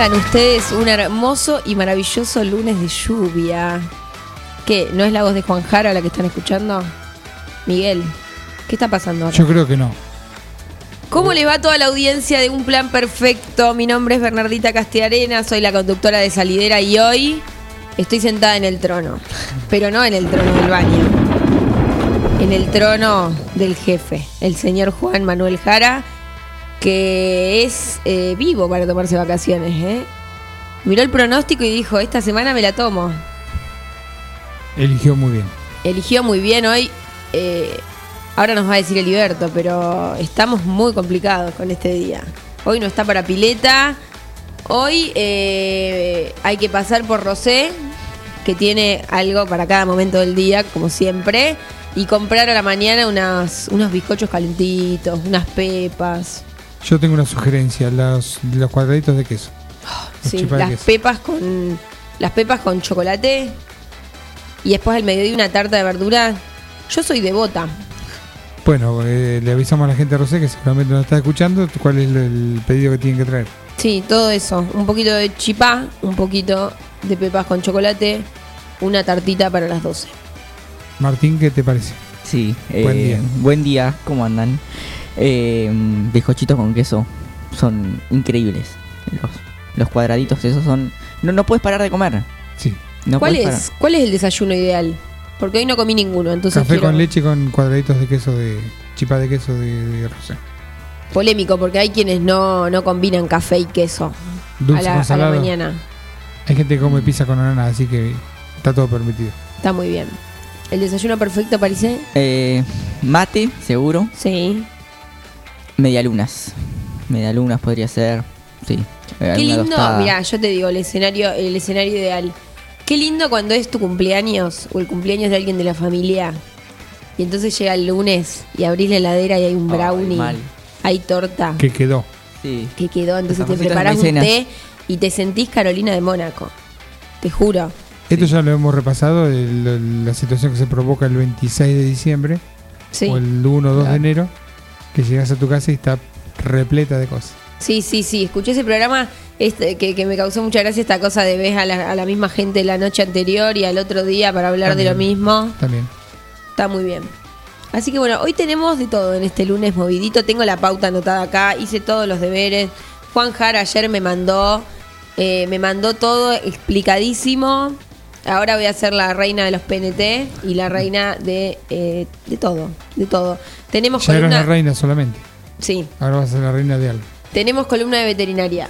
Tengan ustedes un hermoso y maravilloso lunes de lluvia. ¿Qué? ¿No es la voz de Juan Jara la que están escuchando? Miguel, ¿qué está pasando acá? Yo creo que no. ¿Cómo le va a toda la audiencia de Un Plan Perfecto? Mi nombre es Bernardita Castiarena, soy la conductora de Salidera y hoy estoy sentada en el trono. Pero no en el trono del baño. En el trono del jefe, el señor Juan Manuel Jara, que es eh, vivo para tomarse vacaciones. ¿eh? Miró el pronóstico y dijo, esta semana me la tomo. Eligió muy bien. Eligió muy bien hoy. eh, ahora nos va a decir Eliberto, pero estamos muy complicados con este día. Hoy no está para pileta. Hoy eh, hay que pasar por Rosé, que tiene algo para cada momento del día, como siempre. Y comprar a la mañana unas, unos bizcochos calentitos, unas pepas. Yo tengo una sugerencia, los, los cuadraditos de queso. Sí, las queso. pepas con las pepas con chocolate y después al mediodía una tarta de verdura. Yo soy devota. Bueno, eh, le avisamos a la gente de Rosé que seguramente nos está escuchando cuál es el pedido que tienen que traer. Sí, todo eso. Un poquito de chipá, un poquito de pepas con chocolate, una tartita para las 12. Martín, ¿qué te parece? Sí, Buen eh, día. Buen día, ¿cómo andan? Eh, bizcochitos con queso son increíbles. Los, los cuadraditos, esos son. No, no puedes parar de comer. Sí. No ¿Cuál puedes es, ¿Cuál es el desayuno ideal? Porque hoy no comí ninguno, entonces Café quiero- con leche con cuadraditos de queso de chipá de queso de, de Rosé. polémico porque hay quienes no, no combinan café y queso Dulce a, la, con a la salado. mañana. Hay gente que come pizza con ananá, así que está todo permitido. Está muy bien. ¿El desayuno perfecto, parece? Eh, mate, seguro. Sí. Medialunas. Medialunas podría ser. Sí. Eh, Qué lindo, mira, yo te digo, el escenario, el escenario ideal. Qué lindo cuando es tu cumpleaños o el cumpleaños de alguien de la familia. Y entonces llega el lunes y abrís la heladera y hay un brownie, mal. hay torta ¿Qué quedó? Sí. que quedó, entonces te preparás un té y te sentís Carolina de Mónaco. Te juro. Esto ya lo hemos repasado, el- el- la situación que se provoca el 26 de diciembre Sí. o el 1 o 2 de enero, que llegas a tu casa y está repleta de cosas. Sí, sí, sí. Escuché ese programa este, que, que me causó mucha gracia esta cosa de ver a la, a la misma gente la noche anterior y al otro día para hablar de lo mismo. También. Está muy bien. Así que bueno, hoy tenemos de todo en este lunes movidito. Tengo la pauta anotada acá, hice todos los deberes. Juan Jara ayer me mandó, eh, me mandó todo explicadísimo. Ahora voy a ser la reina de los PNT y la reina de, eh, de todo, de todo. Tenemos Ya eras columna, la reina solamente. sí, Ahora vas a ser la reina de algo. tenemos columna de veterinaria.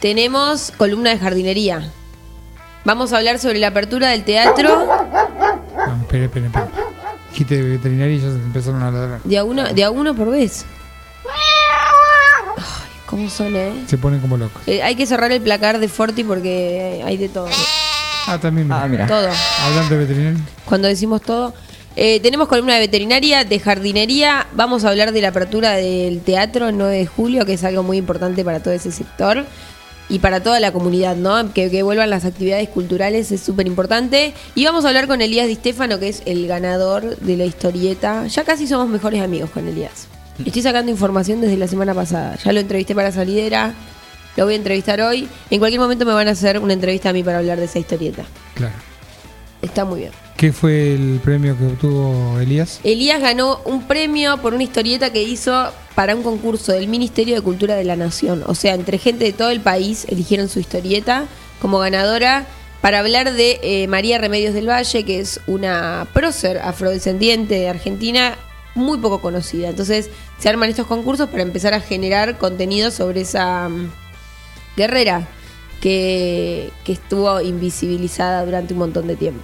Tenemos columna de jardinería. Vamos a hablar sobre la apertura del teatro No, espera, espera, espera. Dijiste de veterinaria y ya se empezaron a ladrar. de a uno, de a uno por vez. Ay, ¿Cómo son, eh? Se ponen como locos. Eh, hay que cerrar el placar de Forti porque hay de todo. Ah, también. mira. Ah, mira. Todo. Hablando de veterinaria. Cuando decimos todo. Eh, tenemos columna de veterinaria, de jardinería. Vamos a hablar de la apertura del teatro el 9 de julio, que es algo muy importante para todo ese sector y para toda la comunidad, ¿no? Que, que vuelvan las actividades culturales es súper importante. Y vamos a hablar con Elías Di Stefano, que es el ganador de la historieta. Ya casi somos mejores amigos con Elías. Estoy sacando información desde la semana pasada. Ya lo entrevisté para Salidera, lo voy a entrevistar hoy. En cualquier momento me van a hacer una entrevista a mí para hablar de esa historieta. Claro. Está muy bien. ¿Qué fue el premio que obtuvo Elías? Elías ganó un premio por una historieta que hizo para un concurso del Ministerio de Cultura de la Nación. O sea, entre gente de todo el país eligieron su historieta como ganadora para hablar de eh, María Remedios del Valle, que es una prócer afrodescendiente de Argentina muy poco conocida. Entonces se arman estos concursos para empezar a generar contenido sobre esa mm, guerrera que, que estuvo invisibilizada durante un montón de tiempo.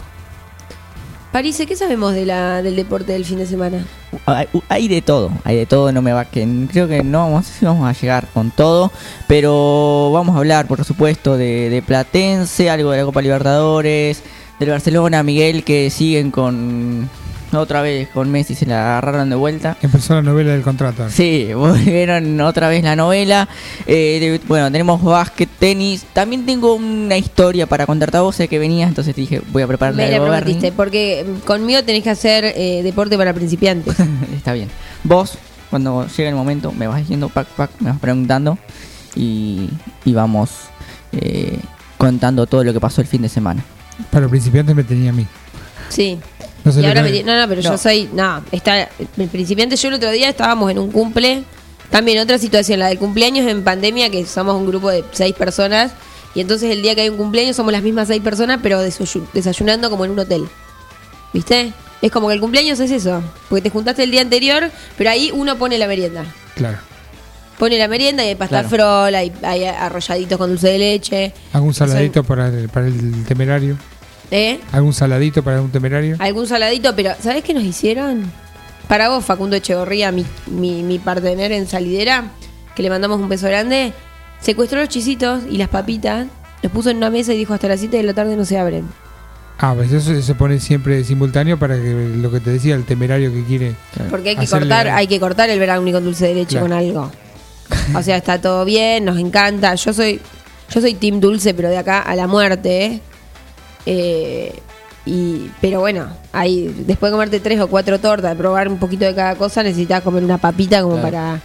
Parise, ¿qué sabemos del deporte del fin de semana? Hay, hay de todo, hay de todo, no me va que creo que no vamos, vamos a llegar con todo, pero vamos a hablar por supuesto de, de Platense, algo de la Copa Libertadores, del Barcelona, Miguel que siguen con otra vez con Messi se la agarraron de vuelta. Empezó la novela del contrato. Sí, volvieron otra vez la novela. Eh, de- bueno, tenemos básquet, tenis. También tengo una historia para contarte a vos, sé que venías, entonces te dije, voy a prepararle Me la prometiste, porque conmigo tenés que hacer eh, deporte para principiantes. Está bien. Vos, cuando llegue el momento, me vas diciendo, pac, pac, me vas preguntando y, y vamos eh, contando todo lo que pasó el fin de semana. Para principiantes me tenía a mí. Sí. No sé y ahora me di- no, no, pero No. yo soy, no, está el principiante. Yo el otro día estábamos en un cumple, también otra situación, la del cumpleaños en pandemia, que somos un grupo de seis personas, y entonces el día que hay un cumpleaños somos las mismas seis personas, pero desayu- desayunando como en un hotel. ¿Viste? Es como que el cumpleaños es eso, porque te juntaste el día anterior, pero ahí uno pone la merienda. Claro. Pone la merienda y hay pasta Claro. frola, hay, hay arrolladitos con dulce de leche. ¿Algún saladito para el, para el temerario? ¿Eh? ¿Algún saladito para un temerario? Algún saladito, pero ¿sabés qué nos hicieron? Para vos, Facundo Echegorría, mi, mi, mi partener en salidera, que le mandamos un beso grande, secuestró los chisitos y las papitas, los puso en una mesa y dijo hasta las 7 de la tarde no se abren. Ah, pues eso se pone siempre simultáneo para que lo que te decía, el temerario que quiere. Porque hay que Hacerle- cortar, hay que cortar el brownie con dulce de leche Claro. con algo. O sea, está todo bien, nos encanta. Yo soy, yo soy team dulce, pero de acá a la muerte. ¿eh? Eh, y, pero bueno, ahí, después de comerte tres o cuatro tortas, de probar un poquito de cada cosa, necesitas comer una papita como Claro. para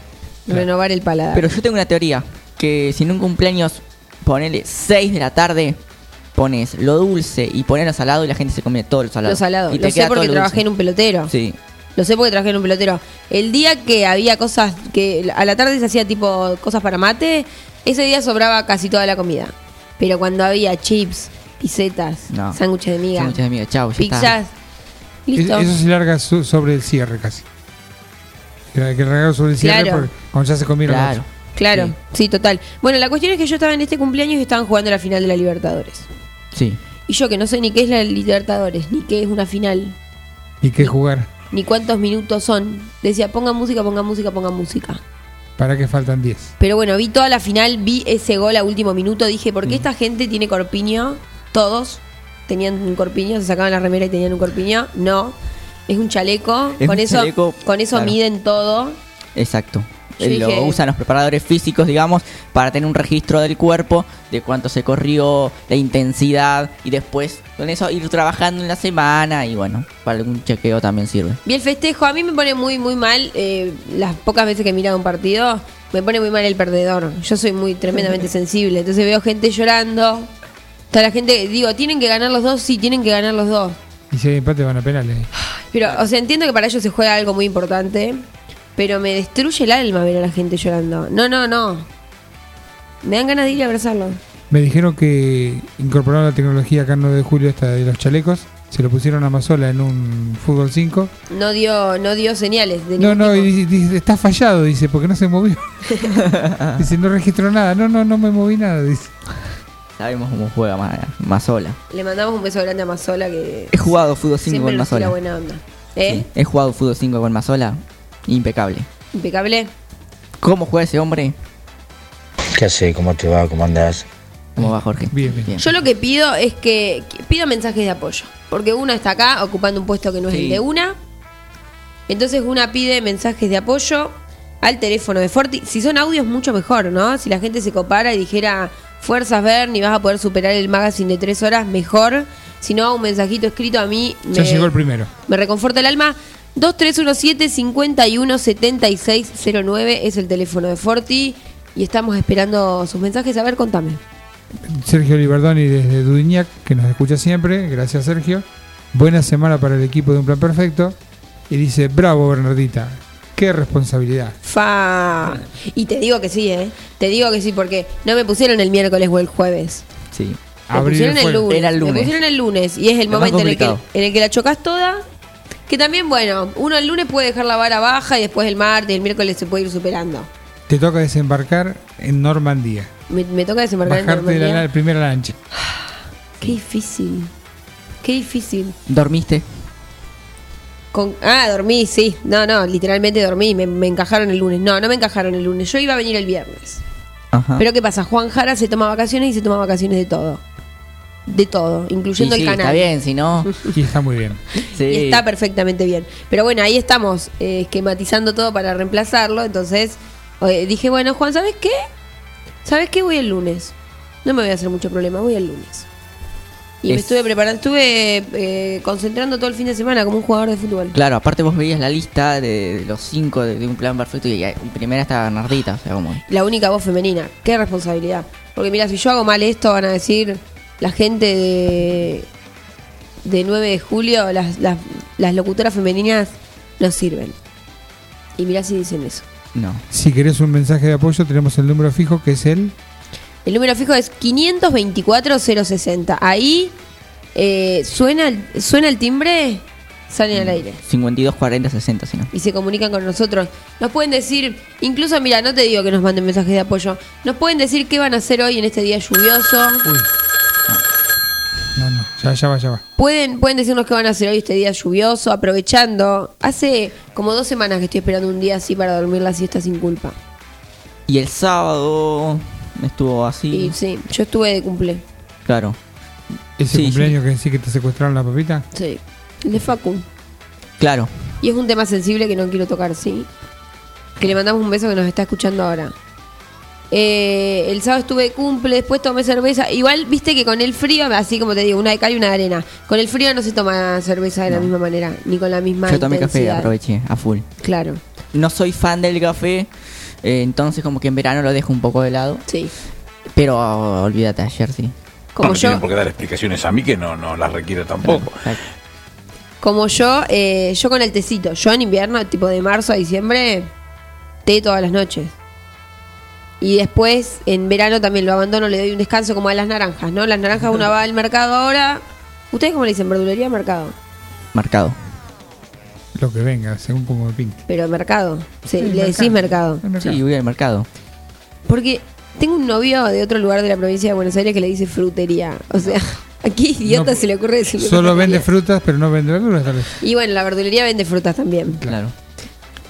renovar el paladar. Pero yo tengo una teoría, que si en un cumpleaños ponele 6 de la tarde, pones lo dulce y pones lo salado y la gente se come todo lo salado. lo salado. Y te Lo sé todo porque lo trabajé en un pelotero. Sí, Lo sé porque trabajé en un pelotero. El día que había cosas que a la tarde se hacía tipo cosas para mate, ese día sobraba casi toda la comida. Pero cuando había chips, pisetas, No. sándwiches de miga, Sándwiches de miga, chau, ya está. pizzas, listo. Eso se larga su- sobre el cierre casi. Que hay que largar sobre el cierre Claro. porque cuando ya se comieron Claro. Claro, Sí. sí. total. Bueno, la cuestión es que yo estaba en este cumpleaños y estaban jugando la final de la Libertadores. Sí. Y yo que no sé ni qué es la Libertadores, ni qué es una final, Y qué jugar. ni cuántos minutos son, decía, ponga música, ponga música, ponga música. ¿Para qué faltan 10? Pero bueno, vi toda la final, vi ese gol a último minuto, dije, ¿por qué esta gente tiene corpiño? Todos tenían un corpiño, se sacaban la remera y tenían un corpiño. No, es un chaleco, Es con un eso chaleco, con eso claro. miden todo. Exacto. Yo Lo dije- usan los preparadores físicos, digamos, para tener un registro del cuerpo, de cuánto se corrió, la intensidad, y después con eso ir trabajando en la semana, y bueno, para algún chequeo también sirve. Vi el festejo, a mí me pone muy, muy mal, eh, las pocas veces que he mirado un partido, me pone muy mal el perdedor. Yo soy muy tremendamente sensible, entonces veo gente llorando. Está la gente, digo, ¿tienen que ganar los dos? Sí, tienen que ganar los dos. Y si hay empate van a penales. Pero, o sea, entiendo que para ellos se juega algo muy importante, pero me destruye el alma ver a la gente llorando. No, no, no. Me dan ganas de ir a abrazarlo. Me dijeron que incorporaron la tecnología acá en 9 de julio esta de los chalecos. Se lo pusieron a Mazola en un fútbol 5. No dio, no dio señales de No, no, y dice, está fallado, dice, porque no se movió. dice, no registró nada. No, no, no me moví nada, dice. Sabemos cómo juega Ma- Mazola. Le mandamos un beso grande a Mazola que He jugado fútbol 5 siempre con Mazola. buena onda. ¿Eh? Sí, he jugado fútbol 5 con Mazola. Impecable. Impecable. ¿Cómo juega ese hombre? ¿Qué hace? ¿Cómo te va? ¿Cómo andás? ¿Cómo va Jorge? Bien, bien. Yo lo que pido es que, que pido mensajes de apoyo. Porque una está acá ocupando un puesto que no es Sí. el de una. Entonces una pide mensajes de apoyo al teléfono de Forti. Si son audios, mucho mejor, ¿no? Si la gente se copara y dijera, fuerzas Bernie, vas a poder superar el magazine de tres horas, mejor. Si no, un mensajito escrito a mí Ya llegó el primero. me reconforta el alma. 2317-517609 es el teléfono de Forti. Y estamos esperando sus mensajes. A ver, contame. Sergio Liberdoni desde Dudignac, que nos escucha siempre. Gracias, Sergio. Buena semana para el equipo de Un Plan Perfecto. Y dice, bravo, Bernardita. Qué responsabilidad. Fa. Y te digo que sí, ¿eh? Te digo que sí, porque no me pusieron el miércoles o el jueves. Sí. Me pusieron el lunes. Era el lunes. Me pusieron el lunes. Y es el Lo más momento en el, que, complicado. en el que la chocas toda. Que también, bueno, uno el lunes puede dejar la vara baja y después el martes, el miércoles se puede ir superando. Te toca desembarcar en Normandía. Me, me toca desembarcar en Bajarte de la, Normandía. la primera lancha. Qué difícil. Qué difícil. ¿Dormiste? Con, ah, dormí, sí. No, no, literalmente dormí. Me, me encajaron el lunes. No, no me encajaron el lunes. Yo iba a venir el viernes. Ajá. Pero ¿qué pasa? Juan Jara se toma vacaciones y se toma vacaciones de todo. De todo, Sí, incluyendo sí, el canal. está bien, si no. Y está muy bien. Sí. Y está perfectamente bien. Pero bueno, ahí estamos eh, esquematizando todo para reemplazarlo. Entonces eh, dije, bueno, Juan, ¿sabes qué? ¿Sabes qué? Voy el lunes. No me voy a hacer mucho problema, voy el lunes. Y me Es- estuve preparando, estuve eh, concentrando todo el fin de semana como un jugador de fútbol. Claro, aparte vos veías la lista de, de los cinco de, de un plan perfecto y en primera estaba Nardita, o sea, como... La única voz femenina. Qué responsabilidad. Porque mira, si yo hago mal esto, van a decir la gente de, de 9 de julio, las, las, las locutoras femeninas no sirven. Y mira si dicen eso. No. Si querés un mensaje de apoyo, tenemos el número fijo que es el. El número fijo es 524-060. Ahí eh, suena, el- suena el timbre, salen al aire. 52, 40, 60, si no. Y se comunican con nosotros. Nos pueden decir, incluso, mira, no te digo que nos manden mensajes de apoyo. Nos pueden decir qué van a hacer hoy en este día lluvioso. Uy. No, no, ya, ya va, ya va. Pueden, pueden decirnos qué van a hacer hoy este día lluvioso, aprovechando. Hace como dos semanas que estoy esperando un día así para dormir la siesta sin culpa. Y el sábado estuvo así. Y sí, yo estuve de cumple. Claro. Ese Sí, cumpleaños que sí que te secuestraron la papita. Sí. El de Facu. Claro. Y es un tema sensible que no quiero tocar, ¿sí? Que le mandamos un beso que nos está escuchando ahora. Eh, el sábado estuve de cumple, después tomé cerveza. Igual, viste que con el frío, así como te digo, una de cal y una de arena. Con el frío no se toma cerveza de la misma manera, ni con la misma Yo tomé café, intensidad. aproveché, a full. Claro, No soy fan del café, eh, entonces como que en verano lo dejo un poco de lado. sí. Pero oh, olvídate, ayer sí. Como no me yo, tienen por qué dar explicaciones a mí que no, no las requiero tampoco. Como yo, eh, yo con el tecito. Yo en invierno, tipo de marzo a diciembre, té todas las noches. Y después, en verano también lo abandono, le doy un descanso como a las naranjas, ¿no? Las naranjas uno va al mercado ahora. ¿Ustedes cómo le dicen? ¿Verdulería o mercado? Lo que venga, según como me pinte. Pero mercado. Sí, Sí, le decís mercado. El mercado. Sí, voy al mercado. Porque tengo un novio de otro lugar de la provincia de Buenos Aires que le dice frutería. O sea, ¿a qué idiota No, se le ocurre decir Solo vende frutas, pero no vende verduras, tal vez. Y bueno, la verdulería vende frutas también. Claro.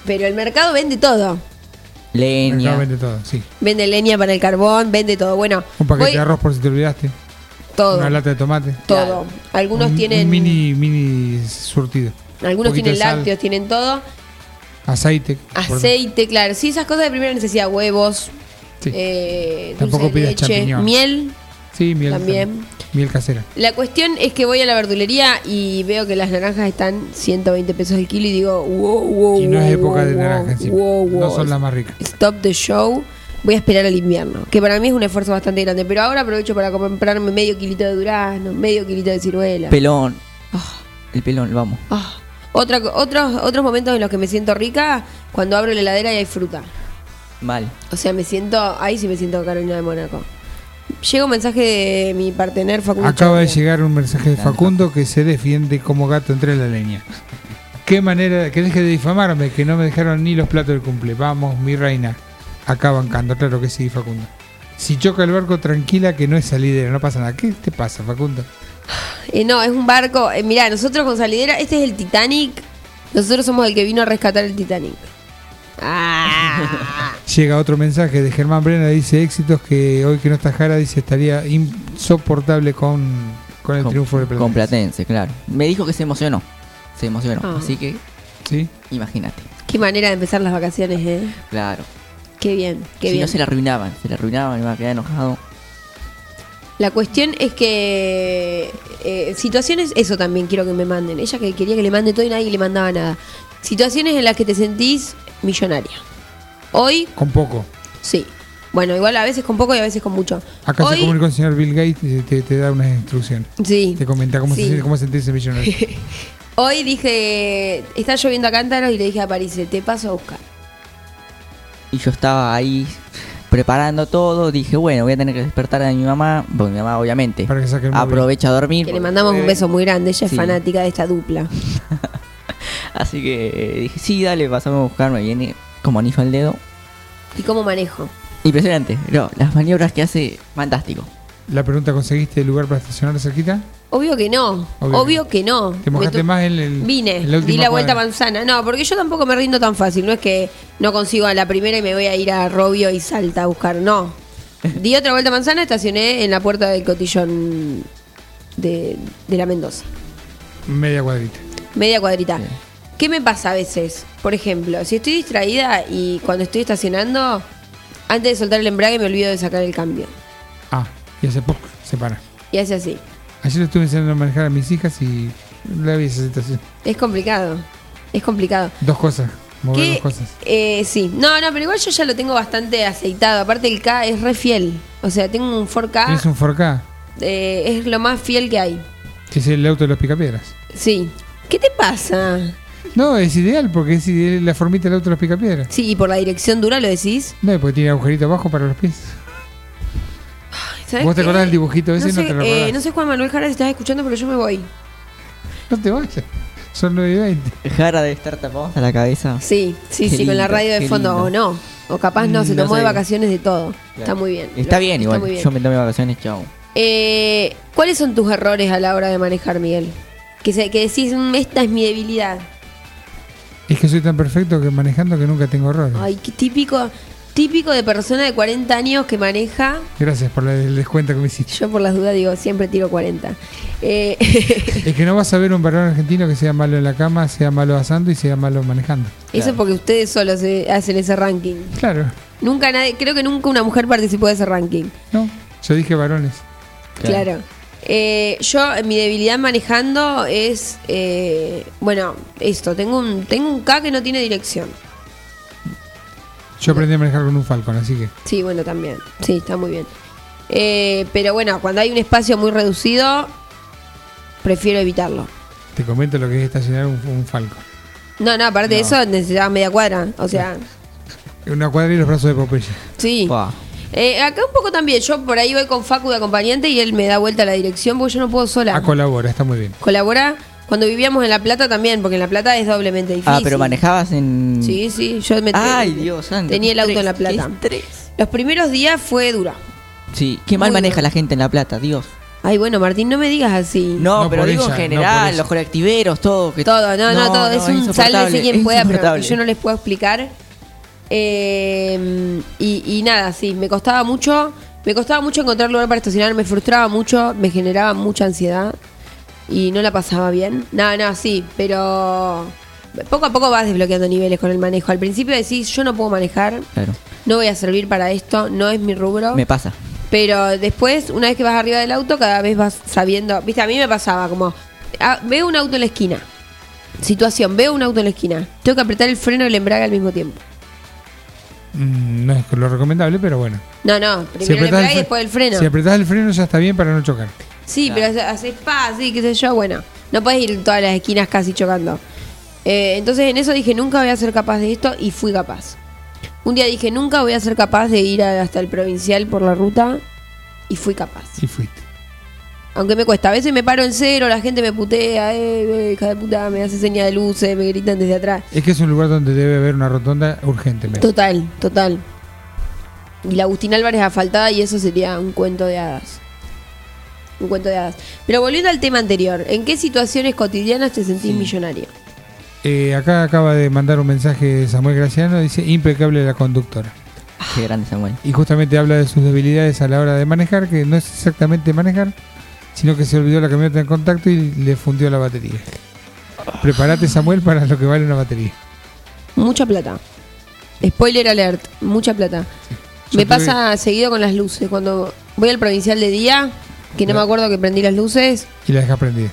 Pero el mercado vende todo. El Leña. mercado vende todo, sí. Vende leña para el carbón, vende todo. Bueno, Un paquete voy- de arroz por si te olvidaste. todo. Una lata de tomate. Todo. Algunos un, tienen un mini, mini surtido. Algunos tienen lácteos, tienen todo. Aceite. por- Aceite, claro. Sí, esas cosas de primera necesidad, huevos, Sí. eh, Tampoco dulce de pidas leche, champiñón. miel. Sí, miel. también. Miel casera. La cuestión es que voy a la verdulería y veo que las naranjas están 120 pesos el kilo y digo, wow, wow, Y no es wow, época de wow, naranja encima. wow, No son las más ricas. Stop the show. Voy a esperar al invierno, que para mí es un esfuerzo bastante grande, pero ahora aprovecho para comprarme medio kilito de durazno, medio kilito de ciruela. Pelón. Ah. El pelón, vamos. Otra, otros, otros momentos en los que me siento rica, cuando abro la heladera y hay fruta. Mal. O sea, me siento, ahí sí me siento Carolina de Mónaco. Llega un mensaje de mi partener Facundo. Acaba de llegar un mensaje de Facundo que se defiende como gato entre la leña. ¿Qué manera que deje de difamarme? Que no me dejaron ni los platos del cumple. Vamos, mi reina. Acá bancando, claro que sí, Facundo. Si choca el barco, tranquila que no es salidera, no pasa nada. ¿Qué te pasa, Facundo? Eh, no, es un barco. Eh, mirá, nosotros con salidera, este es el Titanic. Nosotros somos el que vino a rescatar el Titanic. Ah. Llega otro mensaje de Germán Brena, dice éxitos que hoy que no está Jara, dice estaría insoportable con, con el Con- triunfo de Con Platense. Platense, claro. Me dijo que se emocionó. Se emocionó. Ah. Así que, ¿Sí? imagínate. Qué manera de empezar las vacaciones, eh. Claro. Qué bien, qué si bien. no se la arruinaban, se la arruinaban, iba a quedar enojado. La cuestión es que eh, situaciones, eso también quiero que me manden. Ella que quería que le mande todo y nadie le mandaba nada. Situaciones en las que te sentís millonaria. Hoy, Con poco. sí. Bueno, igual a veces con poco y a veces con mucho. Acá se Hoy, comunicó el señor Bill Gates y te, te da unas instrucciones. sí. Te comenta cómo, Sí. se, siente- cómo sentirse millonario. Hoy dije, está lloviendo a cántaros y le dije a París, te paso a buscar. Y yo estaba ahí preparando todo. Dije, bueno, voy a tener que despertar a mi mamá. Porque mi mamá, obviamente, Para que saque el móvil. aprovecha a dormir. Que le mandamos un beso muy grande, ella es fanática de esta dupla. Así que eh, dije, sí, dale, pasame a buscarme. Viene como anillo al dedo. ¿Y cómo manejo? Impresionante. No, las maniobras que hace, fantástico. La pregunta, ¿conseguiste el lugar para estacionar cerquita? Obvio que no. Obvio Obvio, que no. Te mojaste tu- más en el. Vine, en la di la vuelta cuadra. manzana. No, porque yo tampoco me rindo tan fácil. No es que no consigo a la primera y me voy a ir a Robio y Salta a buscar. No. Di otra vuelta manzana, estacioné en la puerta del cotillón de, de la Mendoza. Media cuadrita. Media cuadrita. Bien. ¿Qué me pasa a veces? Por ejemplo, si estoy distraída y cuando estoy estacionando, antes de soltar el embrague me olvido de sacar el cambio. Ah, y hace poco se para. Y hace así. Ayer estuve enseñando a manejar a mis hijas y no había esa situación. Es complicado. Es complicado. Dos cosas. Mover ¿Qué? dos cosas. Eh, sí, no, no, pero igual yo ya lo tengo bastante aceitado. Aparte el K es re fiel. O sea, tengo un 4K, Tienes un 4K, eh, es lo más fiel que hay. que es el auto de los picapiedras. Sí. ¿Qué te pasa? No, es ideal porque es ideal la formita del auto de los picapiedras. Sí, y por la dirección dura lo decís. No, porque tiene agujerito abajo para los pies. ¿Sabés ¿Vos te acordás del dibujito ese? No No, sé, te lo eh, acordás. no sé Juan Manuel Jara si estás escuchando, pero yo me voy. No te vayas. Son 9 y 20. Jara de estar tapado hasta la cabeza. Sí, sí, Qué sí, con la radio de fondo lindo. o no. O capaz no, Mm, se no tomó de vacaciones de todo. Está muy bien. Está Lo- bien igual. muy bien. Yo me tomé vacaciones, chao. Eh, ¿Cuáles son tus errores a la hora de manejar, Miguel? Que, se, que decís, "Mm, esta es mi debilidad. Es que soy tan perfecto que manejando que nunca tengo errores. Ay, qué típico, típico de persona de 40 años que maneja. Gracias por el descuento que me hiciste. Yo por las dudas digo, siempre tiro 40. Eh, Es que no vas a ver un varón argentino que sea malo en la cama, sea malo asando y sea malo manejando. Eso es porque ustedes solos se hacen ese ranking. Claro, Nunca nadie, creo que nunca una mujer participó de ese ranking. ¿no? Yo dije varones. Claro. Eh, yo, mi debilidad manejando es, eh, bueno, esto, tengo un, tengo un K que no tiene dirección. Yo aprendí a manejar con un Falcon, así que. Sí, bueno, también. Sí, está muy bien. Eh, pero bueno, cuando hay un espacio muy reducido, prefiero evitarlo. Te comento lo que es estacionar un, un Falcon. No, no, aparte de No. eso necesitabas media cuadra. O sea, Una cuadra y los brazos de Popeye. sí. Eh, acá un poco también. Yo por ahí voy con Facu de acompañante y él me da vuelta a la dirección porque yo no puedo sola. Ah, colabora, está muy bien. Colabora. Cuando vivíamos en La Plata también, porque en La Plata es doblemente difícil. Ah, pero manejabas en. Sí, sí. Yo me Ay, Dios santo. Tenía el auto en La Plata. Los primeros días fue dura. Sí, qué mal Muy maneja la gente en La Plata, Dios. Ay, bueno, Martín, no me digas así. No, No pero por digo ella, en no por general, ella. los colectiveros, todo. Que... Todo, no, no, todo. es un insoportable, sálvese quien pueda, pero yo no les puedo explicar. Eh, y, y nada, sí, me costaba mucho. Me costaba mucho encontrar lugar para estacionar, me frustraba mucho, me generaba mucha ansiedad y no la pasaba bien. No, no, sí, pero poco a poco vas desbloqueando niveles con el manejo. Al principio decís, yo no puedo manejar, Claro, no voy a servir para esto, no es mi rubro. me pasa. Pero después, una vez que vas arriba del auto, cada vez vas sabiendo. Viste, a mí me pasaba como. ah, veo un auto en la esquina. Situación, veo un auto en la esquina. Tengo que apretar el freno y el embrague al mismo tiempo. Mm, no es lo recomendable, pero bueno. No, no, Si primero el embrague y después el freno. Si apretás el freno ya está bien para no chocar. Sí, pero hace- haces paz, sí, qué sé yo. Bueno, no puedes ir todas las esquinas casi chocando. Eh, entonces en eso dije, nunca voy a ser capaz de esto y fui capaz. Un día dije, nunca voy a ser capaz de ir hasta el provincial por la ruta y fui capaz. Y fuiste. Aunque me cuesta. A veces me paro en cero, la gente me putea, eh, eh, hija de puta, me hace señal de luces, me gritan desde atrás. Es que es un lugar donde debe haber una rotonda urgentemente. Total, total. Y la Agustín Álvarez asfaltada y eso sería un cuento de hadas. Un cuento de hadas. Pero volviendo al tema anterior, ¿en qué situaciones cotidianas te sentís millonario? Eh, acá acaba de mandar un mensaje Samuel Graciano, dice impecable la conductora. Qué grande Samuel. Y justamente habla de sus debilidades a la hora de manejar, que no es exactamente manejar, sino que se olvidó la camioneta en contacto y le fundió la batería. Prepárate Samuel para lo que vale una batería. Mucha plata. Spoiler alert, mucha plata. Me tuve- pasa seguido con las luces. Cuando voy al provincial de día, que no me acuerdo que prendí las luces, Y la dejas prendida.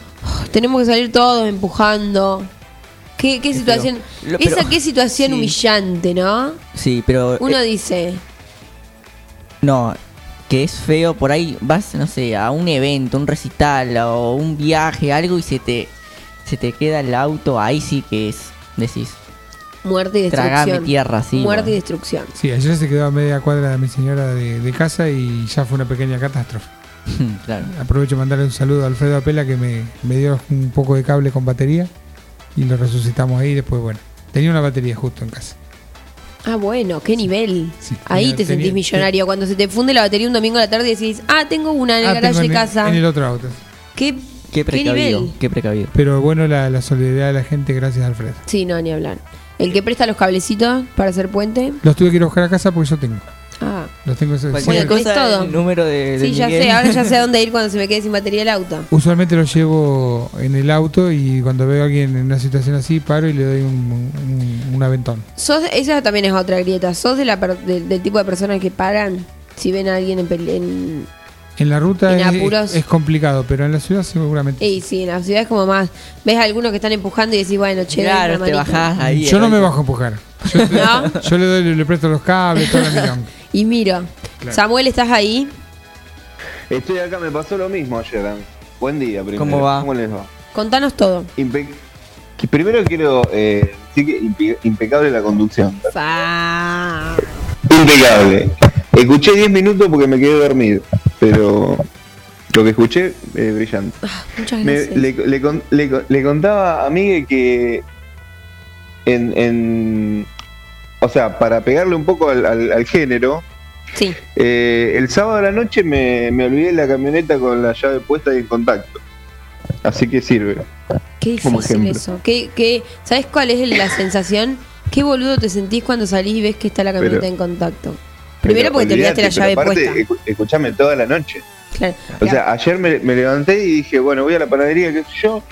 Tenemos que salir todos empujando. Qué, qué situación. Esa qué situación sí. humillante, ¿no? Sí, pero. Uno eh, dice, no, que es feo. Por ahí vas, no sé, a un evento, un recital o un viaje, algo y se te, se te queda el auto. Ahí sí que es. Decís, muerte y destrucción. tragame tierra, sí. muerte y destrucción. Sí, ayer se quedó a media cuadra de mi señora de, de casa y ya fue una pequeña catástrofe. claro. Aprovecho de mandarle un saludo a Alfredo Apela que me, me dio un poco de cable con batería. y lo resucitamos ahí. Después, bueno, tenía una batería justo en casa. Ah, bueno, qué nivel. Sí, Ahí tenía- te sentís tenía- millonario. Cuando se te funde la batería un domingo a la tarde y decís, ah, tengo una en el Ah, garaje de casa. en el otro auto. ¿Qué, Qué precavido, nivel? qué precavido. Pero bueno, la, la solidaridad de la gente, gracias Alfredo. Sí, no, ni hablar. El que presta los cablecitos para hacer puente. Los tuve que ir a buscar a casa porque yo tengo. Los tengo ese- Cualquier Bueno, tenés cosa, todo. el número de, de sí, ya Miguel. sé. Ahora ya sé a dónde ir cuando se me quede sin batería el auto. Usualmente los llevo en el auto y cuando veo a alguien en una situación así, paro y le doy un, un- un aventón. Sos, esa también es otra grieta. ¿Sos de la per- de- del tipo de personas que paran si ven a alguien en, en En la ruta En es, apuros. es complicado, pero en la ciudad seguramente. Y sí, en la ciudad es como más. Ves a algunos que están empujando y decís, bueno, che, Claro, te bajás ahí. yo no me bajo a empujar. Yo, ¿No? yo le doy, le, le presto los cables, toda la. Y miro. Claro. Samuel, ¿estás ahí? Estoy acá, me pasó lo mismo ayer. Buen día, primero. ¿Cómo va? ¿Cómo les va? Contanos todo. Impe- primero quiero eh, decir que impe- impecable la conducción. Fa. Impecable. Escuché 10 minutos porque me quedé dormido, pero lo que escuché, eh, brillante. Muchas Me- gracias. le, le con- le con- le contaba a Miguel que en, en- o sea, para pegarle un poco al, al- al género, Sí. eh, el sábado de la noche me, me olvidé la camioneta con la llave puesta y en contacto. Así que sirve. Qué difícil eso. ¿Qué, qué, ¿Sabes cuál es la sensación? Qué boludo te sentís cuando salís y ves que está la camioneta Pero- en contacto. Primero porque te olvidaste la llave aparte, puesta. escu- Escuchame toda la noche. Claro. O sea, ayer me, me levanté y dije, bueno, voy a la panadería, qué sé yo.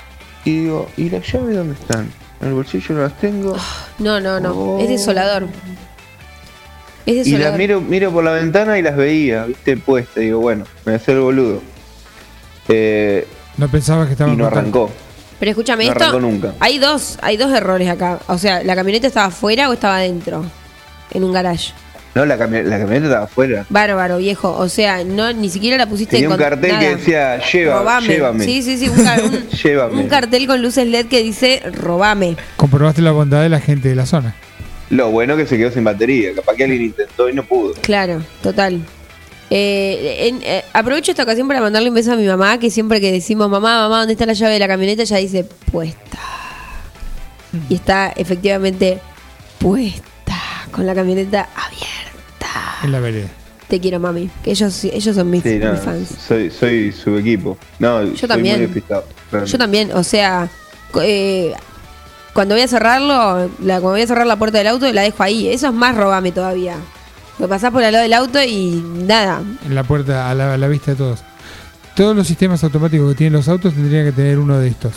Y digo, ¿y las llaves dónde están? En el bolsillo no las tengo. no, no, no. Oh. Es desolador. Es Y desolador. las miro, miro por la ventana y las veía, viste, puestas. Digo, bueno, me hacer el boludo. Eh, No pensaba que estaba y en no arrancó. Pero escúchame, No esto. arrancó nunca. Hay dos, hay dos errores acá. O sea, ¿la camioneta estaba afuera o estaba adentro? En un garage. No, la, cami- la camioneta estaba afuera. Bárbaro, viejo. O sea, no ni siquiera la pusiste Tenía en un con- cartel nada. que decía, lleva, Robame. llévame. Sí, sí, sí. Un, car- un- Llévame. un cartel con luces LED que dice robame. Comprobaste la bondad de la gente de la zona. Lo bueno que se quedó sin batería. Capaz que alguien intentó y no pudo. Claro, total. Eh, en- eh, aprovecho esta ocasión para mandarle un beso a mi mamá, que siempre que decimos, mamá, mamá, ¿dónde está la llave de la camioneta? Ella dice, puesta. Y está efectivamente puesta, con la camioneta abierta. En la vereda. Te quiero, mami. Que ellos, ellos son mis, Sí, no, mis fans. soy, soy su equipo. No, Yo soy también. muy despistado. realmente. Yo también, o sea, eh, cuando voy a cerrarlo, la, cuando voy a cerrar la puerta del auto, la dejo ahí. Eso es más robame todavía. Lo pasás por al lado del auto y nada. En la puerta, a la, a la vista de todos. Todos los sistemas automáticos que tienen los autos tendrían que tener uno de estos.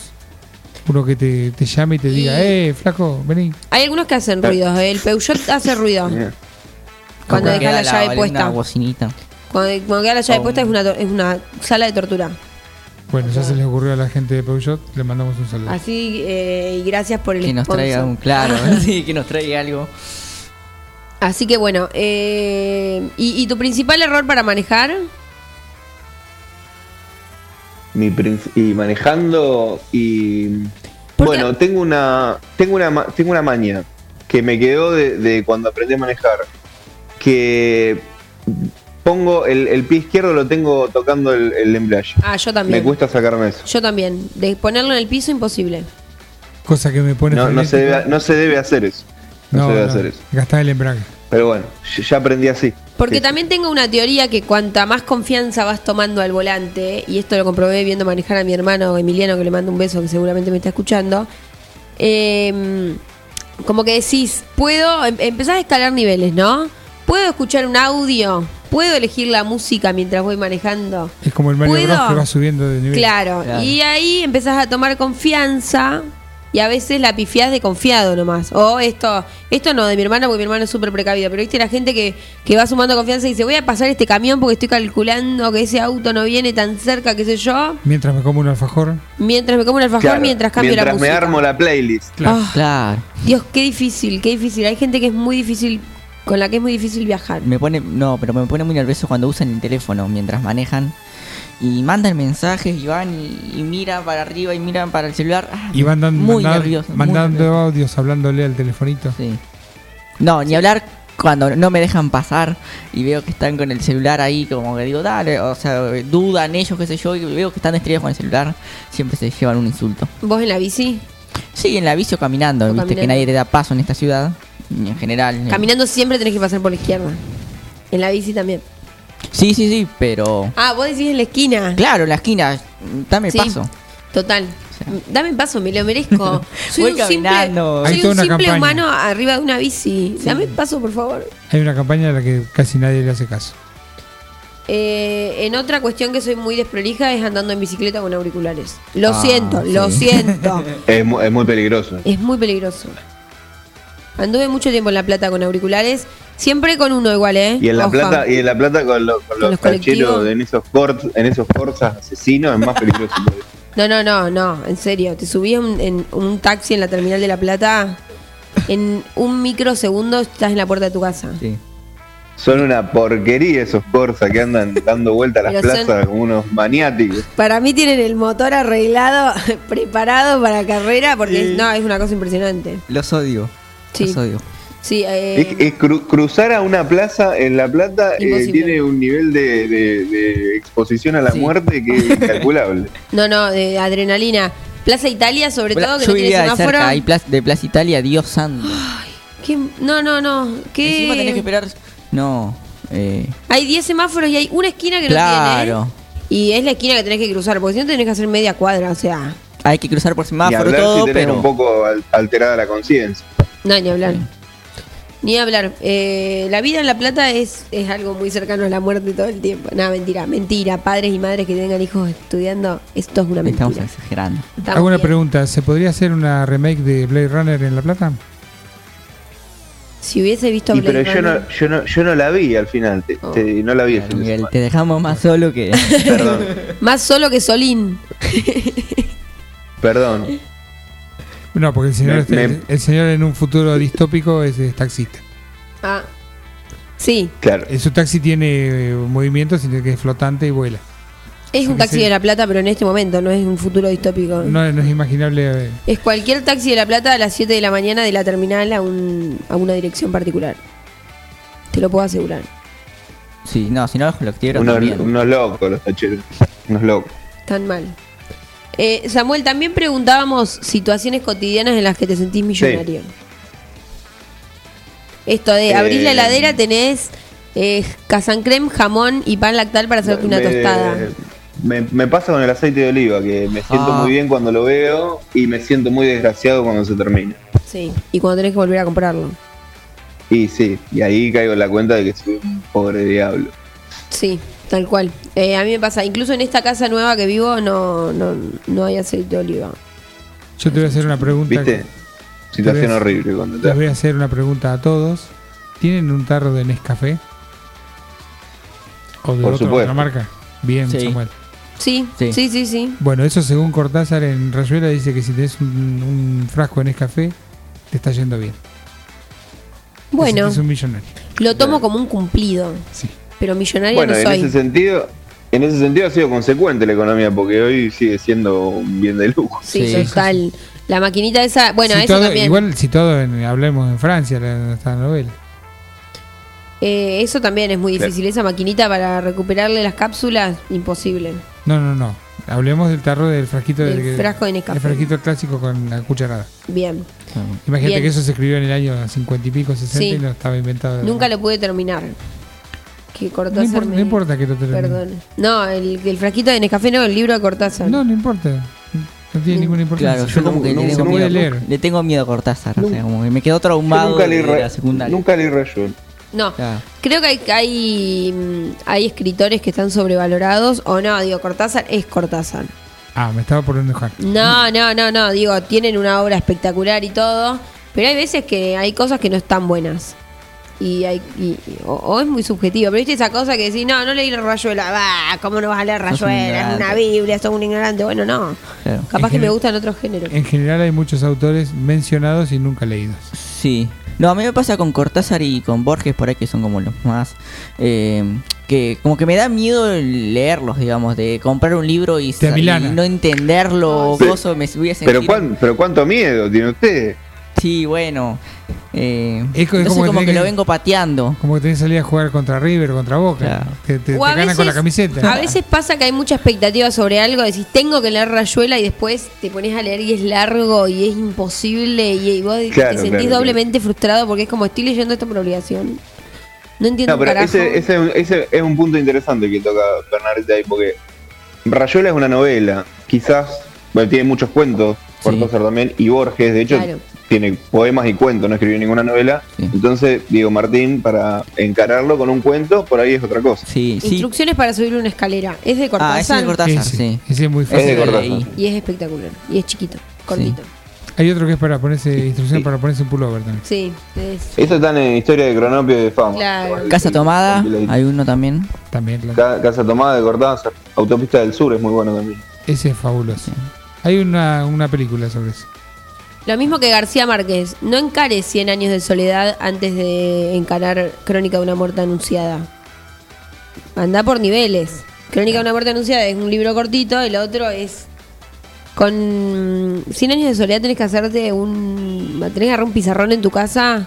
Uno que te, te llame y te diga, eh, flaco, vení. Hay algunos que hacen ruidos. ¿eh? El Peugeot hace ruido. Cuando Como deja la queda llave puesta. bocinita. Cuando, cuando queda la llave Oh. puesta es una, to- es una sala de tortura. Bueno, ya se les ocurrió a la gente de Peugeot, le mandamos un saludo. Así, eh, y gracias por el Que nos sponsor. traiga un, claro, sí, que nos traiga algo. Así que bueno, eh, ¿y, y tu principal error para manejar? Mi y manejando y bueno tengo una tengo una ma- tengo una maña que me quedó de, de cuando aprendí a manejar que pongo el, el pie izquierdo lo tengo tocando el, el embrague Ah, yo me también. cuesta sacarme eso Yo también. De ponerlo en el piso, imposible. Cosa que me pone no, no se debe no se debe hacer eso no, se debe hacer eso Gastar el embrague. pero bueno ya- ya aprendí así Porque Sí. también tengo una teoría que cuanta más confianza vas tomando al volante, y esto lo comprobé viendo manejar a mi hermano Emiliano, que le mando un beso, que seguramente me está escuchando, eh, como que decís, puedo, em- empezás a escalar niveles, ¿no? Puedo escuchar un audio, puedo elegir la música mientras voy manejando. Es como el Mario ¿Puedo? Bros que va subiendo de nivel. Claro, Claro. y ahí empezás a tomar confianza y a veces la pifiás de confiado nomás. O esto, esto no de mi hermano, porque mi hermano es súper precavido, pero viste la gente que, que va sumando confianza y dice, voy a pasar este camión porque estoy calculando que ese auto no viene tan cerca, qué sé yo, Mientras me como un alfajor. mientras me como un alfajor, Claro, mientras cambio mientras la me música. armo la playlist Claro. Ah, Claro. Dios, qué difícil, qué difícil. Hay gente que es muy difícil, con la que es muy difícil viajar. Me pone, no, pero me pone muy nervioso cuando usan el teléfono mientras manejan y mandan mensajes y van y, y miran para arriba y miran para el celular. Ah, Y van dando, muy mandando, nervioso. muy mandando nervioso. audios, hablándole al telefonito. Sí. No, ni hablar cuando no me dejan pasar y veo que están con el celular ahí, como que digo, dale, o sea, dudan ellos, qué sé yo, y veo que están distraídos con el celular, siempre se llevan un insulto. ¿Vos en la bici? Sí, en la bici o caminando, O viste caminando. que nadie te da paso en esta ciudad. En general. eh. Caminando siempre tenés que pasar por la izquierda. En la bici también. Sí, sí, sí, pero. Ah, vos decís en la esquina. Claro, en la esquina, dame Sí. paso. Total. Dame paso, me lo merezco. Soy Voy un simple, caminando. Hay soy un simple campaña. humano arriba de una bici. Dame paso, por favor. Hay una campaña a la que casi nadie le hace caso. Eh, en otra cuestión que soy muy desprolija es andando en bicicleta con auriculares. Lo Ah, siento, lo siento. Es muy peligroso. Es muy peligroso. Anduve mucho tiempo en La Plata con auriculares. Siempre con uno igual, ¿eh? Y en La. Plata, y en La Plata con, lo- con los, tacheros en esos corts, en esos corsas asesinos es más peligroso. No, no, no, no, en serio. Te subí en, en un taxi en la terminal de La Plata. En un microsegundo estás en la puerta de tu casa. Sí. Son una porquería esos corsas que andan dando vueltas a las Pero son- plazas como unos maniáticos. Para mí tienen el motor arreglado, preparado para carrera, porque no, es una cosa impresionante. Los odio. Sí. Los odio. Sí, eh, Es, es cru- cruzar a una plaza en La Plata eh, tiene un nivel de, de- de exposición a la Sí. muerte que es incalculable. no, no, de adrenalina. Plaza Italia, sobre todo, que Yo no tiene de semáforo. cerca, hay plaza- de Plaza Italia, Dios santo. ¿Qué? No, no, no. ¿Qué? Encima tenés que esperar. No. Eh, Hay 10 semáforos y hay una esquina que Claro. no tiene. Y es la esquina que tenés que cruzar, porque si no tenés que hacer media cuadra, o sea, hay que cruzar por semáforo hablar todo, si tenés pero. un poco al- alterada la conciencia. No, ni hablar. Ni hablar. Eh, la vida en La Plata es, es algo muy cercano a la muerte todo el tiempo. Nada, mentira, mentira. Padres y madres que tengan hijos estudiando, esto es una mentira. Estamos exagerando. Estamos Hago una bien. pregunta, ¿se podría hacer una remake de Blade Runner en La Plata? Si hubiese visto Y Blade pero yo Runner- no, yo no, yo no la vi al final, te- Oh. te- no la vi Miguel, te dejamos más solo que. Perdón, Más solo que Solín. perdón. No, porque el señor, Me- este- me- el, el señor en un futuro distópico es, es taxista. Ah. Sí, Claro. Su taxi tiene eh, movimiento, sino que es flotante y vuela. es un taxi de La Plata, pero en este momento no es un futuro distópico. No, no es imaginable. eh, Es cualquier taxi de La Plata a las 7 de la mañana de la terminal a, un, a una dirección particular. Te lo puedo asegurar. Sí, no, si no los colectiveros Unos, también. unos locos los tacheros. Unos locos. Tan mal. Eh, Samuel, también preguntábamos situaciones cotidianas en las que te sentís millonario. Esto de Eh, abrir la heladera, tenés eh, casancrem, jamón y pan lactal para hacerte una Me- tostada. Me, me pasa con el aceite de oliva, que me siento Ah. muy bien cuando lo veo y me siento muy desgraciado cuando se termina. Sí. Y cuando tenés que volver a comprarlo. Y sí, y ahí caigo en la cuenta de que soy un pobre diablo. Sí, tal cual. Eh, a mí me pasa, incluso en esta casa nueva que vivo no, no, no hay aceite de oliva. Yo te voy a hacer una pregunta. ¿Viste? Situación Te voy a- horrible cuando te Les voy a hacer una pregunta a todos. ¿Tienen un tarro de Nescafé? ¿O de Por otra, supuesto. otra marca? Bien, Sí. Samuel. Sí, sí, Sí. sí, sí. Bueno, eso según Cortázar en Rayuela dice que si tenés un, un frasco de Nescafé, te está yendo bien. Bueno, sentís un millonario. lo tomo como un cumplido. Sí. Pero millonaria Bueno, no en soy. ese sentido, en ese sentido ha sido consecuente la economía, porque hoy sigue siendo un bien de lujo. Sí, Sí. total. La maquinita esa, bueno, Si eso todo- también. Igual si todo en- hablemos en Francia, la, esta novela. Eh, eso también es muy Claro. difícil. Esa maquinita para recuperarle las cápsulas, imposible. No, no, no. Hablemos del tarro del frasquito Del del frasco de Nescafé. El frasquito clásico con la cucharada. Bien. Imagínate Bien. que eso se escribió en el año 50 y pico, 60 Sí. y no estaba inventado. Nunca lo pude terminar. Que no Cortázar importa, me- no importa que lo termine. Perdón. No, el, el frasquito de Nescafé no, el libro de Cortázar. No, no importa. No tiene ninguna importancia. Claro, yo como que no- le, no tengo voy a miedo, leer. le tengo miedo a Cortázar. O sea, como que me quedo traumado nunca leí, de la secundaria. nunca leí Rayuela. No, Claro. creo que hay, hay, mm, hay escritores que están sobrevalorados. O no, digo, Cortázar es Cortázar. Ah, me estaba por enojar. No, no, no, no. Digo, tienen una obra espectacular y todo. Pero hay veces que hay cosas que no están buenas. Y hay y- o, o es muy subjetivo. Pero viste esa cosa que decís, no, no leí Rayuela. Va, ¿cómo no vas a leer Rayuela? Es una. Biblia, sos un ignorante. Bueno, no. Claro. Capaz En que me general- gustan otros géneros. En general hay muchos autores mencionados y nunca leídos. Sí. No, a mí me pasa con Cortázar y con Borges por ahí que son como los más... eh, que como que me da miedo leerlos, digamos, de comprar un libro y no entenderlo, Sí. gozo, me voy a sentir... Pero, cuán- pero cuánto miedo tiene usted. Sí, bueno. Eh, Es como que como que que- lo vengo pateando. Como que tenés que salir a jugar contra River, contra Boca. Claro. Te, O te ganan con la camiseta. A veces pasa que hay mucha expectativa sobre algo, decís, tengo que leer Rayuela y después te pones a leer y es largo y es imposible y, y vos Claro, te sentís claro, doblemente frustrado porque es como estoy leyendo esto por obligación. No entiendo No, pero un carajo. ese, ese es un- ese es un punto interesante que toca Bernardita ahí, porque Rayuela es una novela, quizás, bueno, tiene muchos cuentos, Cortázar también, y Borges, de hecho, Claro. Tiene poemas y cuentos, no escribió ninguna novela. Sí. Entonces, Diego Martín, para encararlo con un cuento, por ahí es otra cosa. Sí, sí. Instrucciones para subir una escalera. Es de Ah, ese Cortázar es de Cortázar, sí. ese es muy Es fácil. de Cortázar. y es espectacular. Y es chiquito, cortito. Hay otro que es para ponerse instrucción para ponerse un pullover también. Sí, es. Eso está en Historia de Cronopio y de Fama. Claro. Casa Tomada, hay uno también. También, claro. Ca- Casa Tomada de Cortázar. Autopista del Sur es muy bueno también. Ese es fabuloso. Hay una, una película sobre eso. Lo mismo que García Márquez. No encare 100 años de soledad antes de encarar Crónica de una muerte anunciada. Anda por niveles. Crónica de una muerte anunciada es un libro cortito, el otro es. Con 100 años de soledad tenés que hacerte un. Tenés que agarrar un pizarrón en tu casa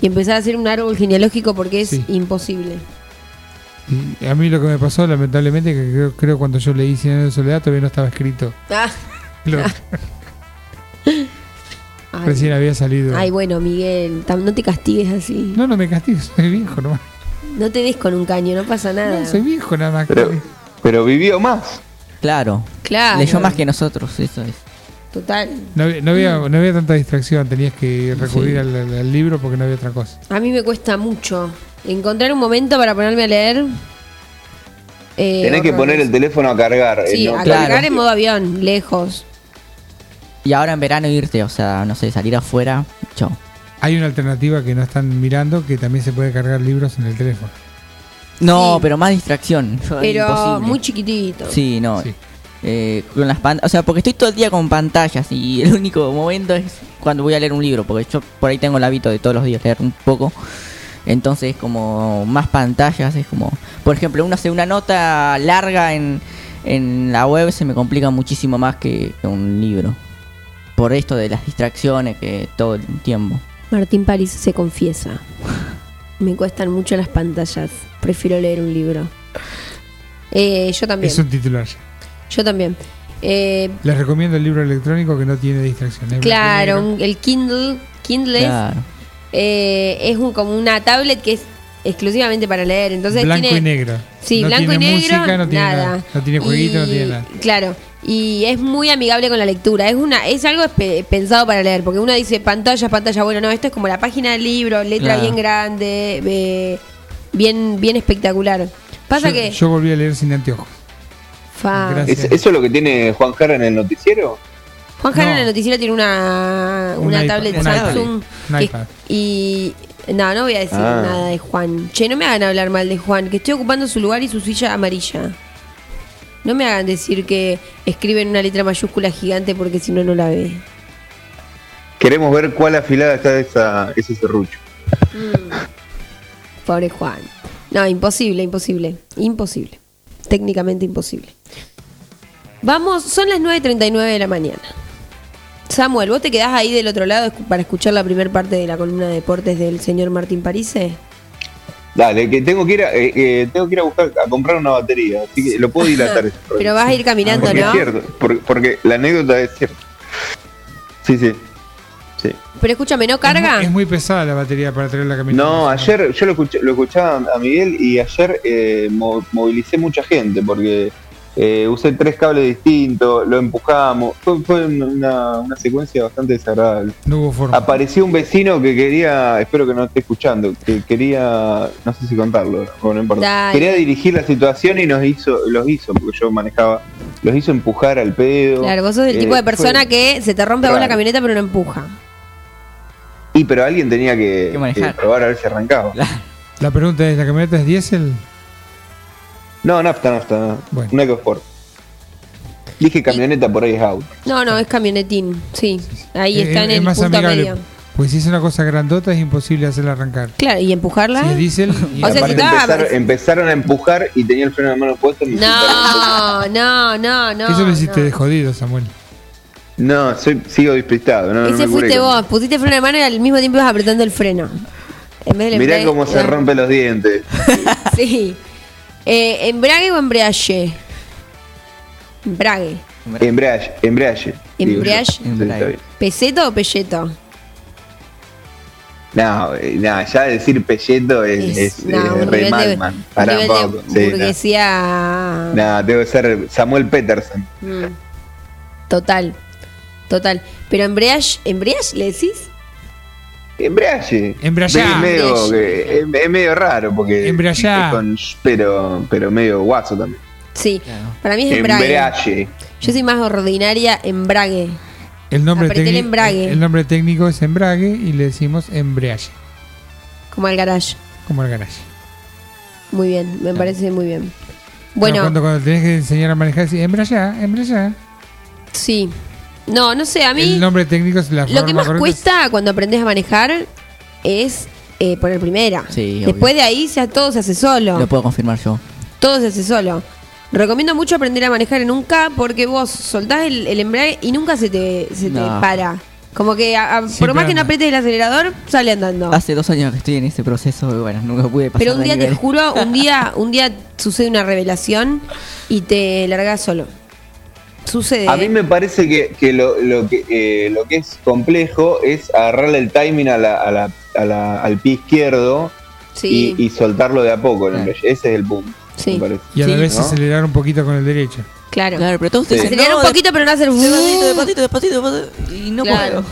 y empezar a hacer un árbol genealógico porque es Sí. imposible. Y a mí lo que me pasó, lamentablemente, que creo, creo cuando yo leí Cien años de soledad todavía no estaba escrito. Ah, Lo- ay. recién había salido. Ay, bueno, Miguel, no te castigues así. No, no me castigues, soy viejo nomás. No te des con un caño, no pasa nada. No, soy viejo nada más. Pero, pero vivió más. Claro. Claro. Leyó más que nosotros, eso es. Total. No, había- no había, no había tanta distracción, tenías que recurrir Sí. al, libro porque no había otra cosa. A mí me cuesta mucho encontrar un momento para ponerme a leer. Eh, Tenés que poner el teléfono a cargar. eh, Sí, ¿no? a Claro. cargar en modo avión, lejos. Y ahora en verano irte, o sea, no sé, salir afuera, chao. Hay una alternativa que no están mirando que también se puede cargar libros en el teléfono. No, Sí. pero más distracción. Yo, Pero imposible. muy chiquitito. Sí, no. Sí. Eh, con las pantallas, o sea, porque estoy todo el día con pantallas y el único momento es cuando voy a leer un libro, porque yo por ahí tengo el hábito de todos los días leer un poco. Entonces, como más pantallas, es como, por ejemplo, uno hace una nota larga en, en la web, se me complica muchísimo más que un libro. Por esto de las distracciones que todo el tiempo. Martín París se confiesa. Me cuestan mucho las pantallas. Prefiero leer un libro. Eh, yo también. Es un titular. ya. Yo también. Eh, Les recomiendo el libro electrónico que no tiene distracción. es blanco y claro, un- el Kindle. Kindle es, Claro. eh, es un, como una tablet que es exclusivamente para leer. Entonces blanco tiene, y negro. Sí, no blanco y tiene negro, música, no tiene nada. nada. No tiene jueguito, no Y- tiene nada. Claro, y es muy amigable con la lectura. Es una es algo pensado para leer, porque uno dice pantalla, pantalla. Bueno, no, esto es como la página del libro, letra Claro. bien grande, eh, bien bien espectacular. Pasa yo, que yo volví a leer sin anteojos. ¿Es- ¿Eso es lo que tiene Juan Jara en el noticiero? Juan Jara en No. la noticiera tiene una, Un una iPad, tablet un Samsung. Un que- iPad. y no, no voy a decir Ah. nada de Juan. Che, no me hagan hablar mal de Juan, que estoy ocupando su lugar y su silla amarilla. No me hagan decir que escriben una letra mayúscula gigante porque si no, no la ve. Queremos ver cuál afilada está esa, ese serrucho. Pobre Juan. No, imposible, imposible. Imposible. Técnicamente imposible. Vamos, son las 9.39 de la mañana. Samuel, ¿vos te quedás ahí del otro lado para escuchar la primera parte de la columna de deportes del señor Martín Parise? Dale, que tengo que ir a, eh, eh, tengo que ir a buscar a comprar una batería, así que lo puedo dilatar. ese Pero vas a ir caminando, porque ¿no? es cierto, por- porque la anécdota es cierta. Sí, sí. Sí. Pero escúchame, ¿no Es carga? muy, es muy pesada la batería para traer la camioneta. No, ayer yo lo, escuché- lo escuchaba a Miguel y ayer eh, mo- movilicé mucha gente porque eh, usé tres cables distintos, lo empujamos. Fue, fue una, una secuencia bastante desagradable. No hubo forma. Apareció un vecino que quería, espero que no esté escuchando, que quería, no sé si contarlo, bueno, no importa. Dale. Quería dirigir la situación y nos hizo, los hizo, porque yo manejaba, los hizo empujar al pedo. Claro, vos sos del Eh, tipo de persona fue- que se te rompe a vos la Claro. camioneta pero no empuja. Y pero alguien tenía que, Que manejar. que probar a ver si arrancaba. La pregunta es, ¿la camioneta es diésel? No, nafta, nafta, no. Bueno. un EcoSport. Dije camioneta, por ahí es auto. No, no, es camionetín. Sí, ahí Es- está en es el más punto amigable. medio. Pues si es una cosa grandota es imposible hacerla arrancar. Claro, y empujarla. Si es diésel... y- O sea, si Aparte estaba- empezaron, empezaron a empujar y tenía el freno de mano puesto. me No, no, no, no. Eso lo histe no. de jodido, Samuel. No, soy, sigo despistado. No, no Ese me fuiste con- vos, pusiste freno de mano y al mismo tiempo ibas apretando el freno. En vez del Mirá embrague- cómo se rompen los dientes. Sí. Eh, ¿Embrague o embrague? Embrague. Embrague, embrague. Embrague. ¿Peseto o pelleto? No, eh, no, ya decir pelleto es, es, no, eh, un re nivel mal, de, man. un Pará un poco. Sí, no. burguesía. No, debe ser Samuel Peterson. Mm. Total. Total. Pero embrague, ¿embrague le decís? Embrague. Embrayá. Es medio, Embrague. que- es, es medio raro porque. Embrayá. con pero, pero medio guaso también. Sí. Para mí es embrague. Embrague. Yo soy más ordinaria, embrague. El nombre, el técnico- embrague. el nombre técnico es embrague y le decimos embriague, Como al garage. como el garaje. Muy bien, me parece muy bien. No, Bueno, cuando, cuando tenés que enseñar a manejar, decís embrayá, embrayá. sí. No, no sé, a mí El nombre técnico es la lo forma que más correcta. cuesta cuando aprendes a manejar es eh, poner primera. Sí, Después obvio. de ahí se, todo se hace solo. Lo puedo confirmar yo. Todo se hace solo. Recomiendo mucho aprender a manejar en un K porque vos soltás el, el embrague y nunca se te, se te para. Como que a- a- por más que no aprietes el acelerador, sale andando. Hace dos años que estoy en ese proceso y bueno, nunca pude pasar Pero un día te juro, un día, un día sucede una revelación y te largas solo. Sucede. A mí me parece que, que lo, lo que eh, lo que es complejo es agarrarle el timing a la, a la- a la- al pie izquierdo Sí. y, y soltarlo de a poco. embrague. Ese es el punto. Sí. me parece. Y a la Sí, vez ¿no? acelerar un poquito con el derecho. Claro. Claro, pero todos ustedes Acelerar un no, poquito, pero no hacer. Despacito, despacito, despacito, despacito, y no Claro. puedo.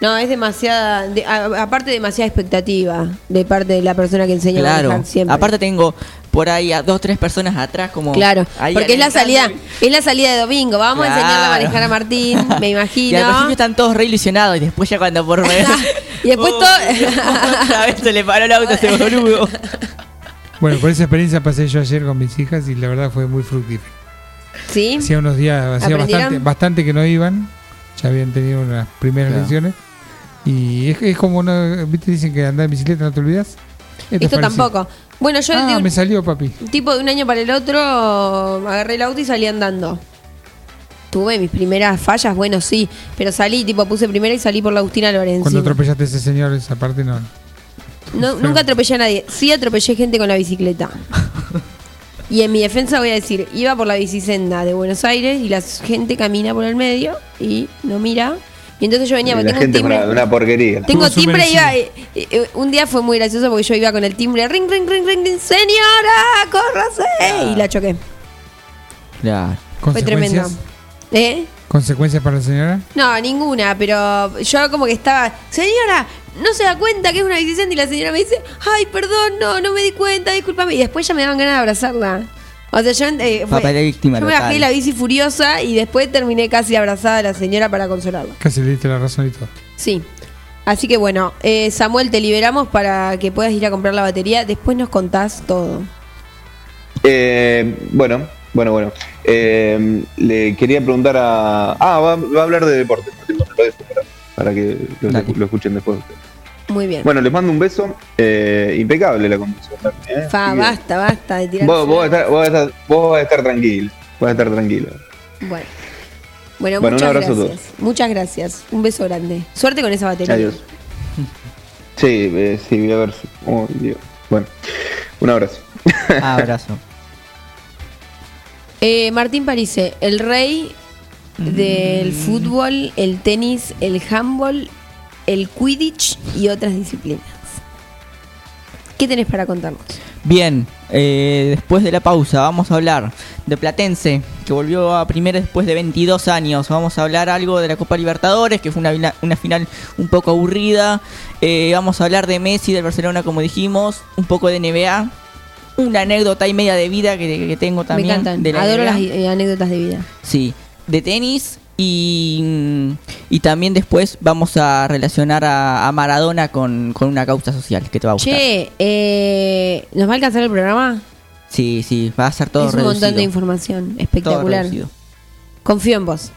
No, es demasiada. de- a- aparte, demasiada expectativa de parte de la persona que enseña a Claro. manejar siempre. Aparte tengo por ahí a dos, tres personas atrás como... Claro, porque es la salida, es la salida de domingo. Vamos a enseñarle a manejar a Martín, me Y al imagino. principio están todos re ilusionados y después ya cuando por. Y después Oh, todo- Otra vez se le paró el auto a ese boludo. Bueno, por esa experiencia pasé yo ayer con mis hijas y la verdad fue muy fructífero. ¿Sí? Hacía unos días, hacía bastante, bastante que no iban, ya habían tenido unas primeras Claro. lecciones. Y es, es como, no, ¿viste? Dicen que andar en bicicleta no te olvidas. Esto, tampoco. Bueno, yo Ah, de un me salió, papi. tipo de un año para el otro agarré el auto y salí andando. Tuve mis primeras fallas, bueno, sí, pero salí, tipo puse primera y salí por la Agustina Álvarez Cuando atropellaste a ese señor, esa parte no. No, nunca atropellé a nadie. Sí atropellé gente con la bicicleta. Y en mi defensa voy a decir, iba por la bicisenda de Buenos Aires y la gente camina por el medio y no mira. Y entonces yo venía, la porque tengo un gente es timbre. una, una porquería. Tengo timbre, iba, eh, eh, un día fue muy gracioso porque yo iba con el timbre, ring, ring, ring, ring, ring, señora, córrase. Y la choqué. Claro. Fue tremendo. ¿Eh? ¿Consecuencias para la señora? No, ninguna, pero yo como que estaba, señora, no se da cuenta que es una bicicleta y la señora me dice, ay, perdón, no, no me di cuenta, discúlpame. Y después ya me daban ganas de abrazarla. O sea, yo, eh, fue- Papá de víctima yo me bajé la bici furiosa y después terminé casi abrazada a la señora para consolarla. Casi le diste la razón y todo. Sí. Así que bueno, eh, Samuel, te liberamos para que puedas ir a comprar la batería. Después nos contás todo. Eh, bueno, bueno, bueno. Eh, le quería preguntar a. Ah, va, va a hablar de deporte. Para, para que lo, Dale. lo escuchen después. ustedes. Muy bien. Bueno, les mando un beso. Eh, impecable la conversación. Martín, ¿eh? Fa, basta, basta de tirar. Vos, vos, vas a estar, vos, vas a estar, vos vas a estar tranquilo. Vas a estar tranquilo. Bueno. Bueno, Bueno, un muchas abrazo a gracias. Muchas gracias. Un beso grande. Suerte con esa batería. Adiós. Sí, eh, sí, voy a ver. si- oh, Dios. Bueno, un abrazo. Abrazo. Eh, Martín Parise, el rey del fútbol, el tenis, el handball, el quidditch y otras disciplinas. ¿Qué tenés para contarnos? Bien, eh, después de la pausa vamos a hablar de Platense, que volvió a primera después de 22 años. Vamos a hablar algo de la Copa Libertadores, que fue una, una final un poco aburrida. Eh, vamos a hablar de Messi, del Barcelona, como dijimos. Un poco de NBA. Una anécdota y media de vida que, que tengo también. Me encantan. de la Adoro NBA. las eh, anécdotas de vida. Sí, de tenis y, y también después vamos a relacionar a, a Maradona con, con una causa social que te va a gustar. Che, eh, ¿nos va a alcanzar el programa? Sí, sí, va a ser todo es un montón reducido. de información. Espectacular. reducido. Confío en vos.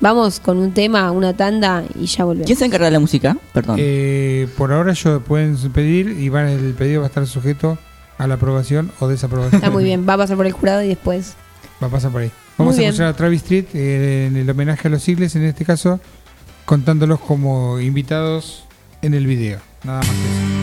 Vamos con un tema, una tanda y ya volvemos. ¿Quién se encarga de la música? Perdón. Eh, por ahora yo pueden pedir y van, el pedido va a estar sujeto a la aprobación o desaprobación. Está muy bien. Va a pasar por el jurado y después. Va a pasar por ahí. Vamos a escuchar a Travis Street eh, en el homenaje a los Eagles, en este caso, contándolos como invitados en el video. Nada más que eso.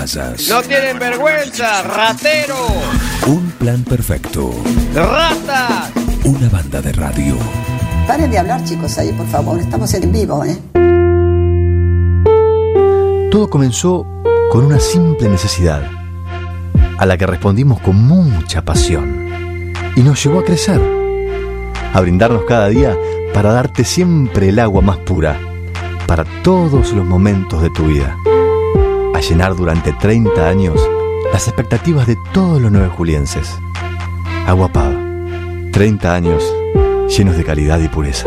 Vayas. No tienen vergüenza, ratero, Un plan perfecto. rata. Una banda de radio. Paren de hablar, chicos, ahí, por favor. Estamos en vivo, ¿eh? Todo comenzó con una simple necesidad, a la que respondimos con mucha pasión, y nos llevó a crecer, a brindarnos cada día para darte siempre el agua más pura, para todos los momentos de tu vida, llenar durante 30 años las expectativas de todos los nueve julienses. Agua Pava, 30 años llenos de calidad y pureza.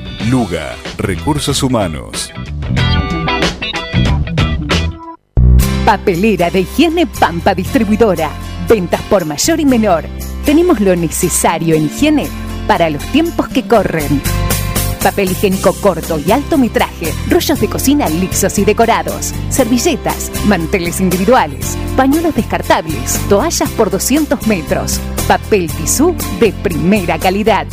Luga, Recursos Humanos. Papelera de higiene Pampa Distribuidora. Ventas por mayor y menor. Tenemos lo necesario en higiene para los tiempos que corren. Papel higiénico corto y alto metraje, rollos de cocina lisos y decorados, servilletas, manteles individuales, pañuelos descartables, toallas por 200 metros, papel tisú de primera calidad.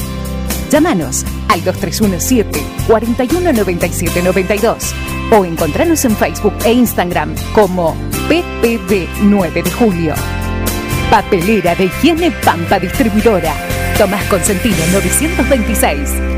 Llámanos al 2317 419792 o encontranos en Facebook e Instagram como PPD 9 de Julio. Papelera de Higiene Pampa Distribuidora. Tomás Consentino 926.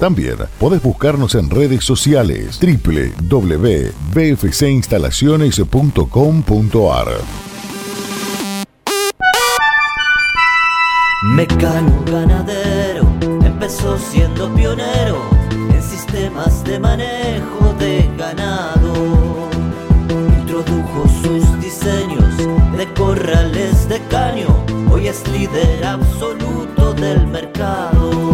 También podés buscarnos en redes sociales www.bfcinstalaciones.com.ar. Mecano ganadero empezó siendo pionero en sistemas de manejo de ganado. Introdujo sus diseños de corrales de caño, hoy es líder absoluto del mercado.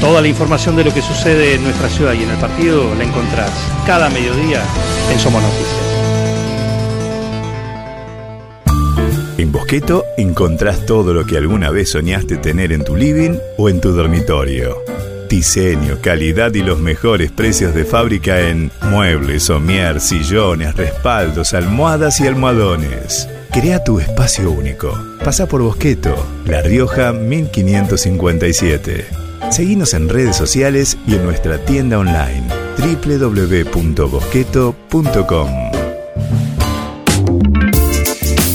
Toda la información de lo que sucede en nuestra ciudad y en el partido la encontrás cada mediodía en Somos Noticias. En Bosqueto encontrás todo lo que alguna vez soñaste tener en tu living o en tu dormitorio. Diseño, calidad y los mejores precios de fábrica en muebles, somier, sillones, respaldos, almohadas y almohadones. Crea tu espacio único. Pasa por Bosqueto, La Rioja 1557. Seguinos en redes sociales y en nuestra tienda online www.bosqueto.com.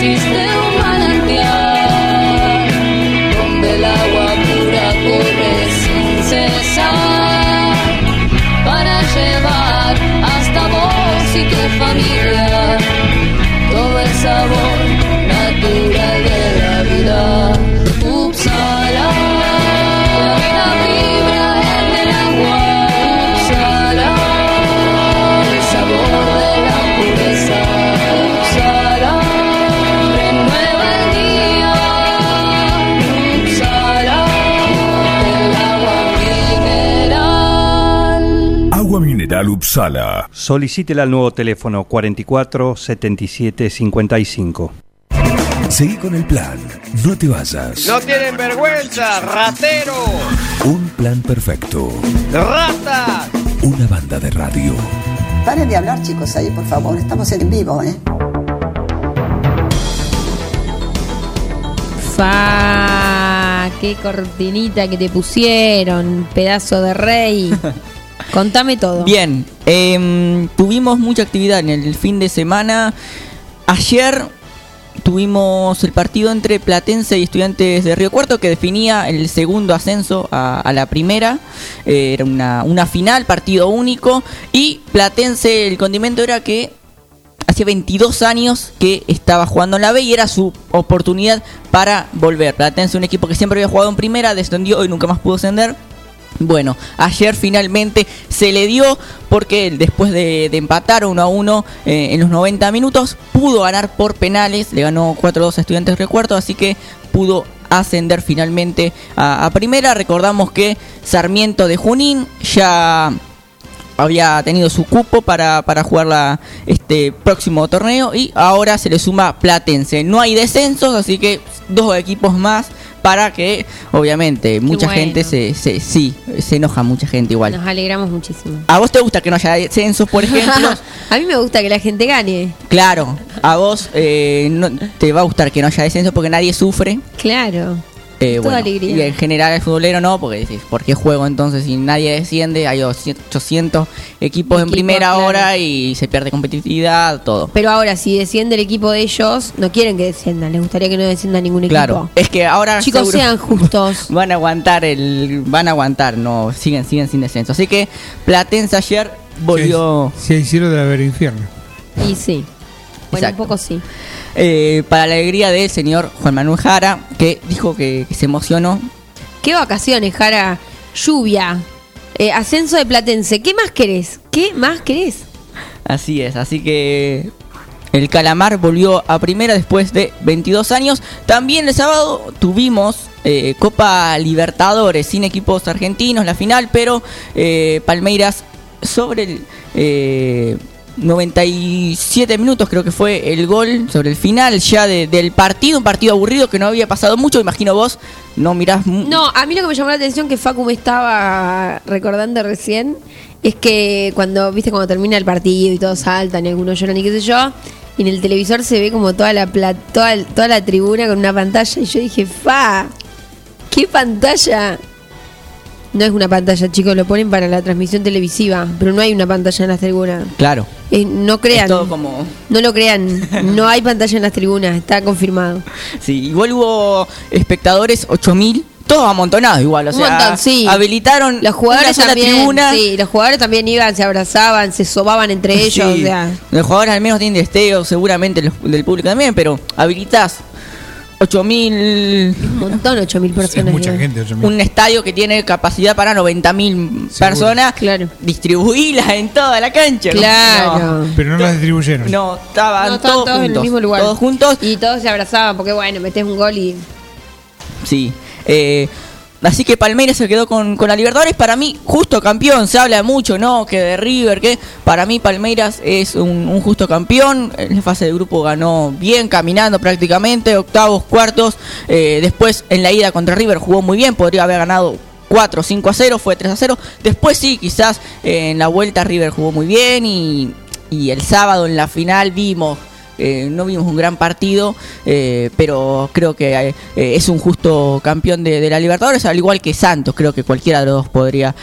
Existe un manantial donde el agua pura corre sin cesar para llevar hasta vos y tu familia Hospital Uppsala. Solicítela al nuevo teléfono 44 77 55. Seguí con el plan. No te vayas. No tienen vergüenza, ratero. Un plan perfecto. Rata. Una banda de radio. Paren de hablar, chicos, ahí, por favor. Estamos en vivo, ¿eh? Fa, qué cortinita que te pusieron, pedazo de rey. Contame todo. Bien, em, tuvimos mucha actividad en el fin de semana. Ayer tuvimos el partido entre Platense y Estudiantes de Río Cuarto que definía el segundo ascenso a, la primera. Eh, era una, una final, partido único. Y Platense, el condimento era que hacía 22 años que estaba jugando en la B y era su oportunidad para volver. Platense, un equipo que siempre había jugado en primera, descendió y nunca más pudo ascender. Bueno, ayer finalmente se le dio porque después de, empatar uno a uno eh, en los 90 minutos pudo ganar por penales, le ganó 4-2 a Estudiantes Recuerdo, así que pudo ascender finalmente a, a primera. Recordamos que Sarmiento de Junín ya había tenido su cupo para, para jugar la, este próximo torneo y ahora se le suma Platense. No hay descensos, así que dos equipos más para que, obviamente, mucha bueno. gente se, se, sí, se enoja mucha gente igual. Nos alegramos muchísimo. ¿A vos te gusta que no haya descensos, por ejemplo? a mí me gusta que la gente gane. claro, a vos eh, no, te va a gustar que no haya descensos porque nadie sufre. Claro. Eh, Toda bueno, alegría. Y en general el futbolero no, porque decís, ¿por qué juego entonces si nadie desciende? Hay 800 equipos en primera claro. hora y se pierde competitividad, todo. Pero ahora, si desciende el equipo de ellos, no quieren que desciendan. Les gustaría que no descienda ningún equipo. Claro, es que ahora Chicos, seguro sean justos. van a aguantar el van a aguantar, no siguen siguen sin descenso. Así que Platense ayer volvió Si hay cielo debe haber infierno. Y sí. Bueno, Exacto. un poco sí. Eh, para la alegría del señor Juan Manuel Jara, que dijo que, que se emocionó. ¿Qué vacaciones, Jara? Lluvia. eh, ascenso de Platense. ¿Qué más querés? ¿Qué más querés? Así es, así que el Calamar volvió a primera después de 22 años. También el sábado tuvimos eh, Copa Libertadores sin equipos argentinos, la final, pero eh, Palmeiras sobre el 97 minutos creo que fue el gol sobre el final ya de- del partido, un partido aburrido que no había pasado mucho, imagino vos no mirás No, a mí lo que me llamó la atención que Facu me estaba recordando recién es que cuando, viste, cuando termina el partido y todos saltan y algunos lloran y qué sé yo, y en el televisor se ve como toda la pla- toda, toda la tribuna con una pantalla y yo dije, fa, ¿qué pantalla? No es una pantalla, chicos, lo ponen para la transmisión televisiva, pero no hay una pantalla en las tribunas. Claro. Eh, no crean. Es todo como No lo crean, no hay pantalla en las tribunas, está confirmado. Sí, igual hubo espectadores 8000, todos amontonados igual, o Un sea, montón, sí. habilitaron Los jugadores una también, tribuna. sí, los jugadores también iban, se abrazaban, se sobaban entre ellos, Sí. o sea, Los jugadores al menos tienen destello, seguramente los del público también, pero habilitas 8000 un montón, 8000 personas. mucha iban. gente, 8.000. un estadio que tiene capacidad para 90.000 personas, Claro. distribuirlas en toda la cancha. Claro. No, Pero no las distribuyeron. no, estaban, No, estaban todos, todos en el juntos, mismo lugar. Todos juntos, Y todos se abrazaban, porque bueno, metés un gol y. Sí. Eh, así que Palmeiras se quedó con, con la Libertadores. Para mí, justo campeón. Se habla mucho, ¿no? Que de River, que para mí Palmeiras es un, justo campeón. En la fase de grupo ganó bien, caminando prácticamente. Octavos, cuartos. Eh, después en la ida contra River jugó muy bien. Podría haber ganado 4, 5 a 0, fue 3 a 0. Después sí, quizás en la vuelta River jugó muy bien y el sábado en la final vimos eh, no vimos un gran partido, eh, pero creo que eh, es un justo campeón de, la Libertadores, al igual que Santos. Creo que cualquiera de los dos podría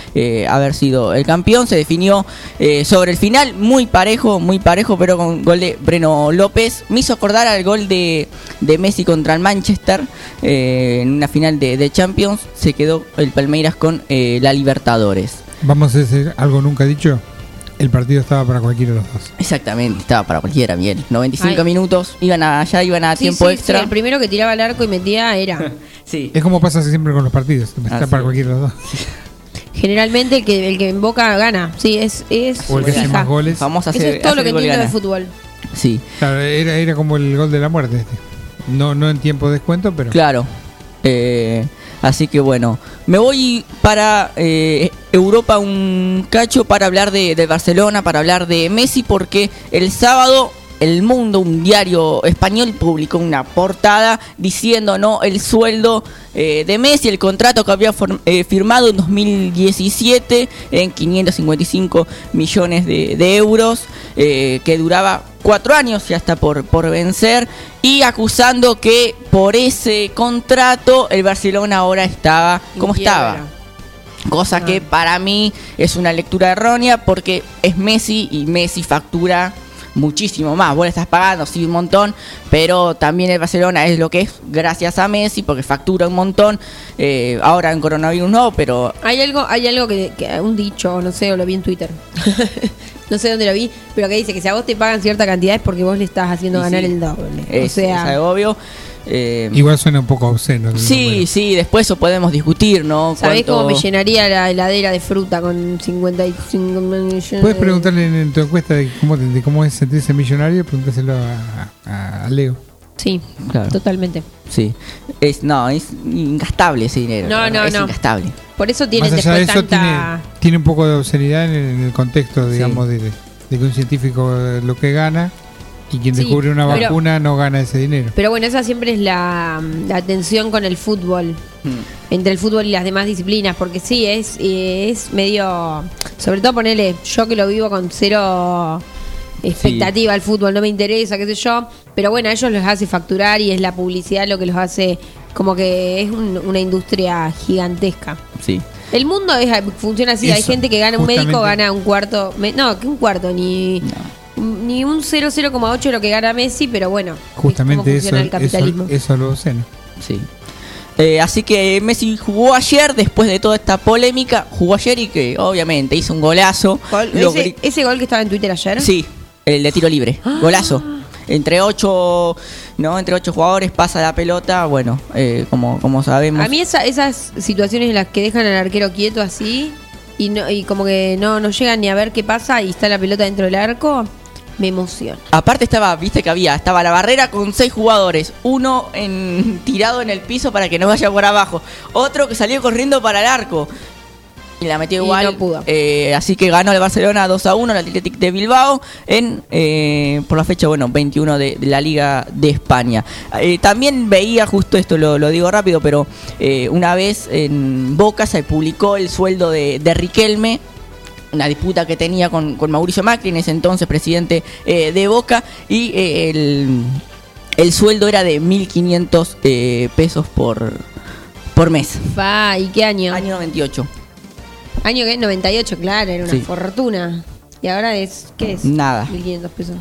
haber sido el campeón. Se definió sobre el final, muy parejo, muy parejo, pero con gol de Breno López. Me hizo acordar al gol de, Messi contra el Manchester en una final de, Champions. Se quedó el Palmeiras con la Libertadores. Vamos a decir algo nunca dicho. El partido estaba para cualquiera de los dos. Exactamente, estaba para cualquiera, bien. 95 Ay. minutos, iban a, ya iban a Sí, tiempo sí, extra. sí, el primero que tiraba el arco y metía era. Sí. Es como pasa siempre con los partidos. Está para cualquiera de los dos. Generalmente el que, el que en boca gana. Sí, es. es O el que hace más goles. Vamos a Eso hacer es todo lo que entiendo de fútbol. Sí, Claro, era, era como el gol de la muerte este. No, no en tiempo de descuento, pero. claro. Eh, Así que bueno, me voy para eh, Europa un cacho para hablar de, de Barcelona, para hablar de Messi, porque el sábado el Mundo, un diario español, publicó una portada diciendo no el sueldo eh, de Messi, el contrato que había eh, firmado en 2017 en 555 millones de, de euros, eh, que duraba cuatro años, ya está por, por vencer, y acusando que por ese contrato el Barcelona ahora estaba como estaba. Cosa que para mí es una lectura errónea porque es Messi y Messi factura muchísimo más. Vos le estás pagando, sí, un montón, pero también el Barcelona es lo que es gracias a Messi porque factura un montón. Eh, ahora en coronavirus no, pero Hay algo, hay algo que, que- un dicho, no sé, o lo vi en Twitter. no sé dónde lo vi, pero que dice que si a vos te pagan cierta cantidad es porque vos le estás haciendo Y ganar sí. el doble. es, o sea, es algo obvio. Eh, Igual suena un poco obsceno. sí, número. sí, después eso podemos discutir, ¿no? ¿sabés Cuánto- cómo me llenaría la heladera de fruta con 55 millones? Puedes preguntarle en, en tu encuesta de cómo, de cómo es sentirse millonario, preguntáselo a, a- a Leo. Sí, Claro. totalmente. Sí. Es, no, es ingastable ese dinero. No, no, es no. ingastable. Por eso tienen Más allá de después eso, tanta... tiene, tiene un poco de obscenidad en el, en el contexto, digamos, de, de que un científico lo que gana y quien Sí, descubre una pero- vacuna no gana ese dinero. Pero bueno, esa siempre es la, la tensión con el fútbol. Entre el fútbol y las demás disciplinas. Porque sí, es, eh, es medio. Sobre todo ponerle. Yo que lo vivo con cero expectativa al fútbol, no me interesa, qué sé yo. Pero bueno, a ellos los hace facturar y es la publicidad lo que los hace. Como que es un- una industria gigantesca. Sí. El mundo es, funciona así. Hay gente que gana un médico, gana un cuarto. me- no, que un cuarto, ni. Ni un 0,0,8 de lo que gana Messi, pero bueno. es cómo Justamente eso, funciona el eso, capitalismo. eso es lo obsceno. Sí. Eh, así que Messi jugó ayer, después de toda esta polémica, jugó ayer y que obviamente hizo un golazo. Gol- Lo ese, gol que estaba en Twitter ayer. Sí, el de tiro libre, golazo. Entre ocho, no, entre ocho jugadores pasa la pelota, bueno, eh, como, como sabemos. A mí esa- esas situaciones en las que dejan al arquero quieto así y no y como que no, no llegan ni a ver qué pasa y está la pelota dentro del arco, me emociona. Aparte estaba, viste que había, estaba la barrera con seis jugadores, uno en, tirado en el piso para que no vaya por abajo, otro que salió corriendo para el arco y la metió Y igual. no pudo. Eh, así que ganó el Barcelona 2 a 1, el Athletic de Bilbao, en eh, por la fecha bueno 21 de, de la Liga de España. Eh, también veía justo esto, lo, lo digo rápido, pero eh, una vez en Boca se publicó el sueldo de, de Riquelme una disputa que tenía con, con Mauricio Macri, en ese entonces presidente eh, de Boca, y eh, el, el sueldo era de 1.500 eh, pesos por, por mes. Va, ¿y qué año? Año 98. Año que 98, claro, era una Sí. fortuna. Y ahora es, ¿qué es? Nada. 1500 pesos.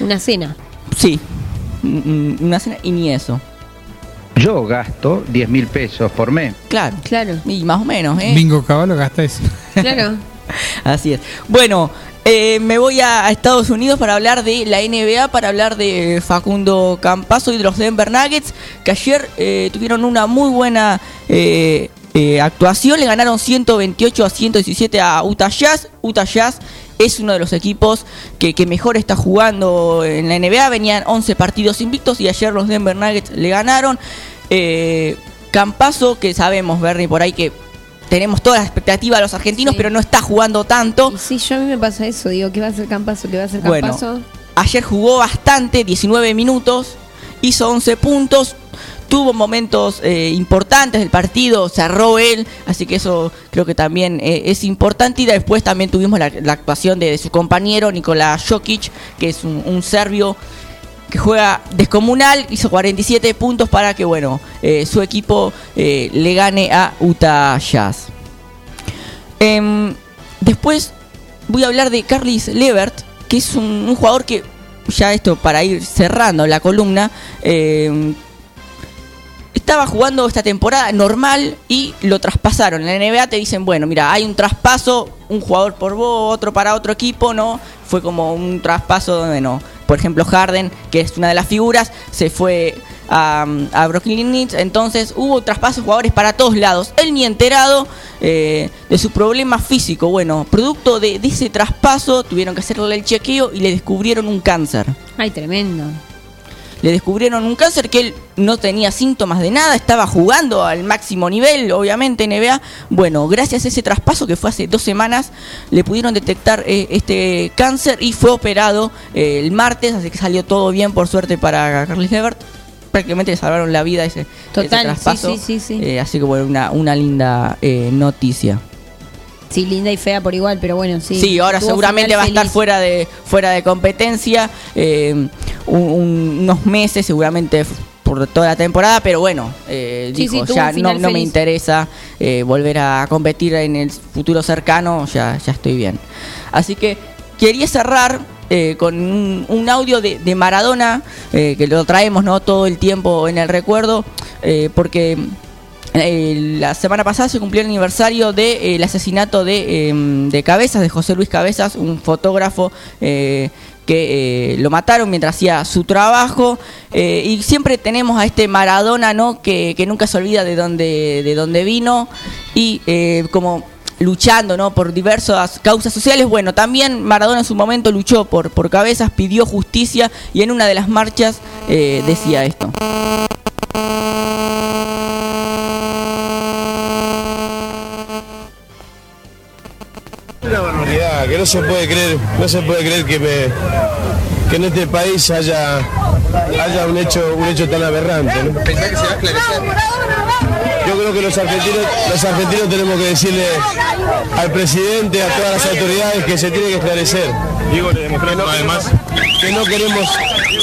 Una cena. Sí, Mm, mm, una cena y ni eso. Yo gasto 10 mil pesos por mes. Claro, claro. Y más o menos, ¿eh? Bingo Caballo gasta eso. Claro. Así es. Bueno, eh, me voy a a Estados Unidos para hablar de la NBA, para hablar de Facundo Campazo y de los Denver Nuggets, que ayer eh, tuvieron una muy buena eh, eh, actuación. Le ganaron 128 a 117 a Utah Jazz. Utah Jazz es uno de los equipos que, que mejor está jugando en la NBA. Venían 11 partidos invictos y ayer los Denver Nuggets le ganaron. Eh, Campazo, que sabemos, Bernie, por ahí que tenemos toda la expectativa de los argentinos, pero no está jugando tanto. Sí, yo a mí me pasa eso, digo, ¿qué va a hacer Campazo? ¿Qué va a hacer Bueno, Campazo? ayer jugó bastante, 19 minutos, hizo 11 puntos, tuvo momentos eh, importantes del partido, cerró él, así que eso creo que también eh, es importante. Y después también tuvimos la, actuación de, su compañero Nicolás Jokic, que es un, serbio que juega descomunal, hizo 47 puntos para que bueno eh, su equipo le gane a Utah Jazz. Em, después voy a hablar de Carlis Levert, que es un, un jugador que, ya esto para ir cerrando la columna, em, estaba jugando esta temporada normal y lo traspasaron. En la NBA te dicen, bueno, mira, hay un traspaso, un jugador por vos, otro para otro equipo, ¿no? Fue como un traspaso donde no. Por ejemplo, Harden, que es una de las figuras, se fue a, Brooklyn Nets. Entonces hubo traspasos jugadores para todos lados. Él ni enterado eh, de su problema físico. Bueno, producto de, de ese traspaso, tuvieron que hacerle el chequeo y le descubrieron un cáncer. Ay, tremendo. Le descubrieron un cáncer que él no tenía síntomas de nada, estaba jugando al máximo nivel, obviamente, NBA. Bueno, gracias a ese traspaso que fue hace dos semanas, le pudieron detectar eh, este cáncer y fue operado eh, el martes, así que salió todo bien, por suerte, para Carlos Levert. Prácticamente le salvaron la vida ese, Total, traspaso. sí, sí, sí. Eh, así que bueno, una, una linda eh, noticia. Sí, linda y fea por igual, pero bueno, sí. Sí, ahora seguramente va a estar feliz. fuera de fuera de competencia eh, un- un- unos meses, seguramente por toda la temporada, pero bueno, eh, Sí, dijo, sí, ya no, no me interesa eh, volver a competir en el futuro cercano, ya, ya estoy bien. Así que quería cerrar eh, con un, un audio de, de Maradona, que lo traemos no todo el tiempo en el recuerdo, porque eh, la semana pasada se cumplió el aniversario del asesinato de, eh, de Cabezas, de José Luis Cabezas, un fotógrafo eh, que eh, lo mataron mientras hacía su trabajo. eh, y siempre tenemos a este Maradona, ¿no? Que, nunca se olvida de dónde, de dónde vino. Y eh, como luchando ¿no? por diversas causas sociales. Bueno, también Maradona en su momento luchó por, por cabezas, pidió justicia y en una de las marchas eh, decía esto. No se puede creer, no se puede creer que me, que en este país haya, haya un hecho, un hecho tan aberrante. ¿no? que se va a esclarecer? Yo creo que los argentinos, los argentinos tenemos que decirle al presidente, a todas las autoridades que se tiene que esclarecer. Digo, le demostramos además que no queremos,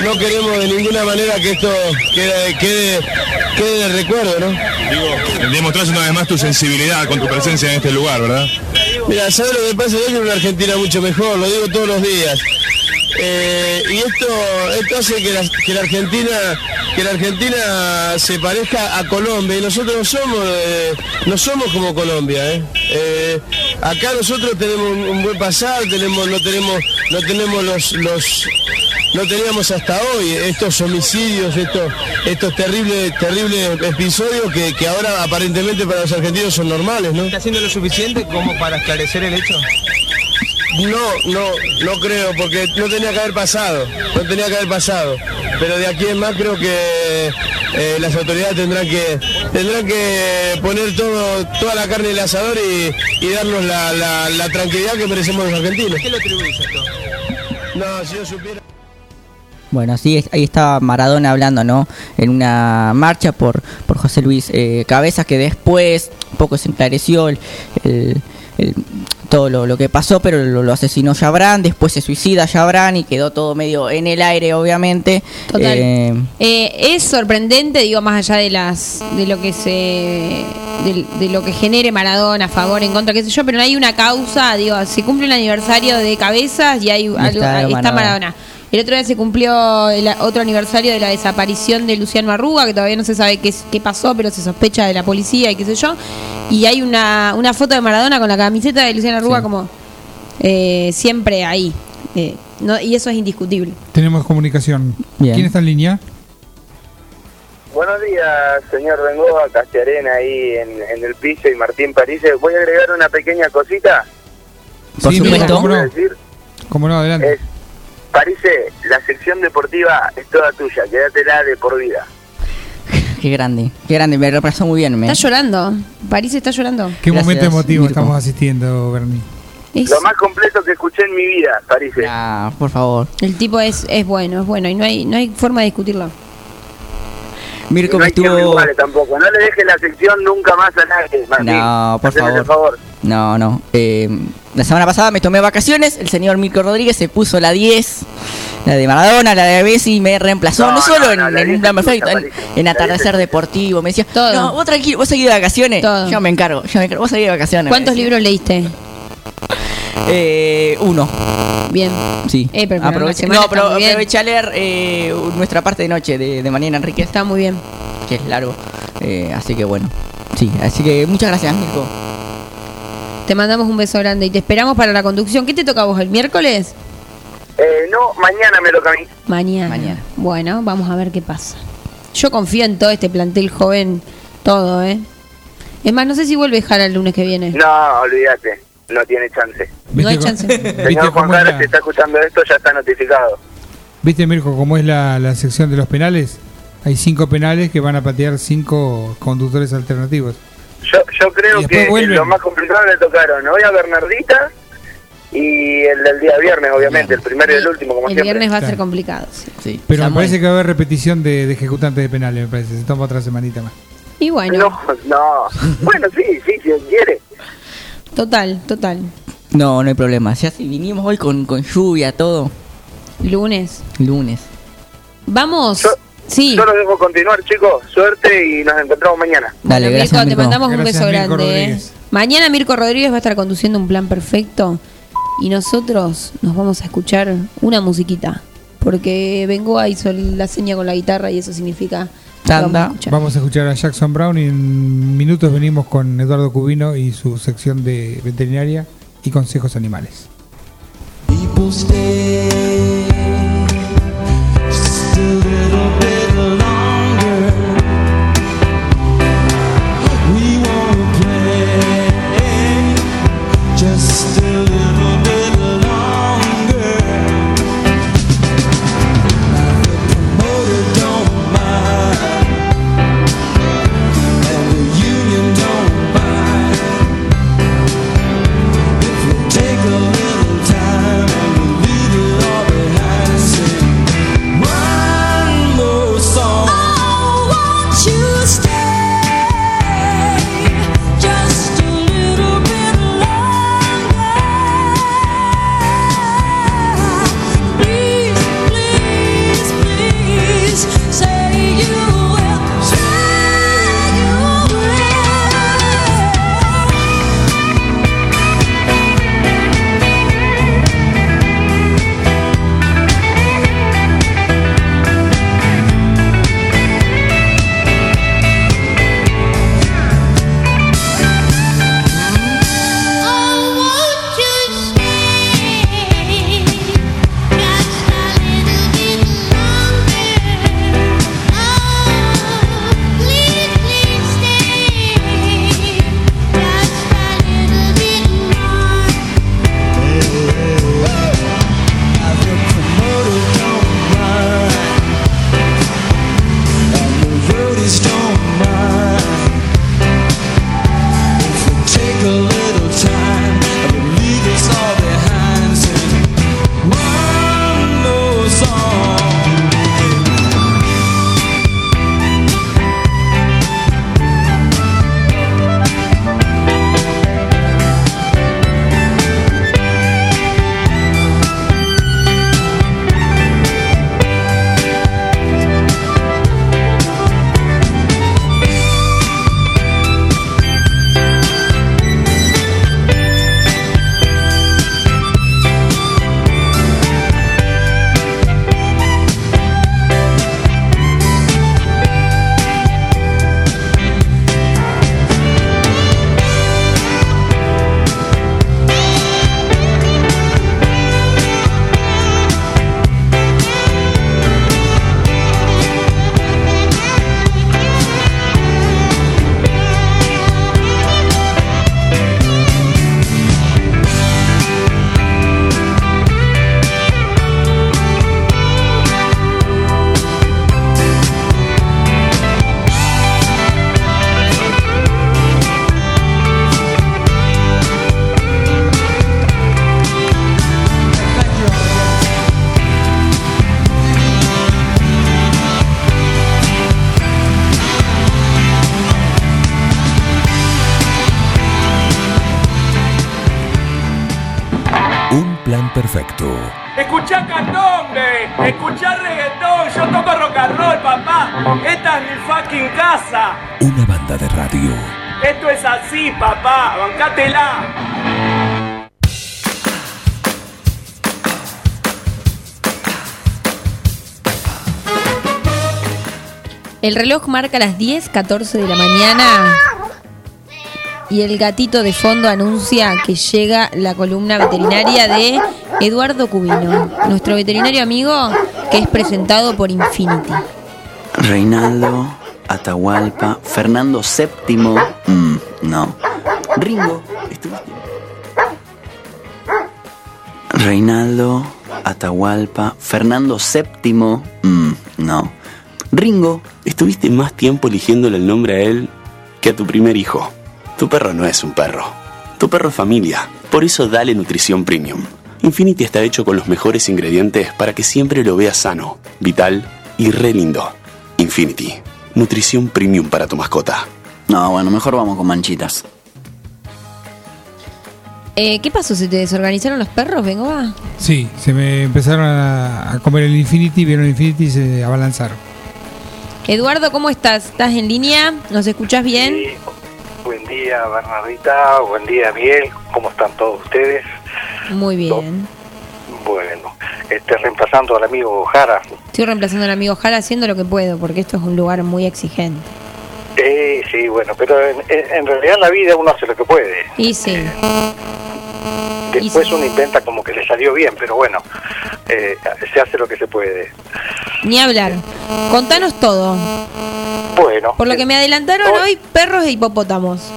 no queremos de ninguna manera que esto quede, quede, quede en el recuerdo, ¿no? Digo, demostrás una vez más tu sensibilidad con tu presencia en este lugar, ¿verdad? Mira, ¿sabes lo que pasa? Yo quiero una Argentina mucho mejor, lo digo todos los días. Eh, y esto, esto hace que la, Argentina que la Argentina se parezca a Colombia y nosotros no somos eh, no somos como Colombia ¿eh? Acá nosotros tenemos un, un buen pasar tenemos no tenemos no tenemos los los no teníamos hasta hoy estos homicidios estos estos terribles terribles episodios que, que ahora aparentemente para los argentinos son normales ¿no? ¿Está haciendo lo suficiente como para esclarecer el hecho? No, no, no creo, porque no tenía que haber pasado, no tenía que haber pasado. Pero de aquí en más creo que eh, las autoridades tendrán que tendrán que poner todo, toda la carne en el asador y, y darnos la, la- la tranquilidad que merecemos los argentinos. ¿Qué lo atribuís a esto? No, si yo supiera. Bueno, así es, ahí estaba Maradona hablando, ¿no? En una marcha por, por José Luis eh, Cabezas, que después un poco se esclareció el, el- el- todo lo, lo que pasó, pero lo, lo asesinó Jabrán, después se suicida Jabrán y quedó todo medio en el aire, obviamente. Total. Eh, Eh, es sorprendente, digo, más allá de las de lo que se de, de lo que genere Maradona a favor, en contra, qué sé yo, pero no hay una causa, digo, se cumple un aniversario de cabezas y hay algo, está está, Maradona. El otro día se cumplió el otro aniversario de la desaparición de Luciano Arruga, que todavía no se sabe qué, pasó, pero se sospecha de la policía y qué sé yo. Y hay una, una foto de Maradona con la camiseta de Luciano Arruga como eh, siempre ahí. Eh, no, y eso es indiscutible. Tenemos comunicación. Bien. ¿Quién está en línea? Buenos días, señor Bengoa, Castiarena ahí en, en el piso y Martín París. Voy a agregar una pequeña cosita. Por Sí, supuesto. ¿cómo no? ¿Cómo no? Adelante. es, París, la sección deportiva es toda tuya, quédatela de por vida. qué grande, qué grande, me represó muy bien. Me. Está llorando. París está llorando. ¿Qué Gracias, momento emotivo Mirko. estamos asistiendo, Bernie? Es- Lo más completo que escuché en mi vida, París. Ah, por favor. el tipo es, es bueno, es bueno y no hay, no hay forma de discutirlo. Mirko no estuvo... tampoco. No le dejes la sección nunca más a nadie. Martín. No, por favor. favor. No, no. Eh, la semana pasada me tomé vacaciones, el señor Mirko Rodríguez se puso la 10, la de Maradona, la de Messi, me reemplazó, no, No, solo no, en, no, la en 10 un plan perfecto, en, en atardecer 10 deportivo, me decía, Todo. no, vos tranquilo, vos seguís de vacaciones, Todo. yo me encargo, yo me encargo, vos seguís de vacaciones. ¿Cuántos decía. libros leíste? Eh, uno, Bien. sí. Eh, pero Aproveché, no, pero aproveché a leer eh, nuestra parte de noche de, de Mariana Enríquez, Está muy bien. que es largo, eh, así que bueno. Sí, así que muchas gracias, Mirko. Te mandamos un beso grande y te esperamos para la conducción. ¿Qué te toca a vos el miércoles? Eh, no, mañana me lo a mí. Mañana. Mañana. Bueno, vamos a ver qué pasa. Yo confío en todo este plantel joven, todo, ¿eh? Es más, no sé si vuelve Jara el lunes que viene. No, olvídate. No tiene chance. No hay chance. ¿Viste Señor cómo Juan la- si está escuchando esto, ya está notificado. ¿Viste, Mirko, cómo es la, la sección de los penales? Hay cinco penales que van a patear cinco conductores alternativos. Yo, yo creo que vuelven. lo más complicado le tocaron hoy a Bernardita y el del día viernes, obviamente, el primero y el último, como El siempre. viernes va a ser Claro. complicado. sí. Pero me parece que va a haber repetición de, de ejecutantes de penales, me parece. Se toma otra semanita más. Y bueno, No, no. bueno, sí, sí, si quiere. total, total. No, no hay problema. Ya si vinimos hoy con, con lluvia, todo. Lunes. Lunes. Vamos. Sí. Yo los dejo continuar, chicos. Suerte y nos encontramos mañana. Dale, Mirko, gracias, te Mirko. mandamos un beso Mirko grande. ¿eh? Mañana Mirko Rodríguez va a estar conduciendo un plan perfecto y nosotros nos vamos a escuchar una musiquita. Porque Bengoa hizo la seña con la guitarra y eso significa... que vamos a escuchar. Vamos a escuchar a Jackson Brown y en minutos venimos con Eduardo Cubino y su sección de veterinaria y consejos animales. People stay perfecto. Escuchá candombe, escuchá reggaetón, yo toco rock and roll, papá. Esta es mi fucking casa. Una banda de radio. Esto es así, papá, bancátela. El reloj marca las 10.14 de la mañana y el gatito de fondo anuncia que llega la columna veterinaria de Eduardo Cubino, nuestro veterinario amigo que es presentado por Infinity. Reinaldo, Atahualpa, Fernando VII, mm, no. Ringo, ¿estuviste? Reinaldo, Atahualpa, Fernando VII, mm, no. Ringo, Estuviste más tiempo eligiéndole el nombre a él que a tu primer hijo. Tu perro no es un perro. Tu perro es familia. Por eso dale nutrición premium. Infinity está hecho con los mejores ingredientes para que siempre lo veas sano, vital y re lindo. Infinity. Nutrición premium para tu mascota. No, bueno, mejor vamos con manchitas. Eh, ¿Qué pasó? ¿Se te desorganizaron los perros, Bengoa? Sí, se me empezaron a, a comer el Infinity, vieron el Infinity y se abalanzaron. Eduardo, ¿cómo estás? ¿Estás en línea? ¿Nos escuchás bien? Buen día, Bernardita. Buen día, Miguel. ¿Cómo están todos ustedes? Muy bien. Bueno, este, reemplazando al amigo Jara. Estoy reemplazando al amigo Jara haciendo lo que puedo, porque esto es un lugar muy exigente. Eh, sí, bueno, pero en, realidad en la vida uno hace lo que puede. Y sí. Después uno intenta como que le salió bien, pero bueno, eh, se hace lo que se puede. Ni hablar. Contanos todo. Bueno, Por lo que me adelantaron hoy, perros e hipopótamos.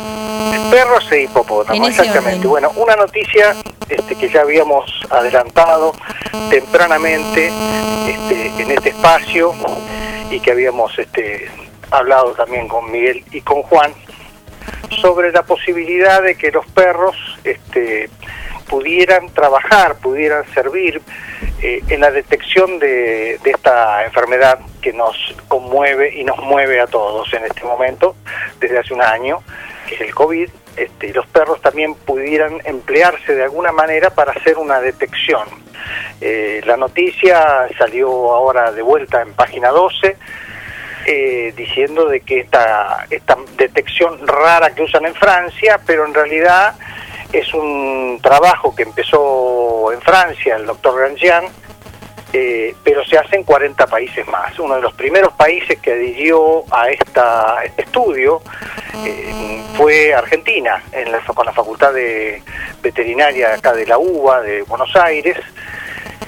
Perros e hipopótamos, exactamente. orden. Bueno, una noticia este, que ya habíamos adelantado tempranamente este, en este espacio y que habíamos este, hablado también con Miguel y con Juan sobre la posibilidad de que los perros este, pudieran trabajar, pudieran servir eh, en la detección de, de esta enfermedad que nos conmueve y nos mueve a todos en este momento, desde hace un año, que es el COVID. Este, y los perros también pudieran emplearse de alguna manera para hacer una detección. Eh, la noticia salió ahora de vuelta en página 12 eh, diciendo de que esta, esta detección rara que usan en Francia, pero en realidad es un trabajo que empezó en Francia el doctor Grandjean, eh, pero se hace en 40 países más. Uno de los primeros países que adhirió a esta, a este estudio eh, fue Argentina, en la- con la Facultad de Veterinaria acá de la UBA de Buenos Aires,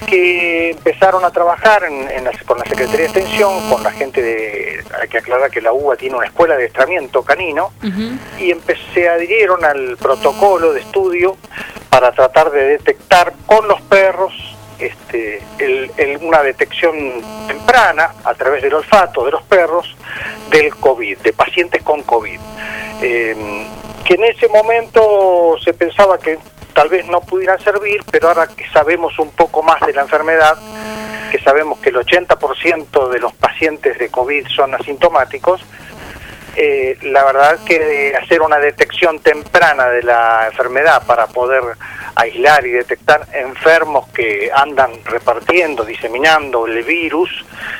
que empezaron a trabajar en, en la- con la Secretaría de Extensión, con la gente de, hay que aclarar que la UBA tiene una escuela de adiestramiento canino, y empe- se adhirieron al protocolo de estudio para tratar de detectar con los perros este, el- una detección temprana a través del olfato de los perros del COVID, de pacientes con COVID. Eh, que en ese momento se pensaba que tal vez no pudieran servir, pero ahora que sabemos un poco más de la enfermedad, que sabemos que el 80% de los pacientes de COVID son asintomáticos, eh, la verdad que hacer una detección temprana de la enfermedad para poder aislar y detectar enfermos que andan repartiendo, diseminando el virus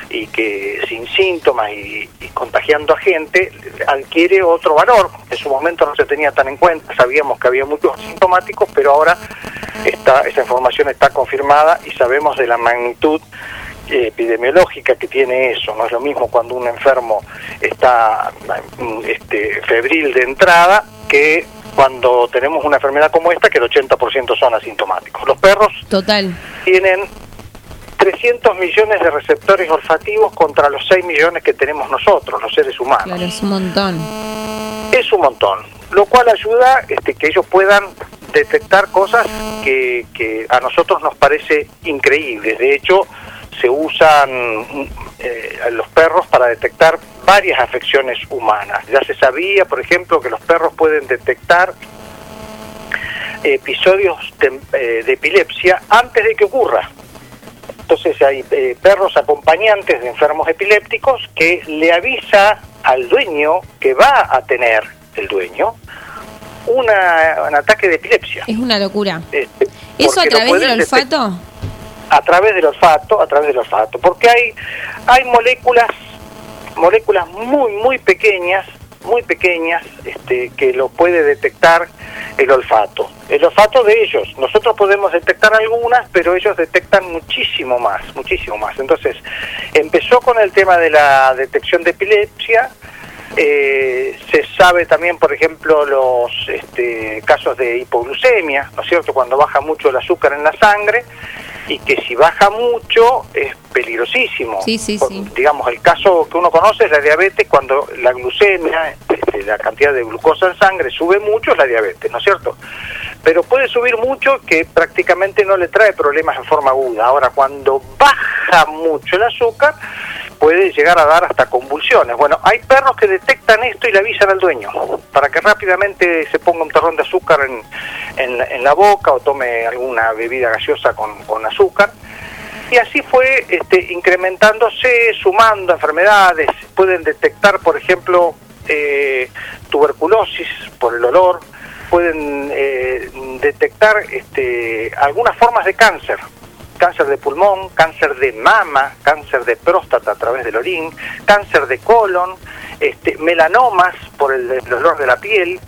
y que sin síntomas y, y contagiando a gente, adquiere otro valor. En su momento no se tenía tan en cuenta, sabíamos que había muchos asintomáticos, pero ahora esta, esta información está confirmada y sabemos de la magnitud epidemiológica que tiene eso. No es lo mismo cuando un enfermo está mm, este, febril de entrada que cuando tenemos una enfermedad como esta, que el 80% son asintomáticos. Los perros Total. tienen 300 millones de receptores olfativos contra los 6 millones que tenemos nosotros, los seres humanos. Claro, es un montón. Es un montón, lo cual ayuda este, que ellos puedan detectar cosas que, que a nosotros nos parece increíbles. De hecho, se usan eh, los perros para detectar varias afecciones humanas. Ya se sabía, por ejemplo, que los perros pueden detectar episodios tem- eh, de epilepsia antes de que ocurra. Entonces hay eh, perros acompañantes de enfermos epilépticos que le avisa al dueño que va a tener el dueño una, un ataque de epilepsia. Es una locura. Este, ¿Eso a través del olfato? A través del olfato, a través del olfato, porque hay hay moléculas moléculas muy muy pequeñas, muy pequeñas, este, que lo puede detectar el olfato. El olfato de ellos, nosotros podemos detectar algunas, pero ellos detectan muchísimo más, muchísimo más. Entonces, empezó con el tema de la detección de epilepsia, eh, se sabe también, por ejemplo, los este, casos de hipoglucemia, ¿no es cierto? Cuando baja mucho el azúcar en la sangre y que si baja mucho es peligrosísimo. Sí, sí, Por- sí. Digamos, el caso que uno conoce es la diabetes, cuando la glucemia, este, la cantidad de glucosa en sangre sube mucho, es la diabetes, ¿no es cierto? pero puede subir mucho que prácticamente no le trae problemas en forma aguda. Ahora, cuando baja mucho el azúcar, puede llegar a dar hasta convulsiones. Bueno, hay perros que detectan esto y le avisan al dueño para que rápidamente se ponga un terrón de azúcar en, en la- boca o tome alguna bebida gaseosa con, con azúcar. Y así fue este, incrementándose, sumando enfermedades. Pueden detectar, por ejemplo, eh, tuberculosis por el olor, pueden eh, detectar este, algunas formas de cáncer, cáncer de pulmón, cáncer de mama, cáncer de próstata a través del orín, cáncer de colon, este, melanomas por el, el de la piel,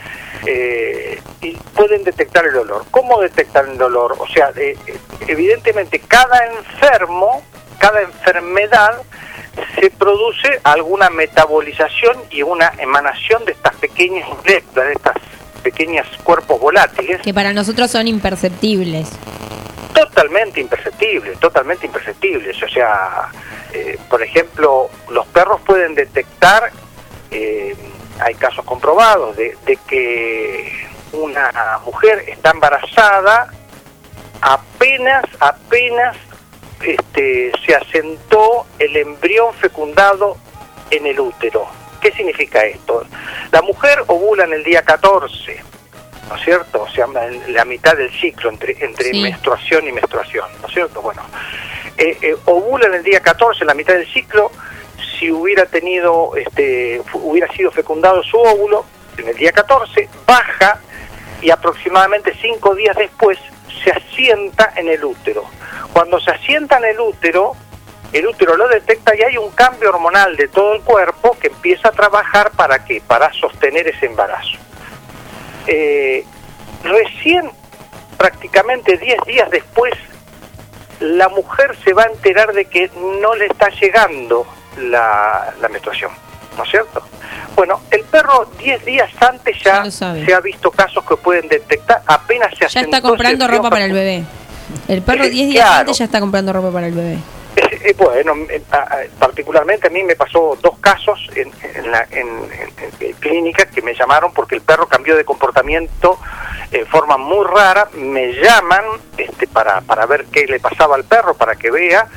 eh, y pueden detectar el olor. ¿Cómo detectan el olor? O sea, eh, eh, evidentemente cada enfermo, cada enfermedad se produce alguna metabolización y una emanación de estas pequeñas de estas pequeños cuerpos volátiles, Que para nosotros son imperceptibles. Totalmente imperceptibles, totalmente imperceptibles. O sea, eh, por ejemplo, los perros pueden detectar, eh, hay casos comprobados, de, de que una mujer está embarazada apenas, apenas este, se asentó el embrión fecundado en el útero. ¿Qué significa esto? La mujer ovula en el día 14, ¿no es cierto? O sea, en la mitad del ciclo, entre, entre Sí. menstruación y menstruación, ¿no es cierto? Bueno, eh, eh, ovula en el día 14, en la mitad del ciclo, si hubiera tenido, este, hubiera sido fecundado su óvulo, en el día 14, baja y aproximadamente cinco días después se asienta en el útero. Cuando se asienta en el útero, el útero lo detecta y hay un cambio hormonal de todo el cuerpo que empieza a trabajar para qué? Para sostener ese embarazo. Eh, recién, prácticamente 10 días después, la mujer se va a enterar de que no le está llegando la, la menstruación, ¿no es cierto? Bueno, el perro 10 días antes ya, se ha visto casos que pueden detectar, apenas se Ya está comprando ropa para el bebé. El perro 10 días Claro. antes ya está comprando ropa para el bebé. Eh, bueno, eh, particularmente a mí me pasó dos casos en, en la en, en- que me llamaron porque el perro cambió de comportamiento en forma muy rara. Me llaman este, para, para ver qué le pasaba al perro, para que vea,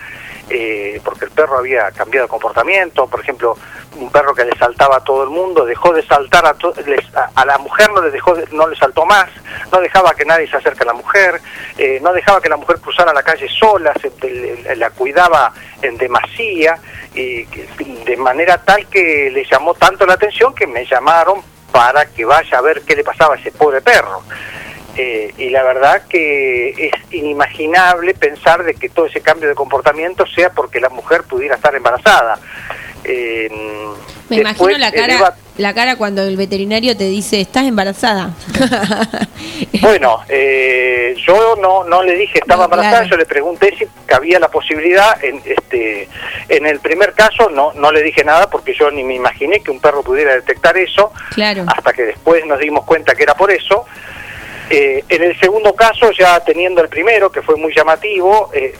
eh, porque el perro había cambiado de comportamiento. Por ejemplo, un perro que le saltaba a todo el mundo dejó de saltar a, to- les- a, a la mujer, no le, dejó de- no le saltó más, no dejaba que nadie se acerque a la mujer, eh, no dejaba que la mujer cruzara la calle sola, se- le- la cuidaba en demasía, y de manera tal que le llamó tanto la atención que me llamaron para que vaya a ver qué le pasaba a ese pobre perro. Eh, y la verdad que es inimaginable pensar de que todo ese cambio de comportamiento sea porque la mujer pudiera estar embarazada. Eh, Me imagino la eh, cara, la cara cuando el veterinario te dice, estás embarazada. Bueno, eh, yo no, no le dije estaba No, embarazada, claro. yo le pregunté si había la posibilidad, en, este, en el primer caso no, no le dije nada porque yo ni me imaginé que un perro pudiera detectar eso, Claro. hasta que después nos dimos cuenta que era por eso. Eh, en el segundo caso, ya teniendo el primero, que fue muy llamativo, eh,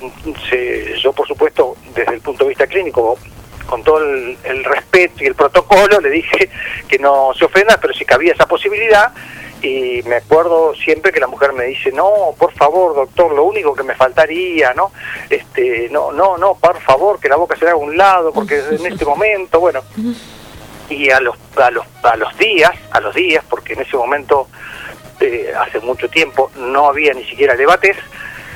se- yo por supuesto, desde el punto de vista clínico, con todo el, el respeto y el protocolo, le dije que no se ofenda, pero si cabía esa posibilidad. Y me acuerdo siempre que la mujer me dice, no, por favor, doctor, lo único que me faltaría, ¿no? Este, no, no, no, por favor, que la boca se haga a un lado, porque en este momento, bueno, y a los, a los, a los días, a los días, porque en ese momento, eh, hace mucho tiempo, no había ni siquiera debates,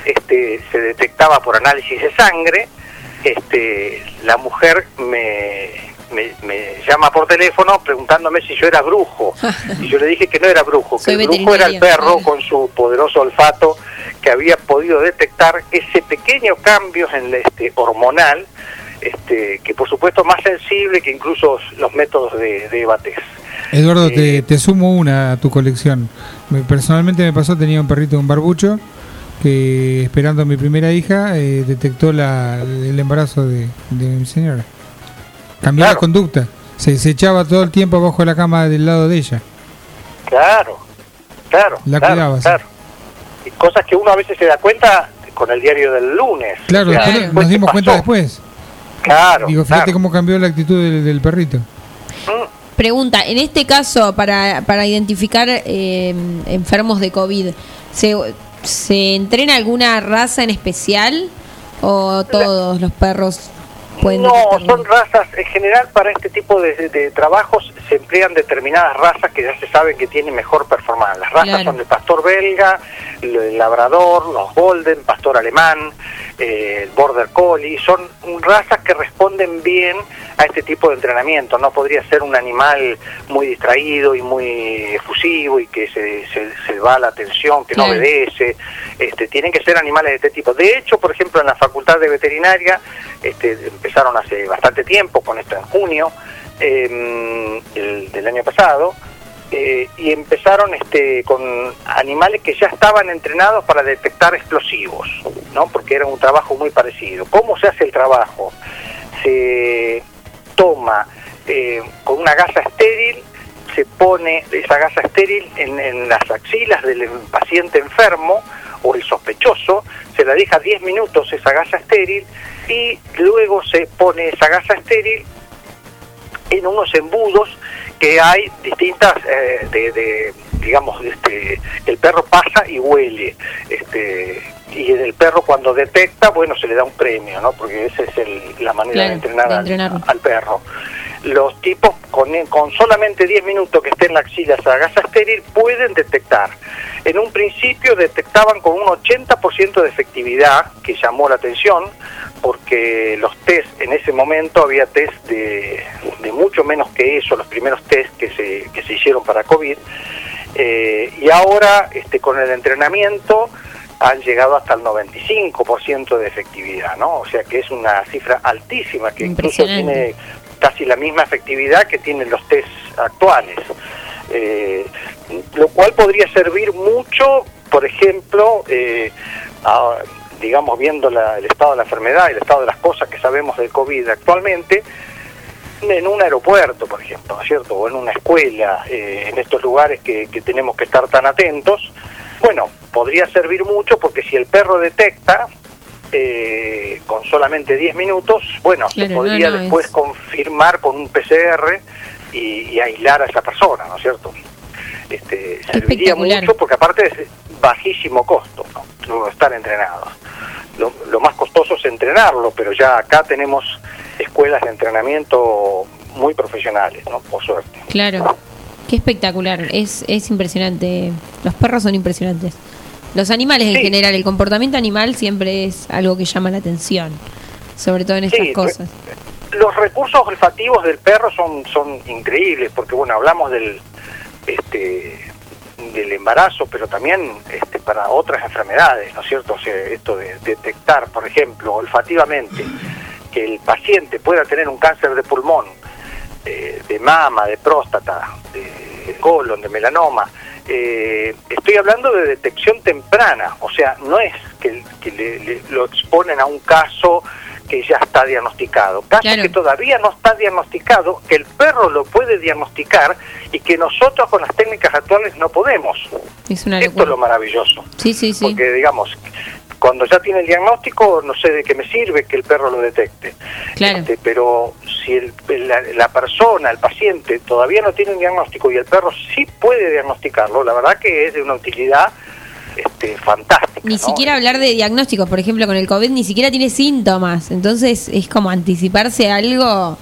este, se detectaba por análisis de sangre, este, la mujer me, me, me llama por teléfono preguntándome si yo era brujo, y yo le dije que no era brujo, que Soy el brujo era el perro con su poderoso olfato que había podido detectar ese pequeño cambio en este, hormonal, este, que por supuesto más sensible que incluso los métodos de, de Bates. Eduardo, te, te sumo una a tu colección. Me- personalmente me pasó, tenía un perrito un barbucho que esperando a mi primera hija eh, detectó la, el embarazo de, de mi señora. Cambió la conducta. Se, se echaba todo el tiempo abajo de la cama del lado de ella. Claro, claro. La claro, cuidaba, claro. Y cosas que uno a veces se da cuenta con el diario del lunes. Claro, O sea, después nos ¿qué dimos cuenta después. Claro. Digo, fíjate claro. cómo cambió la actitud del, del perrito. Pregunta, en este caso, para, para identificar eh, enfermos de COVID, ¿se, ¿se entrena alguna raza en especial o todos los perros pueden No, son razas, en general para este tipo de, de- trabajos se emplean determinadas razas que ya se saben que tienen mejor performance. Las razas Claro. son el pastor belga, el, el labrador, los golden, pastor alemán, eh, el border collie, son razas que responden bien a este tipo de entrenamiento. No podría ser un animal muy distraído y muy efusivo y que se, se, se va la atención, que no obedece. Este, tienen que ser animales de este tipo. De hecho, por ejemplo, en la Facultad de Veterinaria este, empezaron hace bastante tiempo, con esto en junio eh, el- del año pasado, eh, y empezaron este, con animales que ya estaban entrenados para detectar explosivos, ¿no? porque era un trabajo muy parecido. ¿Cómo se hace el trabajo? Se toma eh, con una gasa estéril, se pone esa gasa estéril en, en las axilas del paciente enfermo o el sospechoso, se la deja 10 minutos esa gasa estéril y luego se pone esa gasa estéril en unos embudos que hay distintas eh, de, de, digamos este el perro pasa y huele este y el perro cuando detecta bueno se le da un premio no porque esa es el- la manera Claro, de entrenar, de al- entrenarlo. al, perro. Los tipos con, con solamente 10 minutos que esté en la axila esa gasa estéril pueden detectar. En un principio detectaban con un 80% de efectividad que llamó la atención porque los test en ese momento había test de, de mucho menos que eso, los primeros test que se, que se hicieron para COVID, eh, y ahora este, con el entrenamiento han llegado hasta el 95% de efectividad, ¿no? O sea que es una cifra altísima que incluso tiene casi la misma efectividad que tienen los test actuales. Eh, lo cual podría servir mucho, por ejemplo, eh, a- digamos, viendo la- el estado de la enfermedad, el estado de las cosas que sabemos del COVID actualmente, en un aeropuerto, por ejemplo, ¿no es cierto? O en una escuela, eh, en estos lugares que, que tenemos que estar tan atentos, bueno, podría servir mucho porque si el perro detecta eh, con solamente 10 minutos, bueno, se podría no, no, después es- confirmar con un PCR y, y aislar a esa persona, ¿no es cierto? Este, serviría mucho porque aparte es bajísimo costo, ¿no? Estar entrenados. Lo, lo más costoso es entrenarlo, pero ya acá tenemos escuelas de entrenamiento muy profesionales, ¿no? Por suerte. Claro. Qué espectacular. Es, es impresionante. Los perros son impresionantes. Los animales en general, el comportamiento animal siempre es algo que llama la atención. Sobre todo en estas Sí, cosas. Los recursos olfativos del perro son, son increíbles, porque bueno, hablamos del este del embarazo, pero también este, para otras enfermedades, ¿no es cierto? O sea, esto de detectar, por ejemplo, olfativamente, que el paciente pueda tener un cáncer de pulmón, eh, de mama, de próstata, de colon, de melanoma. Eh, estoy hablando de detección temprana, o sea, no es que, le- lo exponen a un caso que ya está diagnosticado. Caso Claro. que todavía no está diagnosticado, que el perro lo puede diagnosticar y que nosotros con las técnicas actuales no podemos. Es una Esto es lo maravilloso. Sí, sí, sí. Porque, digamos, cuando ya tiene el diagnóstico, no sé de qué me sirve que el perro lo detecte. Claro. Este, pero si el- la, la persona, el paciente, todavía no tiene un diagnóstico y el perro sí puede diagnosticarlo, la verdad que es de una utilidad este, fantástica. Ni ¿no? siquiera hablar de diagnósticos, por ejemplo, con el COVID, ni siquiera tiene síntomas. Entonces es como anticiparse a algo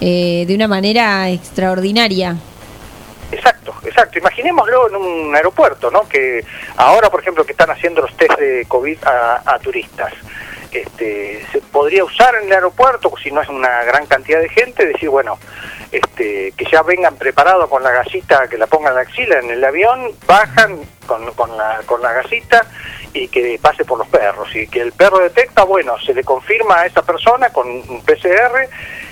eh, de una manera extraordinaria. Exacto, exacto. Imaginémoslo en un aeropuerto, ¿no? Que ahora, por ejemplo, que están haciendo los test de COVID a, a turistas. Este, se podría usar en el aeropuerto, si no es una gran cantidad de gente, decir, bueno, este, que ya vengan preparados con la gasita, que la pongan la axila en el avión, bajan con, con, la, con la gasita y que pase por los perros. Y que el perro detecta, bueno, se le confirma a esa persona con un PCR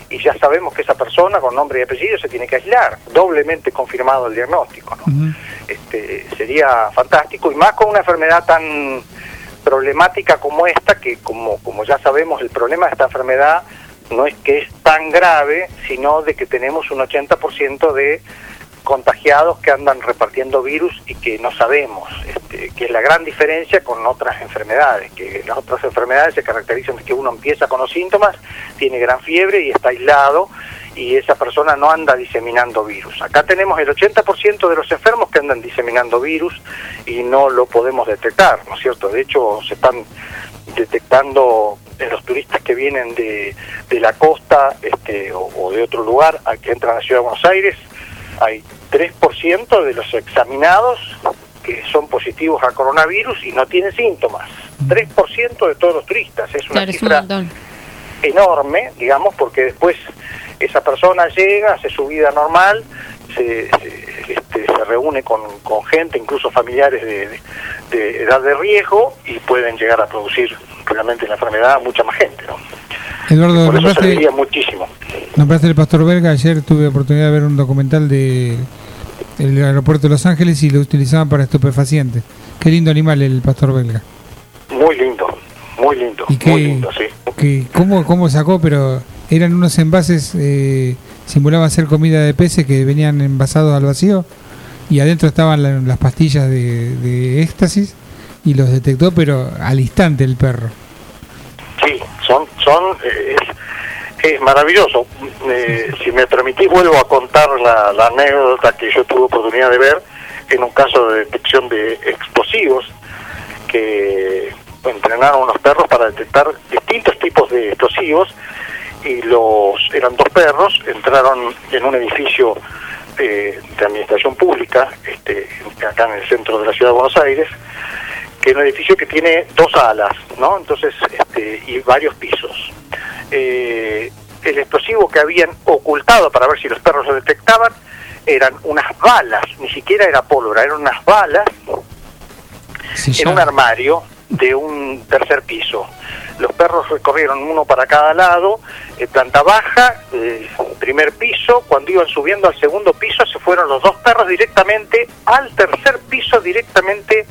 y ya sabemos que esa persona con nombre y apellido se tiene que aislar, doblemente confirmado el diagnóstico. ¿no? este, sería fantástico y más con una enfermedad tan problemática como esta, que como, como ya sabemos el problema de esta enfermedad no es que es tan grave, sino de que tenemos un 80% de contagiados que andan repartiendo virus y que no sabemos, este, que es la gran diferencia con otras enfermedades, que las otras enfermedades se caracterizan de que uno empieza con los síntomas, tiene gran fiebre y está aislado y esa persona no anda diseminando virus. Acá tenemos el 80% de los enfermos que andan diseminando virus y no lo podemos detectar, ¿no es cierto? De hecho, se están detectando en los turistas que vienen de, de la costa este, o, o de otro lugar a que entran a la ciudad de Buenos Aires, hay 3% de los examinados que son positivos a coronavirus y no tienen síntomas. 3% de todos los turistas. Es una Claro, es un cifra enorme, digamos, porque después esa persona llega, hace su vida normal, se, se, este, se reúne con, con gente, incluso familiares de, de- de edad de riesgo, y pueden llegar a producir realmente la enfermedad a mucha más gente. ¿no? Eduardo, Por eso serviría muchísimo. nombraste el pastor belga. Ayer tuve oportunidad de ver un documental de el aeropuerto de Los Ángeles y lo utilizaban para estupefacientes. Qué lindo animal el pastor belga. Muy lindo, muy lindo, ¿Y qué- muy lindo, sí. Que, ¿cómo, ¿Cómo sacó? Pero eran unos envases, eh, simulaban ser comida de peces que venían envasados al vacío y adentro estaban la- las pastillas de, éxtasis y los detectó, pero al instante el perro. Sí, son, son eh, es, maravilloso. Eh, si me permitís, vuelvo a contar la, la anécdota que yo tuve oportunidad de ver en un caso de detección de explosivos que entrenaron unos perros para detectar distintos tipos de explosivos y los eran dos perros entraron en un edificio eh, de administración pública este, acá en el centro de la ciudad de Buenos Aires que es un edificio que tiene dos alas, ¿no? Entonces, este, y varios pisos. Eh, el explosivo que habían ocultado para ver si los perros lo detectaban eran unas balas, ni siquiera era pólvora, eran unas balas en un armario de un tercer piso. Los perros recorrieron uno para cada lado, eh, planta baja, eh, primer piso, cuando iban subiendo al segundo piso se fueron los dos perros directamente al tercer piso, directamente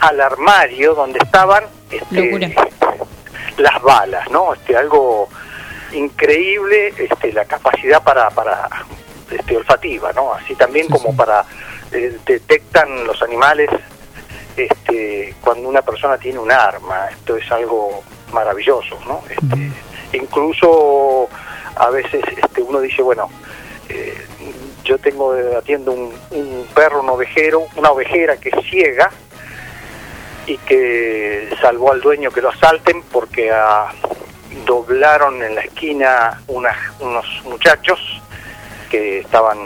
al armario donde estaban este, las balas, ¿no? Este, algo increíble, este, la capacidad para, para este, olfativa, ¿no? Así también como para eh, detectan los animales este, cuando una persona tiene un arma. Esto es algo maravilloso, ¿no? Este, incluso a veces este, uno dice, bueno, eh, yo tengo atiendo un, un perro, un ovejero, una ovejera que es ciega y que salvó al dueño que lo asalten porque ah, doblaron en la esquina unas- unos muchachos que estaban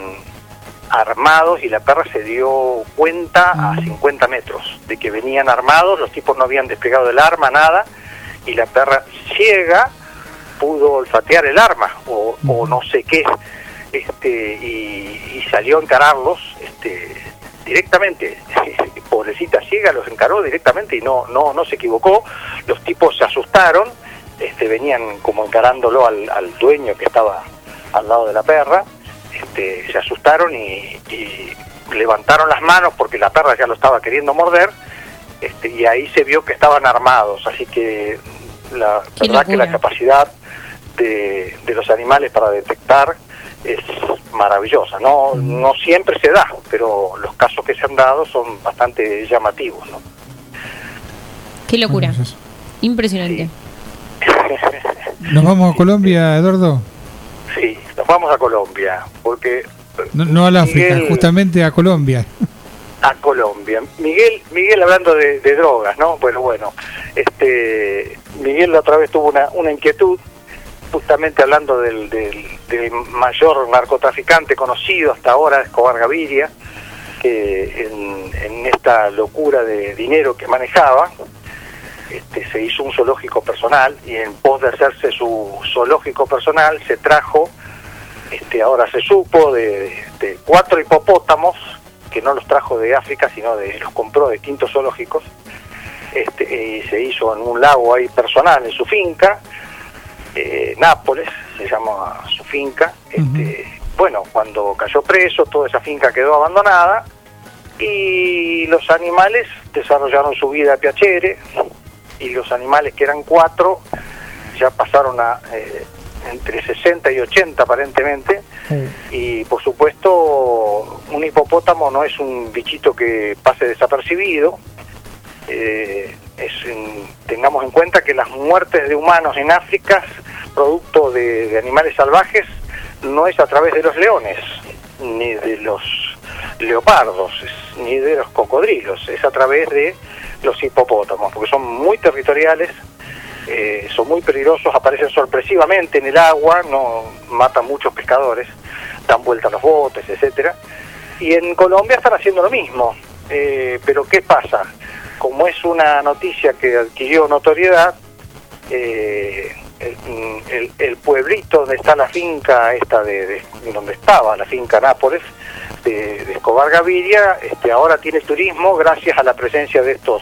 armados y la perra se dio cuenta a 50 metros de que venían armados, los tipos no habían desplegado el arma, nada, y la perra ciega pudo olfatear el arma o, o no sé qué, este, y, y salió a encararlos este, directamente. Pobrecita ciega los encaró directamente y no, no, no se equivocó. Los tipos se asustaron, este, venían como encarándolo al, al dueño que estaba al lado de la perra, este, se asustaron y, y levantaron las manos porque la perra ya lo estaba queriendo morder, este, y ahí se vio que estaban armados, así que la Qué verdad que la capacidad de, de los animales para detectar es maravillosa. No, no siempre se da, pero los casos que se han dado son bastante llamativos. ¿no? Qué locura. Impresionante. ¿Nos vamos a Colombia, Eduardo? Sí, nos vamos a Colombia, porque No, no al África, justamente a Colombia. a Colombia. Miguel, Miguel hablando de, de drogas, ¿no? Bueno, bueno, este, Miguel la otra vez tuvo una, una inquietud, justamente hablando del, del, del mayor narcotraficante conocido hasta ahora, Escobar Gaviria, que en, en esta locura de dinero que manejaba, este, se hizo un zoológico personal y en pos de hacerse su zoológico personal se trajo, este, ahora se supo, de, de cuatro hipopótamos, que no los trajo de África, sino de los compró de distintos zoológicos, este, y se hizo en un lago ahí personal, en su finca, eh, Nápoles, se llama su finca. Este, bueno, cuando cayó preso, toda esa finca quedó abandonada y los animales desarrollaron su vida a Piacere y los animales que eran cuatro ya pasaron a eh, entre 60 y 80 aparentemente. Y por supuesto un hipopótamo no es un bichito que pase desapercibido. Eh, es en- tengamos en cuenta que las muertes de humanos en África producto de, de animales salvajes no es a través de los leones, ni de los leopardos, ni de los cocodrilos, es a través de los hipopótamos, porque son muy territoriales, eh, son muy peligrosos, aparecen sorpresivamente en el agua, no matan muchos pescadores, dan vuelta a los botes, etcétera. Y en Colombia están haciendo lo mismo. Eh, pero ¿qué pasa? Como es una noticia que adquirió notoriedad, eh, el, el- el pueblito donde está la finca esta de, de- donde estaba la finca Nápoles de, Escobar Gaviria este ahora tiene turismo gracias a la presencia de estos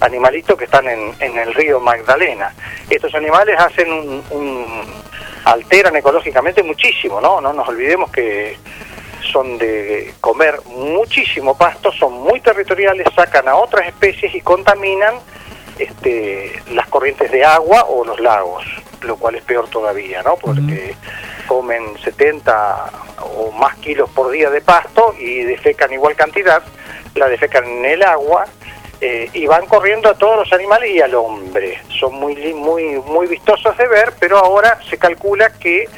animalitos que están en, en el río Magdalena. Estos animales hacen un, un- alteran ecológicamente muchísimo no no nos olvidemos que son de comer muchísimo pasto, son muy territoriales, sacan a otras especies y contaminan este, las corrientes de agua o los lagos, lo cual es peor todavía, ¿no? Porque comen 70 o más kilos por día de pasto y defecan igual cantidad, la defecan en el agua eh, y van corriendo a todos los animales y al hombre. Son muy, muy, muy vistosos de ver, pero ahora se calcula que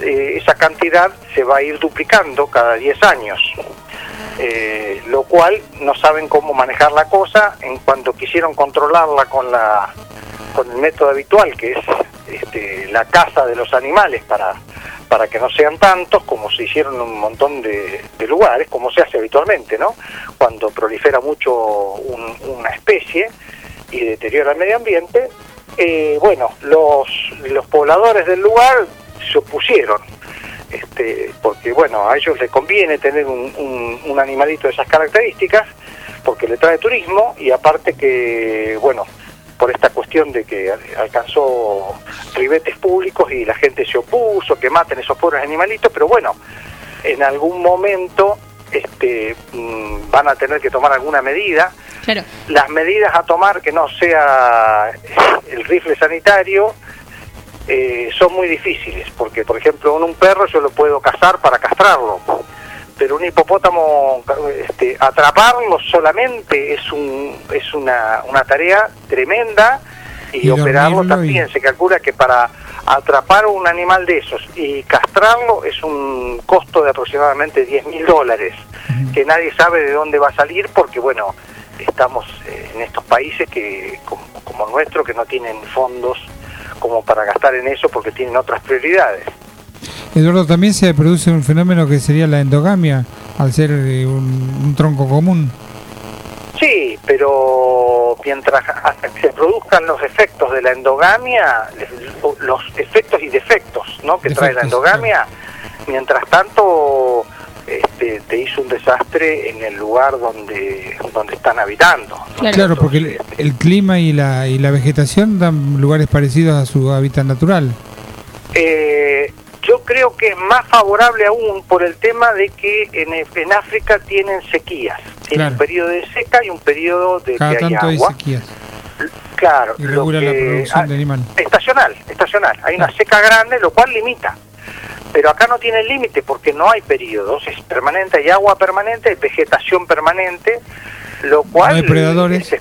eh, esa cantidad se va a ir duplicando cada 10 años. Eh, lo cual no saben cómo manejar la cosa. En cuanto quisieron controlarla con la con el método habitual que es este, la caza de los animales para para que no sean tantos como se hicieron en un montón de, de lugares como se hace habitualmente no cuando prolifera mucho un- una especie y deteriora el medio ambiente eh, bueno los los pobladores del lugar se opusieron este, porque bueno, a ellos les conviene tener un, un- un animalito de esas características, porque le trae turismo y aparte que, bueno, por esta cuestión de que al- alcanzó ribetes públicos y la gente se opuso, que maten esos pobres animalitos, pero bueno, en algún momento este, mm, van a tener que tomar alguna medida. Claro. Las medidas a tomar que no sea el rifle sanitario, eh, son muy difíciles, porque por ejemplo en un perro yo lo puedo cazar para castrarlo, pero un hipopótamo este, atraparlo solamente es un es una, una tarea tremenda y, Y operarlo también y- se calcula que para atrapar un animal de esos y castrarlo es un costo de aproximadamente 10 mil dólares que nadie sabe de dónde va a salir porque bueno estamos eh, en estos países que como, como nuestro que no tienen fondos como para gastar en eso porque tienen otras prioridades. Eduardo, también se produce un fenómeno que sería la endogamia, al ser eh, un, un tronco común. Sí, pero mientras hasta que se produzcan los efectos de la endogamia, los efectos y defectos ¿no? que trae la endogamia, mientras tanto este, te hizo un desastre en el lugar donde, donde están habitando. ¿no? Claro, porque el, el clima y la, y la vegetación dan lugares parecidos a su hábitat natural. Eh, yo creo que es más favorable aún por el tema de que en, en África tienen sequías. Tienen Claro. un periodo de seca y un periodo de Cada que hay tanto hay agua. sequías Claro, y lo regula la que- producción ah, de animal. estacional, estacional. Hay una seca grande, lo cual limita. Pero acá no tiene límite porque no hay periodos, es permanente, hay agua permanente, hay vegetación permanente, lo cual... No hay predadores. es-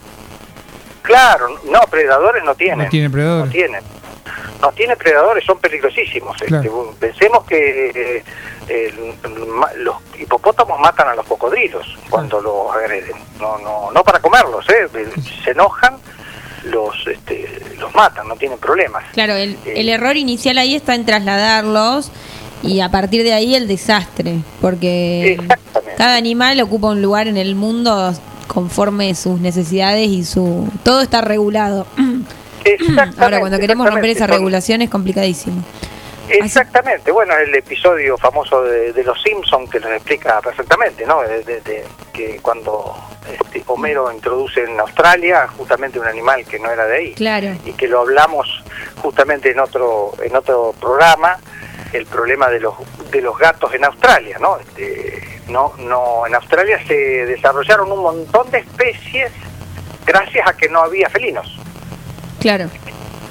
claro, no, predadores no tienen. No tiene predadores. No tienen. No tiene predadores, son peligrosísimos. Este, pensemos que eh, ma- los hipopótamos matan a los cocodrilos cuando los agreden. No, no, no para comerlos, ¿eh? se enojan, los, este, los matan, no tienen problemas. Claro, el, Eh, el error inicial ahí está en trasladarlos y a partir de ahí el desastre, porque cada animal ocupa un lugar en el mundo conforme sus necesidades y su todo está regulado. Ahora cuando queremos romper esa regulación es complicadísimo. Exactamente, bueno, el episodio famoso de, de Los Simpson que nos explica perfectamente, ¿no? De que cuando este, Homero introduce en Australia justamente un animal que no era de ahí Claro. y que lo hablamos justamente en otro en otro programa, el problema de los de los gatos en Australia, ¿no? Este, no no en Australia se desarrollaron un montón de especies gracias a que no había felinos. Claro.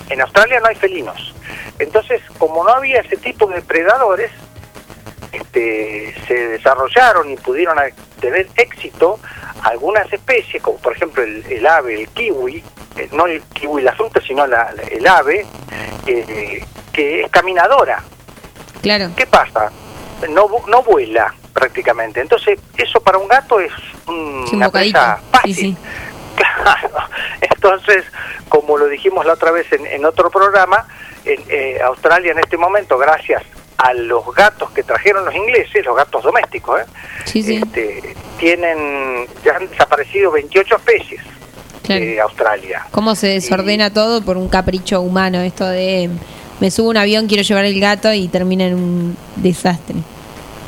En Australia no hay felinos. Entonces, como no había ese tipo de predadores, este, se desarrollaron y pudieron tener éxito algunas especies, como por ejemplo el, el ave, el kiwi, eh, no el kiwi la fruta, sino la- la- el ave, eh, que es caminadora. Claro. ¿Qué pasa? No, no vuela prácticamente. Entonces, eso para un gato es un- Sí, un una presa fácil. Claro. Entonces, como lo dijimos la otra vez en, en otro programa, en eh, Australia en este momento, gracias a los gatos que trajeron los ingleses, los gatos domésticos, ¿eh? Sí, sí. Este, tienen, ya han desaparecido 28 especies Claro. de Australia. Cómo se desordena todo por un capricho humano, esto de me subo a un avión, quiero llevar el gato y termina en un desastre.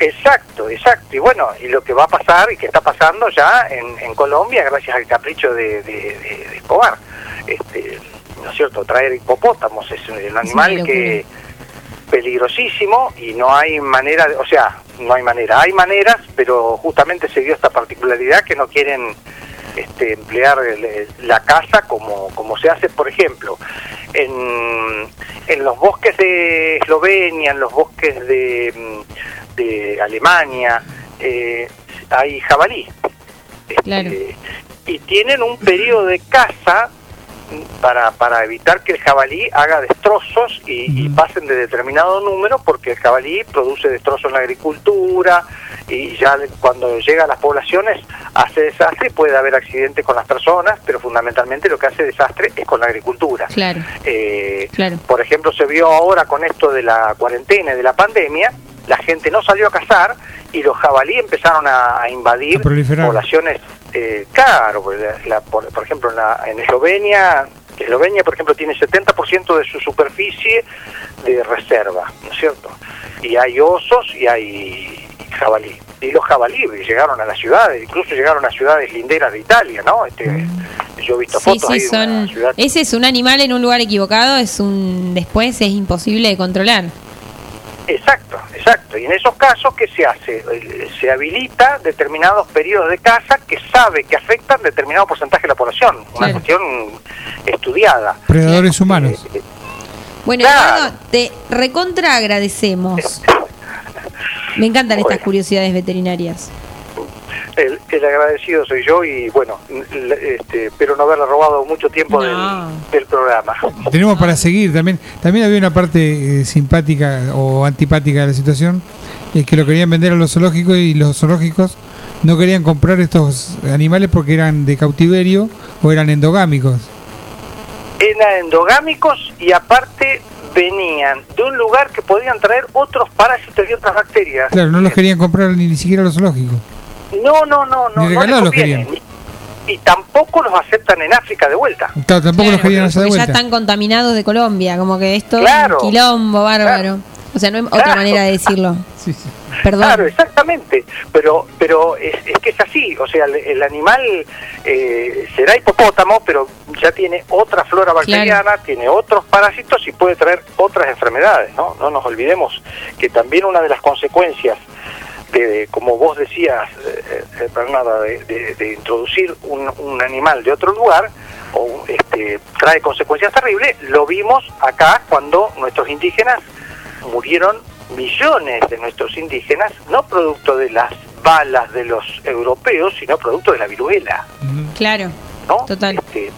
Exacto, exacto. Y bueno, y lo que va a pasar y que está pasando ya en, en Colombia gracias al capricho de, de, de- de Escobar. Este, ¿No es cierto? Traer hipopótamos es un animal que peligrosísimo y no hay manera, de- o sea, no hay manera, hay maneras, pero justamente se dio esta particularidad que no quieren este, emplear la caza como, como se hace, por ejemplo, en, en los bosques de Eslovenia, en los bosques de, mm, de Alemania, eh, hay jabalí. Este, Y tienen un periodo de caza para, para evitar que el jabalí haga destrozos y, y pasen de determinado número, porque el jabalí produce destrozos en la agricultura y ya cuando llega a las poblaciones hace desastre, puede haber accidentes con las personas, pero fundamentalmente lo que hace desastre es con la agricultura. Claro. Eh, Claro. Por ejemplo, se vio ahora con esto de la cuarentena y de la pandemia, la gente no salió a cazar y los jabalí empezaron a, a invadir A poblaciones, eh, claro, pues, la- la- por, por ejemplo, en, la- en Eslovenia, Eslovenia, por ejemplo, tiene 70% de su superficie de reserva, ¿no es cierto? Y hay osos y hay jabalí. Y los jabalí llegaron a las ciudades, incluso llegaron a ciudades linderas de Italia, ¿no? Este, yo he visto Sí, fotos sí, ahí de una ciudad Ese es un animal en un lugar equivocado, es un. Después es imposible de controlar. Exacto, exacto. Y en esos casos, ¿qué se hace? Eh, Se habilita determinados periodos de caza que sabe que afectan determinado porcentaje de la población. Una Claro. cuestión estudiada. Predadores humanos. Bueno, Claro. Eduardo, te recontra agradecemos. Me encantan estas curiosidades veterinarias. El, el agradecido soy yo y bueno, este, espero no haberle robado mucho tiempo del, del programa. Tenemos para seguir también. También había una parte eh, simpática o antipática de la situación, es que lo querían vender a los zoológicos y los zoológicos no querían comprar estos animales porque eran de cautiverio o eran endogámicos. Eran endogámicos y aparte venían de un lugar que podían traer otros parásitos y otras bacterias. Claro, no los querían comprar ni, ni siquiera los zoológicos. No, no, no, no. Ni no regalados los conviene. querían. Y tampoco los aceptan en África de vuelta. Claro, tampoco los querían hacer de Porque ya vuelta. están contaminados de Colombia, como que esto Claro. es un quilombo bárbaro. O sea, no hay otra manera de decirlo. Perdón. Claro, exactamente. Pero pero es, es que es así. O sea, el, el animal eh, será hipopótamo, pero ya tiene otra flora bacteriana, tiene otros parásitos y puede traer otras enfermedades. ¿no? no nos olvidemos que también una de las consecuencias de, de, como vos decías, eh, eh, Bernarda, de, de- introducir un, un animal de otro lugar, o, este, trae consecuencias terribles. Lo vimos acá cuando nuestros indígenas murieron millones de nuestros indígenas, no producto de las balas de los europeos, sino producto de la viruela, Claro, ¿no? Total. Este,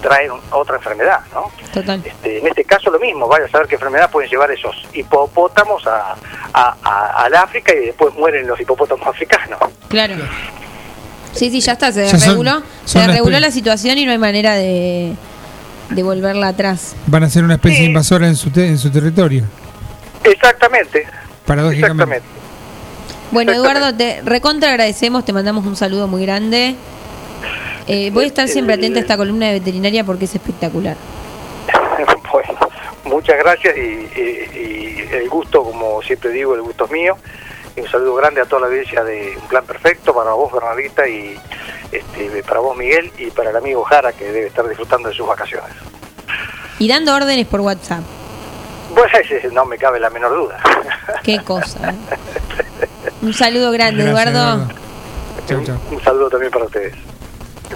traer un- otra enfermedad, ¿no? total. Este, en este caso lo mismo, vaya a saber qué enfermedad pueden llevar esos hipopótamos a, a- a- al África y después mueren los hipopótamos africanos. Claro. Sí, sí, ya está, se Ya son- desreguló. son se desreguló la situación y no hay manera de, de volverla atrás. Van a ser una especie invasora en su, te- en su territorio. Exactamente, Paradójicamente. exactamente. Bueno, Eduardo, te recontra agradecemos, te mandamos un saludo muy grande. Eh, voy a estar siempre atenta a esta columna de veterinaria porque es espectacular. bueno, muchas gracias y, y- y el gusto, como siempre digo, el gusto es mío. Y un saludo grande a toda la audiencia de Un Plan Perfecto, para vos, Bernardita, y este, para vos, Miguel, y para el amigo Jara, que debe estar disfrutando de sus vacaciones. Y dando órdenes por WhatsApp. Bueno, ese no me cabe la menor duda. Qué cosa. ¿eh? Un saludo grande, Gracias, Eduardo. Chau, chau. Un saludo también para ustedes.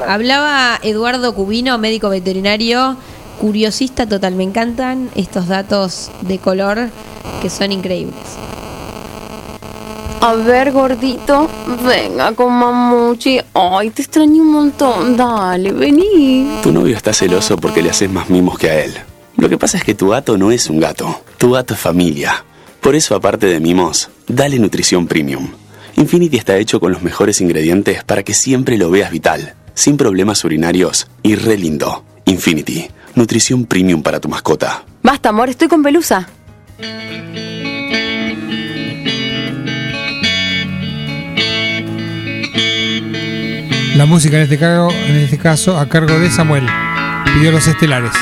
Hablaba Eduardo Cubino, médico veterinario, curiosista total. Me encantan estos datos de color que son increíbles. A ver, gordito, venga con mamuchi. Ay, te extraño un montón. Dale, vení. Tu novio está celoso porque le haces más mimos que a él. Lo que pasa es que tu gato no es un gato. Tu gato es familia. Por eso, aparte de mimos, dale nutrición premium. Infinity está hecho con los mejores ingredientes para que siempre lo veas vital sin problemas urinarios y re lindo. Infinity, nutrición premium para tu mascota. Basta, amor, estoy con pelusa. La música en este, caso, en este caso a cargo de Samuel. Pidió los estelares.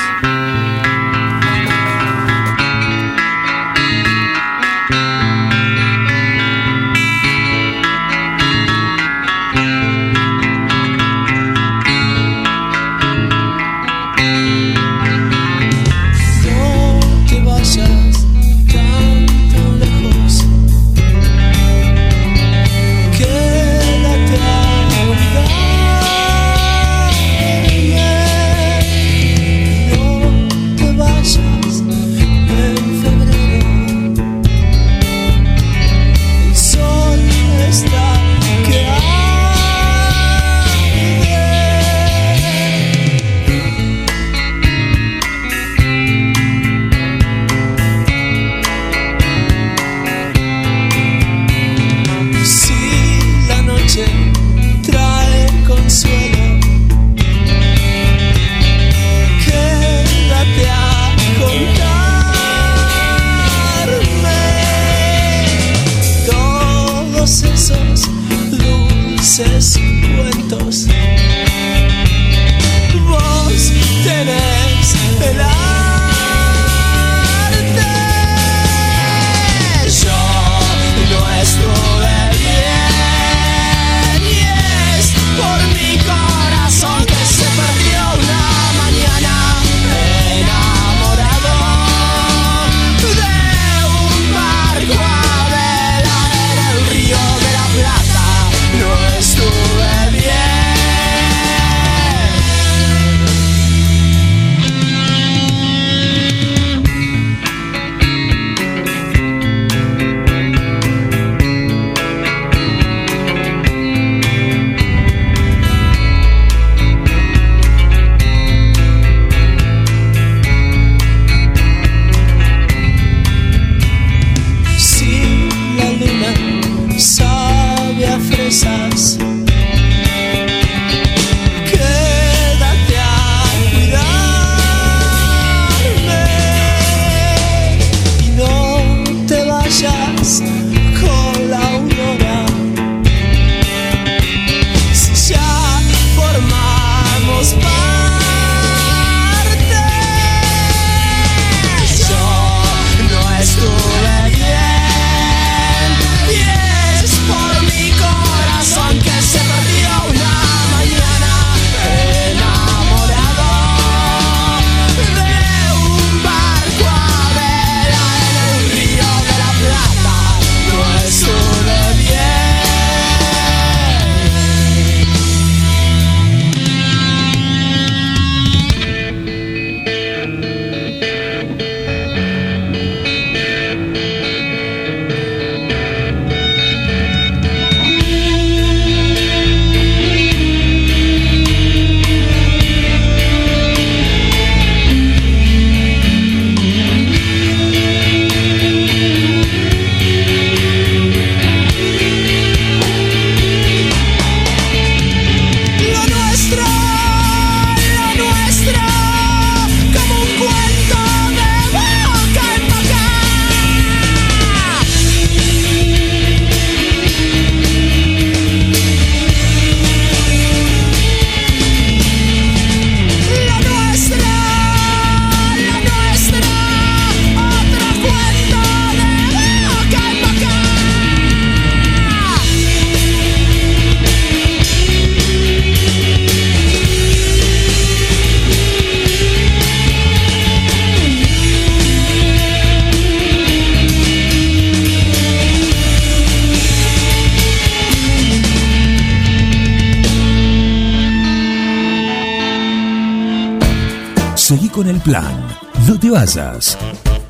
Seguí con el plan. No te vayas.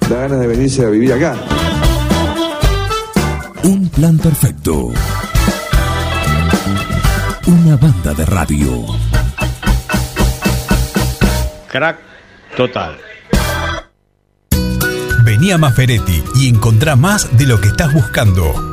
Da ganas de venirse a vivir acá. Un plan perfecto. Una banda de radio. Crack total. Vení a Maferetti y encontrá más de lo que estás buscando.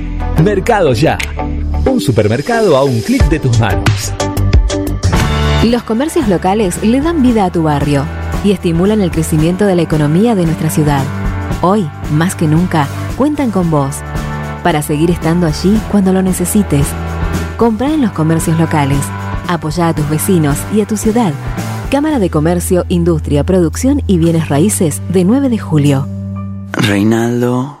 Mercado Ya. Un supermercado a un clic de tus manos. Los comercios locales le dan vida a tu barrio y estimulan el crecimiento de la economía de nuestra ciudad. Hoy, más que nunca, cuentan con vos para seguir estando allí cuando lo necesites. Compra en los comercios locales. Apoya a tus vecinos y a tu ciudad. Cámara de Comercio, Industria, Producción y Bienes Raíces de 9 de julio. Reinaldo,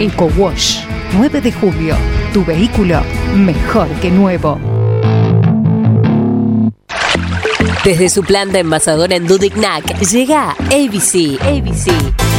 Eco Wash 9 de julio. Tu vehículo mejor que nuevo. Desde su planta envasadora en Dudignac llega ABC. ABC.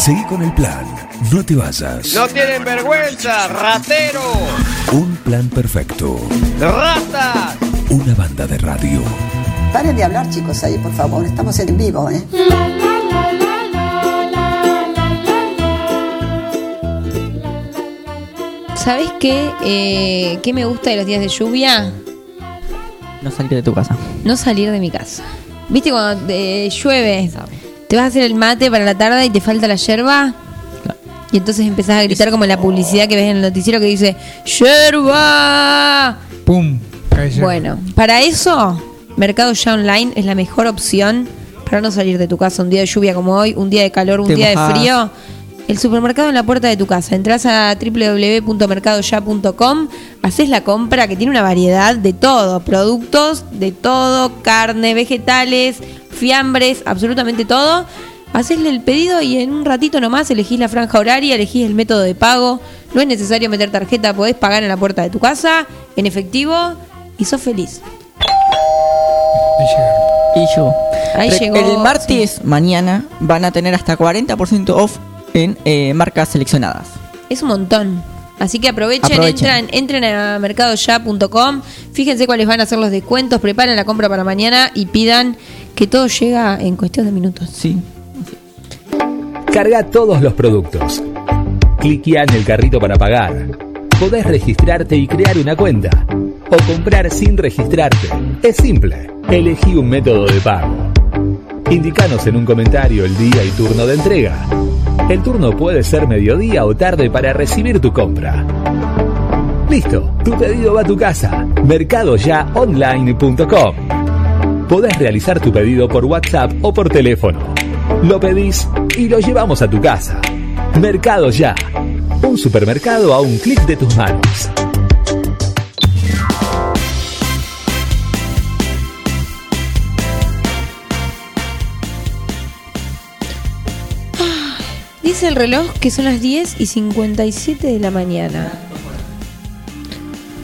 Seguí con el plan. No te vayas. No tienen vergüenza, ratero. Un plan perfecto. Rata. Una banda de radio. Paren de hablar, chicos, ahí, por favor. Estamos en vivo, ¿eh? ¿Sabes qué? Eh, ¿Qué me gusta de los días de lluvia? No salir de tu casa. No salir de mi casa. ¿Viste cuando eh, llueve? Te vas a hacer el mate para la tarde y te falta la yerba. Y entonces empezás a gritar como en la publicidad que ves en el noticiero que dice ¡Yerba! ¡Pum! Bueno, para eso, Mercado Ya Online es la mejor opción para no salir de tu casa un día de lluvia como hoy, un día de calor, un Te día de frío. El supermercado en la puerta de tu casa. Entrás a www.mercadoya.com, haces la compra que tiene una variedad de todo, productos de todo, carne, vegetales, fiambres, absolutamente todo. Hacesle el pedido y en un ratito nomás elegís la franja horaria, elegís el método de pago. No es necesario meter tarjeta, podés pagar en la puerta de tu casa, en efectivo, y sos feliz. Y yo. Ahí Re- llegó, El martes, mañana, van a tener hasta 40% off en eh, marcas seleccionadas. Es un montón. Así que aprovechen, Aprovechen. Entran, entren a mercadoya.com, fíjense cuáles van a ser los descuentos, preparen la compra para mañana y pidan que todo llega en cuestión de minutos. Sí. Carga todos los productos. Cliquea en el carrito para pagar. Podés registrarte y crear una cuenta. O comprar sin registrarte. Es simple. Elegí un método de pago. Indicanos en un comentario el día y turno de entrega. El turno puede ser mediodía o tarde para recibir tu compra. Listo, tu pedido va a tu casa. Mercadoyaonline.com. Podés realizar tu pedido por WhatsApp o por teléfono. Lo pedís y lo llevamos a tu casa. Mercado Ya. Un supermercado a un clic de tus manos. Dice el reloj que son las 10 y 57 de la mañana.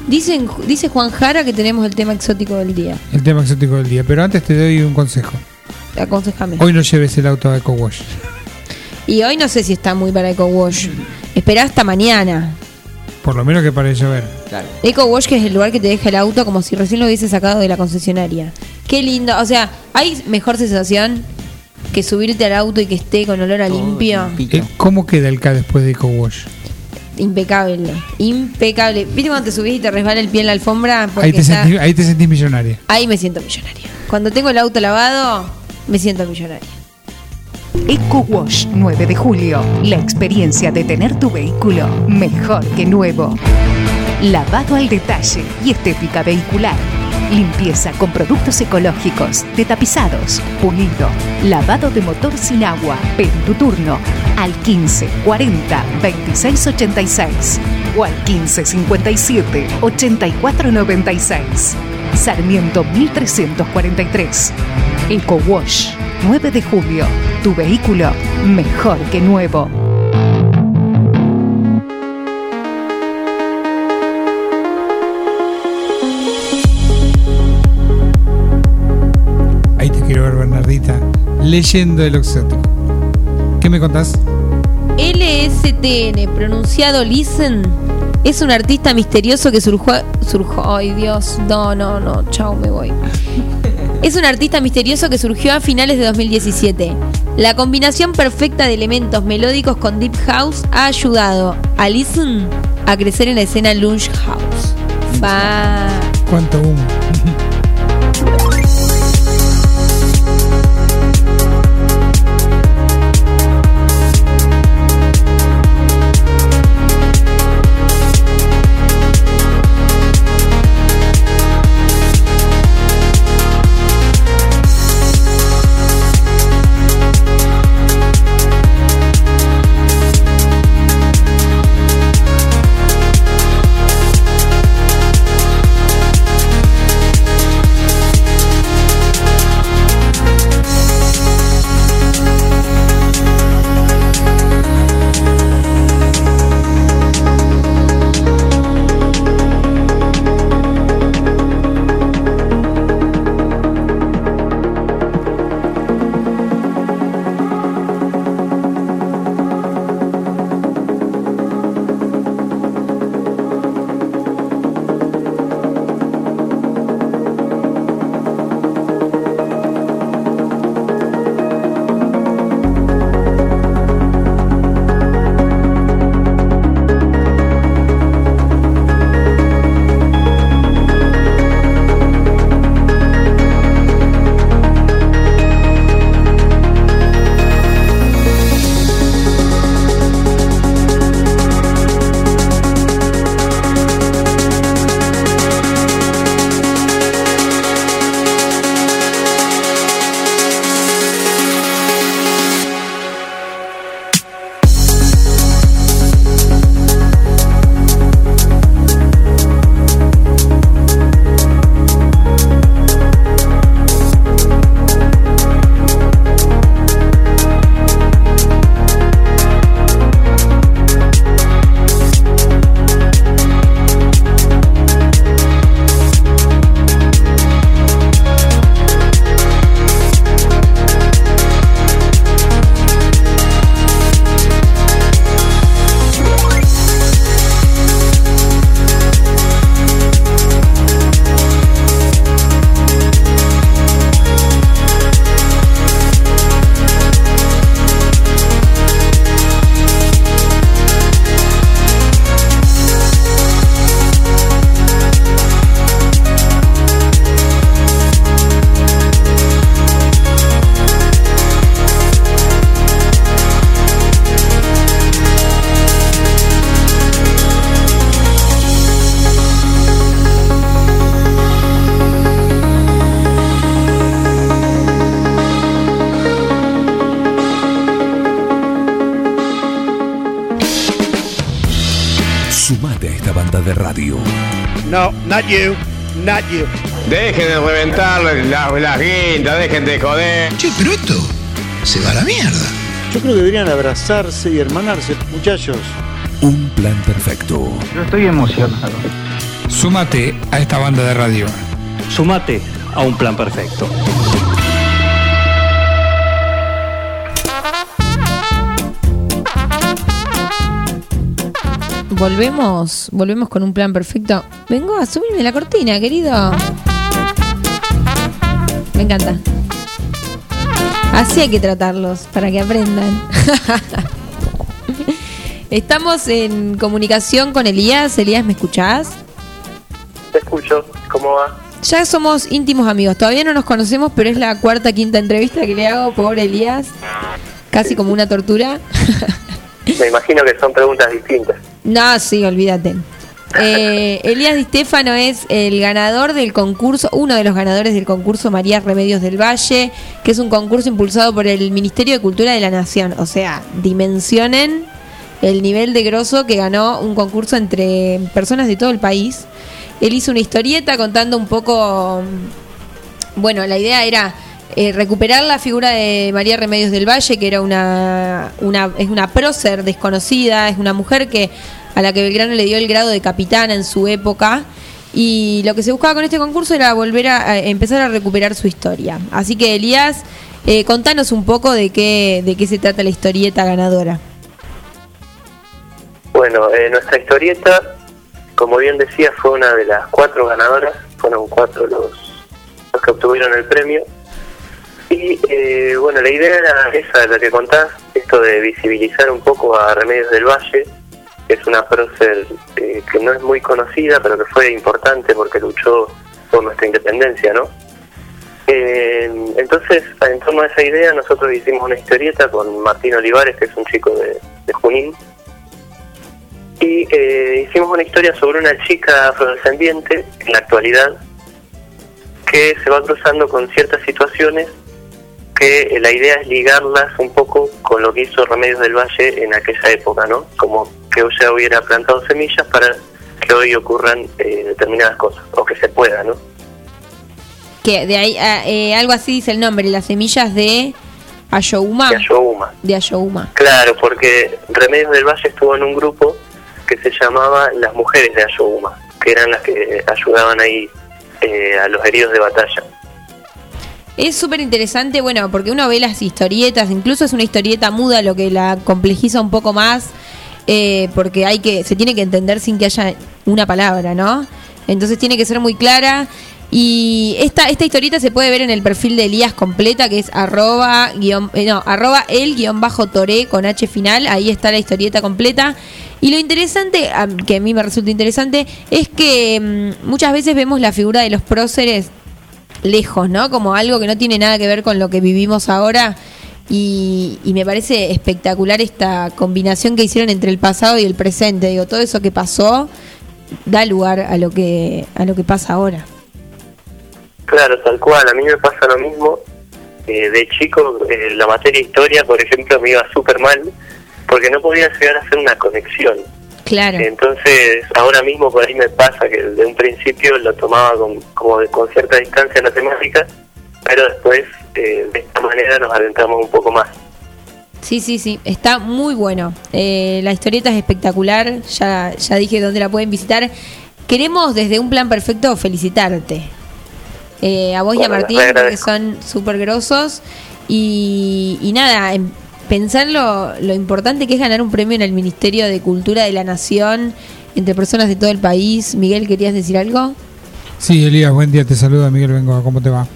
Dicen, dice Juan Jara que tenemos el tema exótico del día. El tema exótico del día. Pero antes te doy un consejo. Aconsejame. Hoy no lleves el auto a Eco Wash. Y hoy no sé si está muy para Eco Wash. Esperá hasta mañana. Por lo menos que para llover. Eco Wash que es el lugar que te deja el auto como si recién lo hubiese sacado de la concesionaria. Qué lindo. O sea, ¿hay mejor sensación que subirte al auto y que esté con olor a limpio? Eh, ¿Cómo queda el K después de Eco Wash? Impecable. Impecable. ¿Viste cuando te subís y te resbala el pie en la alfombra? Porque Ahí te, está- sentís, ahí te sentís millonaria. Ahí me siento millonaria. Cuando tengo el auto lavado, me siento millonaria. Eco Wash 9 de julio. La experiencia de tener tu vehículo mejor que nuevo. Lavado al detalle y estética vehicular. Limpieza con productos ecológicos, de tapizados, pulido, lavado de motor sin agua. Pedí tu turno al 15 40 26 86 o al 15 57 84 96. Sarmiento 1343. Eco Wash 9 de julio. Tu vehículo mejor que nuevo. Leyendo el exótico. ¿Qué me contás? LSTN, pronunciado Listen, es un artista misterioso que surgió. surgió ay, Dios. No, no, no. Chao, me voy. Es un artista misterioso que surgió a finales de 2017. La combinación perfecta de elementos melódicos con Deep House ha ayudado a Listen a crecer en la escena Lunch House. Va. ¿Cuánto humo? Not you, not you. Dejen de reventar las la guindas, dejen de joder. Che, pero esto se va a la mierda. Yo creo que deberían abrazarse y hermanarse, muchachos. Un plan perfecto. Yo estoy emocionado. Súmate a esta banda de radio. Sumate a un plan perfecto. Volvemos, volvemos con un plan perfecto. Vengo a subirme la cortina, querido. Me encanta. Así hay que tratarlos, para que aprendan. Estamos en comunicación con Elías. Elías, ¿me escuchás? Te escucho, ¿cómo va? Ya somos íntimos amigos. Todavía no nos conocemos, pero es la cuarta, quinta entrevista que le hago, pobre Elías. Casi como una tortura. Me imagino que son preguntas distintas. No, sí, olvídate. Eh, Elías Di Stefano es el ganador del concurso, uno de los ganadores del concurso María Remedios del Valle, que es un concurso impulsado por el Ministerio de Cultura de la Nación. O sea, dimensionen el nivel de grosso que ganó un concurso entre personas de todo el país. Él hizo una historieta contando un poco. Bueno, la idea era eh, recuperar la figura de María Remedios del Valle, que era una, es una prócer desconocida, es una mujer que a la que Belgrano le dio el grado de capitana en su época. Y lo que se buscaba con este concurso era volver a, empezar a recuperar su historia. Así que Elías, eh, contanos un poco de qué, de qué se trata la historieta ganadora. Bueno, eh, nuestra historieta, como bien decía, fue una de las cuatro ganadoras, fueron cuatro los, los que obtuvieron el premio. Y eh, bueno, la idea era esa, la que contás, esto de visibilizar un poco a Remedios del Valle, es una prócer eh, que no es muy conocida, pero que fue importante porque luchó por nuestra independencia, ¿no? Eh, entonces, en torno a esa idea, nosotros hicimos una historieta con Martín Olivares, que es un chico de, de Junín, y eh, hicimos una historia sobre una chica afrodescendiente en la actualidad que se va cruzando con ciertas situaciones que la idea es ligarlas un poco con lo que hizo Remedios del Valle en aquella época, ¿no? Como que ella hubiera plantado semillas para que hoy ocurran eh, determinadas cosas, o que se pueda, ¿no? Que de ahí, ah, eh, algo así dice el nombre, las semillas de Ayohuma. De Ayohuma. De Ayohuma. Claro, porque Remedios del Valle estuvo en un grupo que se llamaba Las Mujeres de Ayohuma, que eran las que ayudaban ahí eh, a los heridos de batalla. Es súper interesante, bueno, porque uno ve las historietas, incluso es una historieta muda, lo que la complejiza un poco más, eh, porque hay que, se tiene que entender sin que haya una palabra, ¿no? Entonces tiene que ser muy clara. Y esta, esta historieta se puede ver en el perfil de Elías completa, que es arroba, guion, eh, no, arroba el guion bajo toré con H final, ahí está la historieta completa. Y lo interesante, que a mí me resulta interesante, es que mm, muchas veces vemos la figura de los próceres lejos, ¿no? Como algo que no tiene nada que ver con lo que vivimos ahora. Y, me parece espectacular esta combinación que hicieron entre el pasado y el presente. Digo, todo eso que pasó da lugar a lo que, a lo que pasa ahora. Claro, tal cual, a mí me pasa lo mismo. Eh, de chico, eh, la materia historia, por ejemplo, me iba súper mal porque no podía llegar a hacer una conexión. Claro. Entonces, ahora mismo por ahí me pasa que de un principio lo tomaba con, como de- con cierta distancia en la temática, pero después eh, de esta manera nos adentramos un poco más. Sí, sí, sí, está muy bueno. Eh, la historieta es espectacular, ya, ya dije dónde la pueden visitar. Queremos desde un plan perfecto felicitarte. Eh, a vos y a Martín, que son súper grosos. Y, y nada, en- pensar lo, lo importante que es ganar un premio en el Ministerio de Cultura de la Nación entre personas de todo el país. Miguel, ¿querías decir algo? Sí, Elías, buen día, te saluda Miguel Bengoa, ¿cómo te va?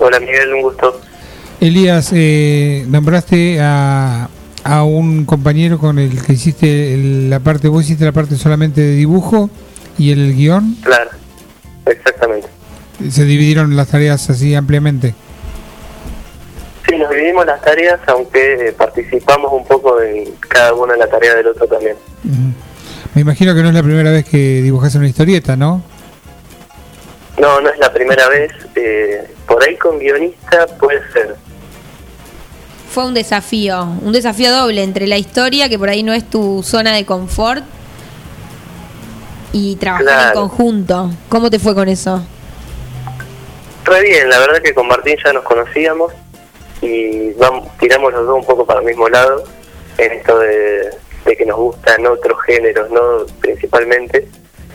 Hola Miguel, un gusto. Elías, eh, nombraste a, a un compañero con el que hiciste el- la parte, vos hiciste la parte solamente de dibujo y el, guion, Claro, exactamente. se dividieron las tareas así ampliamente. Nos dividimos las tareas, aunque participamos un poco en cada una de la tarea del otro también. Me imagino que no es la primera vez que dibujas una historieta, ¿no? No, no es la primera vez. eh, por ahí con guionista puede ser. Fue un desafío, un desafío doble entre la historia, que por ahí no es tu zona de confort, y trabajar en conjunto. ¿Cómo te fue con eso? Re bien, la verdad que con Martín ya nos conocíamos y vamos, tiramos los dos un poco para el mismo lado en esto de, de que nos gustan otros géneros, no principalmente,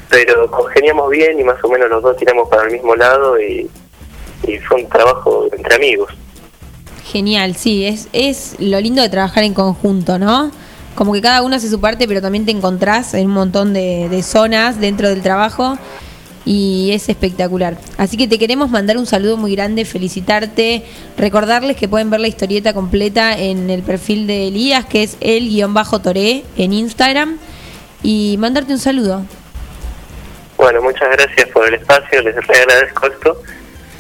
pero congeniamos bien y más o menos los dos tiramos para el mismo lado y, y fue un trabajo entre amigos. Genial, sí, es, es lo lindo de trabajar en conjunto, ¿no? Como que cada uno hace su parte, pero también te encontrás en un montón de, de zonas dentro del trabajo y es espectacular. Así que te queremos mandar un saludo muy grande, felicitarte, recordarles que pueden ver la historieta completa en el perfil de Elías, que es el-toré en Instagram, y mandarte un saludo. Bueno, muchas gracias por el espacio, les agradezco esto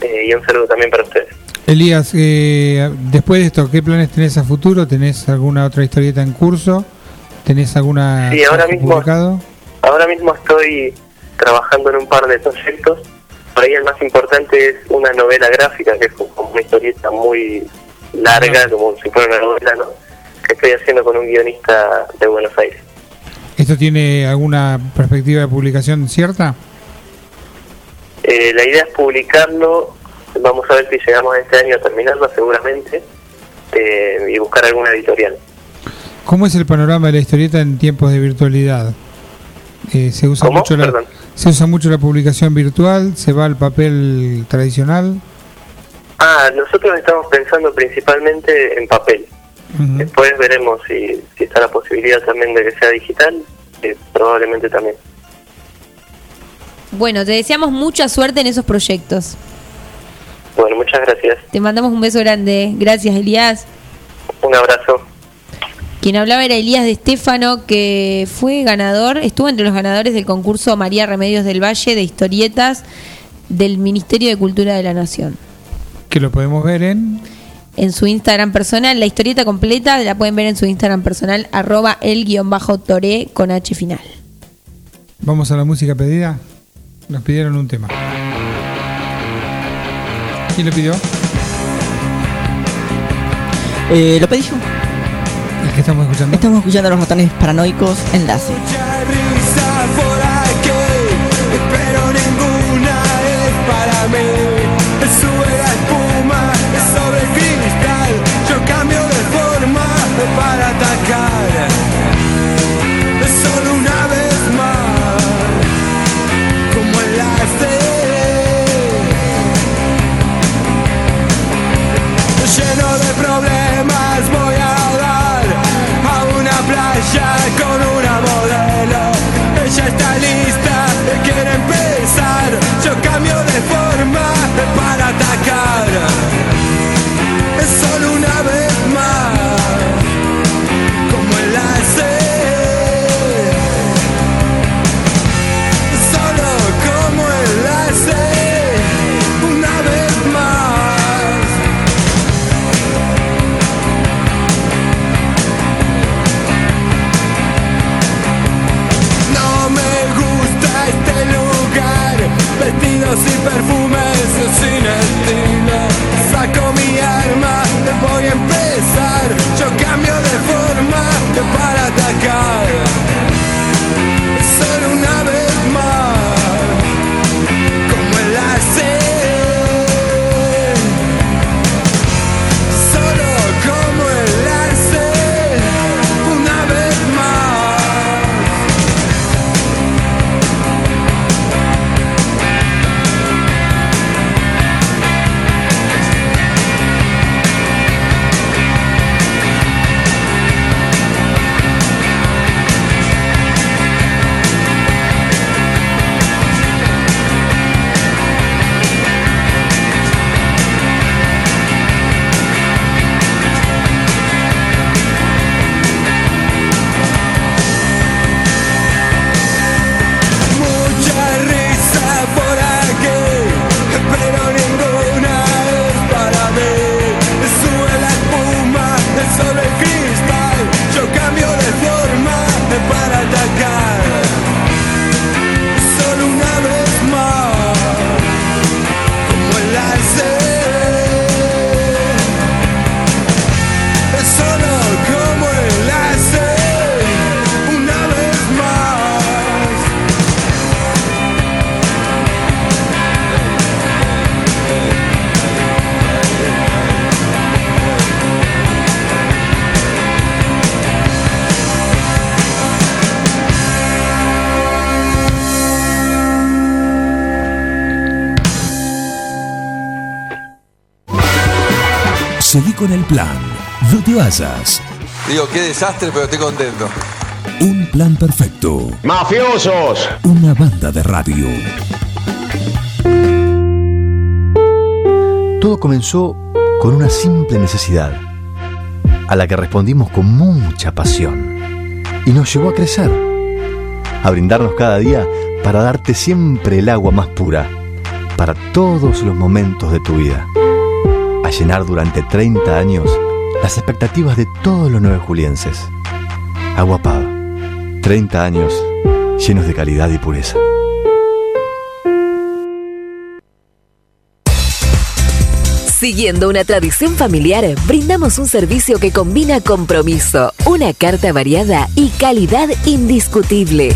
eh, y un saludo también para ustedes. Elías, eh, después de esto, ¿qué planes tenés a futuro? ¿Tenés alguna otra historieta en curso? ¿Tenés alguna Sí, ahora mismo- publicado? Ahora mismo estoy trabajando en un par de proyectos. Por ahí el más importante es una novela gráfica, que es como una historieta muy larga, como si fuera una novela, ¿no? Que estoy haciendo con un guionista de Buenos Aires. ¿Esto tiene alguna perspectiva de publicación cierta? Eh, la idea es publicarlo, vamos a ver si llegamos este año a terminarlo seguramente, eh, y buscar alguna editorial. ¿Cómo es el panorama de la historieta en tiempos de virtualidad? Eh, se usa ¿Cómo? mucho la Perdón. Se usa mucho la publicación virtual, se va al papel tradicional. Ah, nosotros estamos pensando principalmente en papel. Después veremos si, si está la posibilidad también de que sea digital, eh, probablemente también. Bueno, te deseamos mucha suerte en esos proyectos. Bueno, muchas gracias. Te mandamos un beso grande. Gracias, Elías. Un abrazo. Quien hablaba era Elías de Estéfano, que fue ganador, estuvo entre los ganadores del concurso María Remedios del Valle de historietas del Ministerio de Cultura de la Nación. Que lo podemos ver en. En su Instagram personal, la historieta completa la pueden ver en su Instagram personal, arroba el guion bajo toré con H final. Vamos a la música pedida. Nos pidieron un tema. ¿Quién lo pidió? Eh, lo pedí yo. Estamos escuchando. Estamos escuchando a los ratones paranoicos enlace. risa por aquí, pero ninguna es para mí. Everybody con el plan. No te vayas. Digo, qué desastre, pero estoy contento. Un plan perfecto. ¡Mafiosos! Una banda de radio. Todo comenzó con una simple necesidad, a la que respondimos con mucha pasión, y nos llevó a crecer, a brindarnos cada día para darte siempre el agua más pura, para todos los momentos de tu vida, llenar durante 30 años las expectativas de todos los nueve julienses. Agua Pava, 30 años llenos de calidad y pureza. Siguiendo una tradición familiar, brindamos un servicio que combina compromiso, una carta variada y calidad indiscutible.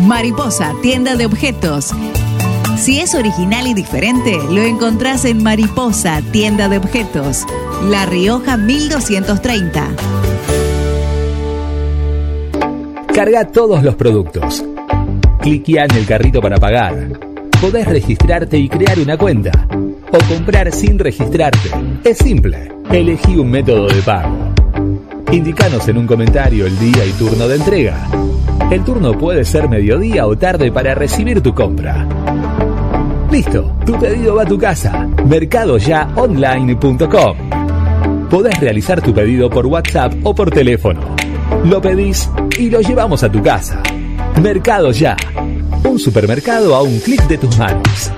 Mariposa, tienda de objetos. Si es original y diferente, lo encontrás en Mariposa, tienda de objetos. La Rioja 1230. Carga todos los productos. Cliquea en el carrito para pagar. Podés registrarte y crear una cuenta. O comprar sin registrarte. Es simple. Elegí un método de pago. Indicanos en un comentario el día y turno de entrega. El turno puede ser mediodía o tarde para recibir tu compra. Listo, tu pedido va a tu casa. Mercadoyaonline.com. Podés realizar tu pedido por WhatsApp o por teléfono. Lo pedís y lo llevamos a tu casa. Mercado Ya. Un supermercado a un clic de tus manos.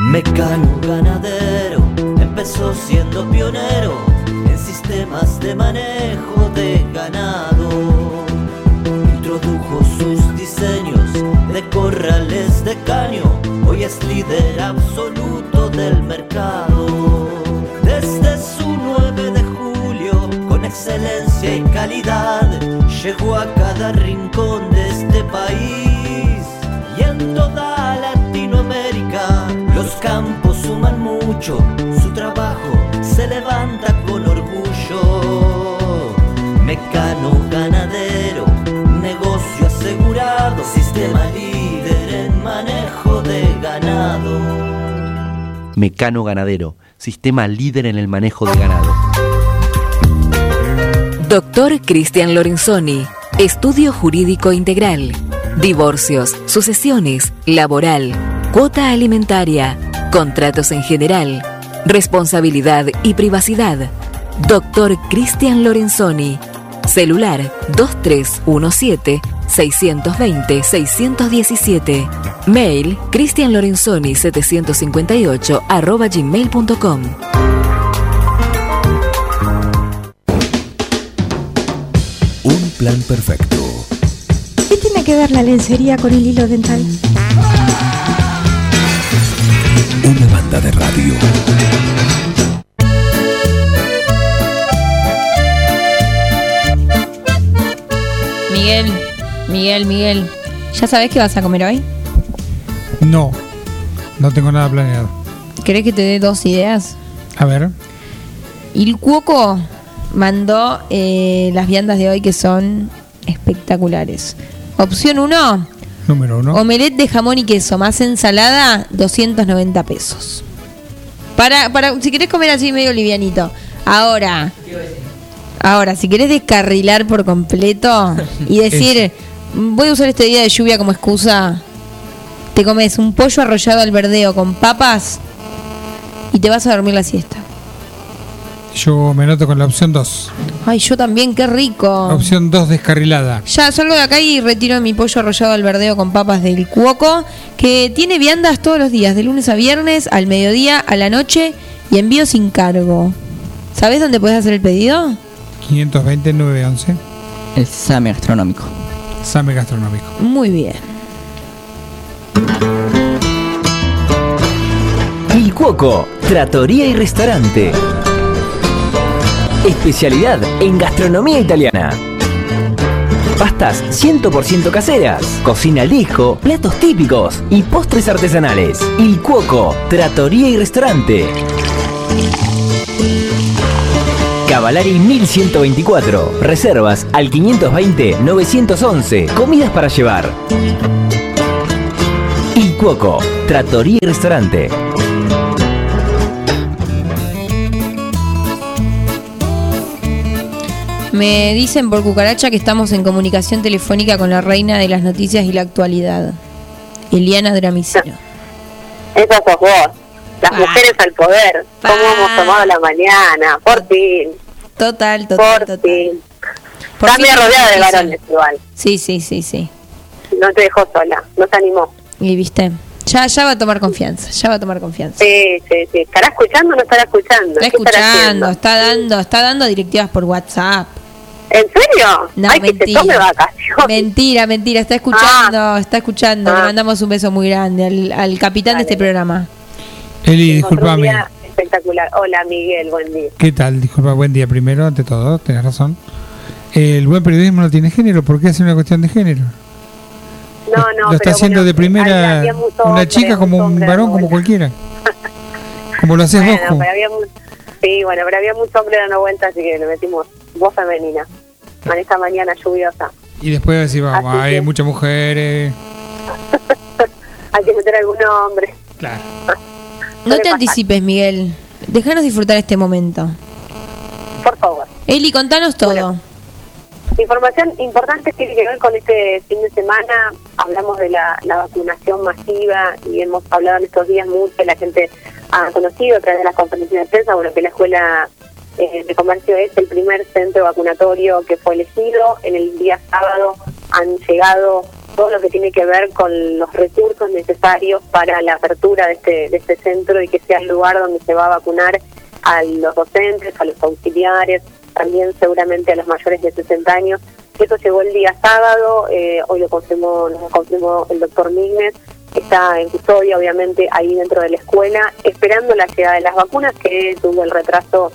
Mecano ganadero empezó siendo pionero en sistemas de manejo de ganado. Introdujo sus diseños de corrales de caño, hoy es líder absoluto del mercado. Desde su 9 de julio, con excelencia y calidad, llegó a cada rincón de este país y en toda Latinoamérica. Los campos suman mucho, su trabajo se levanta. Mecano ganadero, negocio asegurado, sistema líder en manejo de ganado. Mecano Ganadero, sistema líder en el manejo de ganado. Doctor Cristian Lorenzoni, Estudio Jurídico Integral. Divorcios, sucesiones, laboral, cuota alimentaria, contratos en general, responsabilidad y privacidad. Doctor Cristian Lorenzoni. Celular 2317-620-617. Mail cristianlorenzoni758 arroba gmail.com. Un plan perfecto. ¿Qué tiene que ver la lencería con el hilo dental? Una banda de radio. Miguel, Miguel, Miguel. ¿Ya sabes qué vas a comer hoy? No, no tengo nada planeado. ¿Querés que te dé dos ideas? A ver, Il Cuoco mandó eh, las viandas de hoy que son espectaculares. Opción 1, número uno. omelette de jamón y queso más ensalada, 290 pesos. Para, para, si querés comer así medio livianito. Ahora, ahora, si querés descarrilar por completo y decir, voy a usar este día de lluvia como excusa, te comes un pollo arrollado al verdeo con papas y te vas a dormir la siesta. Yo me noto con la opción 2. Ay, yo también, qué rico. Opción 2 descarrilada. Ya salgo de acá y retiro mi pollo arrollado al verdeo con papas del Cuoco, que tiene viandas todos los días, de lunes a viernes, al mediodía, a la noche y envío sin cargo. ¿Sabes dónde puedes hacer el pedido? 520 911. El SAME gastronómico. Same gastronómico. Muy bien. El Il Cuoco, Trattoria y Restaurante. Especialidad en gastronomía italiana. Pastas 100% caseras, cocina al disco, platos típicos y postres artesanales. Il Cuoco, Trattoria y Restaurante. Cavalari 1124. Reservas al 520-911. Comidas para llevar. Il Cuoco, Trattoria y Restaurante. Me dicen por cucaracha que estamos en comunicación telefónica con la reina de las noticias y la actualidad, Eliana Dramicino. Esa sos vos. Las mujeres al poder. ¿Cómo hemos tomado la mañana? Por fin. Total, total, Por fin. Por Está fin hay rodeada de varones igual. Sí, sí, sí, sí. No te dejó sola. No te animó. Y viste, ya, ya va a tomar confianza, ya va a tomar confianza. Sí, sí, sí. ¿Estará escuchando o no estará escuchando? Está ¿Qué estará escuchando, está dando, está dando directivas por WhatsApp. ¿En serio? No, Ay, que se mentira. tome vacaciones. Mentira, mentira, está escuchando, está escuchando. Le mandamos un beso muy grande al, al capitán de este programa. Eli, día Espectacular. Hola, Miguel. Buen día. ¿Qué tal? Disculpa, buen día primero, ante todo, tenés razón. El buen periodismo no tiene género, ¿por qué hace una cuestión de género? No, no, Lo está haciendo bueno, de primera había mucho una chica como un hombre varón, como cualquiera. Como lo haces vos. Bueno, como- pero había sí, bueno, pero había mucho hombre dando vueltas, así que le metimos voz femenina. En esta mañana lluviosa. Y después decís, vamos, Así hay que- muchas mujeres. Hay que meter algún hombre. Claro. No te anticipes, Miguel. Déjanos disfrutar este momento. Por favor. Eli, contanos todo. Información importante tiene que ver con este fin de semana. Hablamos de la, la vacunación masiva y hemos hablado en estos días mucho. La gente ha conocido a través de las conferencias de prensa, bueno, que la Escuela eh, de Comercio es el primer centro vacunatorio que fue elegido. En el día sábado han llegado todo lo que tiene que ver con los recursos necesarios para la apertura de este, de este centro y que sea el lugar donde se va a vacunar a los docentes, a los auxiliares, también seguramente a los mayores de 60 años. Eso llegó el día sábado, eh, hoy lo confirmó, lo confirmó el doctor Mignes, está en custodia obviamente ahí dentro de la escuela, esperando la llegada de las vacunas, que tuvo el retraso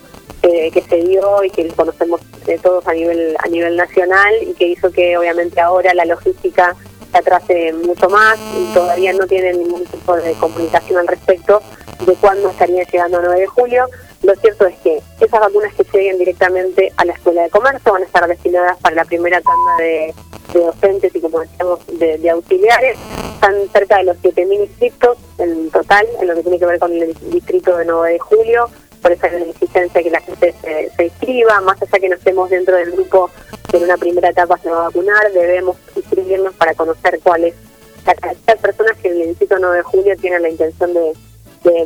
que se dio y que conocemos eh, todos a nivel, a nivel nacional y que hizo que obviamente ahora la logística se atrase mucho más y todavía no tienen ningún tipo de comunicación al respecto de cuándo estaría llegando el 9 de julio. Lo cierto es que esas vacunas que lleguen directamente a la Escuela de Comercio van a estar destinadas para la primera tanda de, docentes y, como decíamos, de, de auxiliares. Están cerca de los 7.000 inscriptos en total, en lo que tiene que ver con el distrito de 9 de julio. Por una insistencia que la gente se, se inscriba, más allá que no estemos dentro del grupo que en una primera etapa se va a vacunar, debemos inscribirnos para conocer cuál es la cantidad de personas que el distrito 9 de julio tienen la intención de,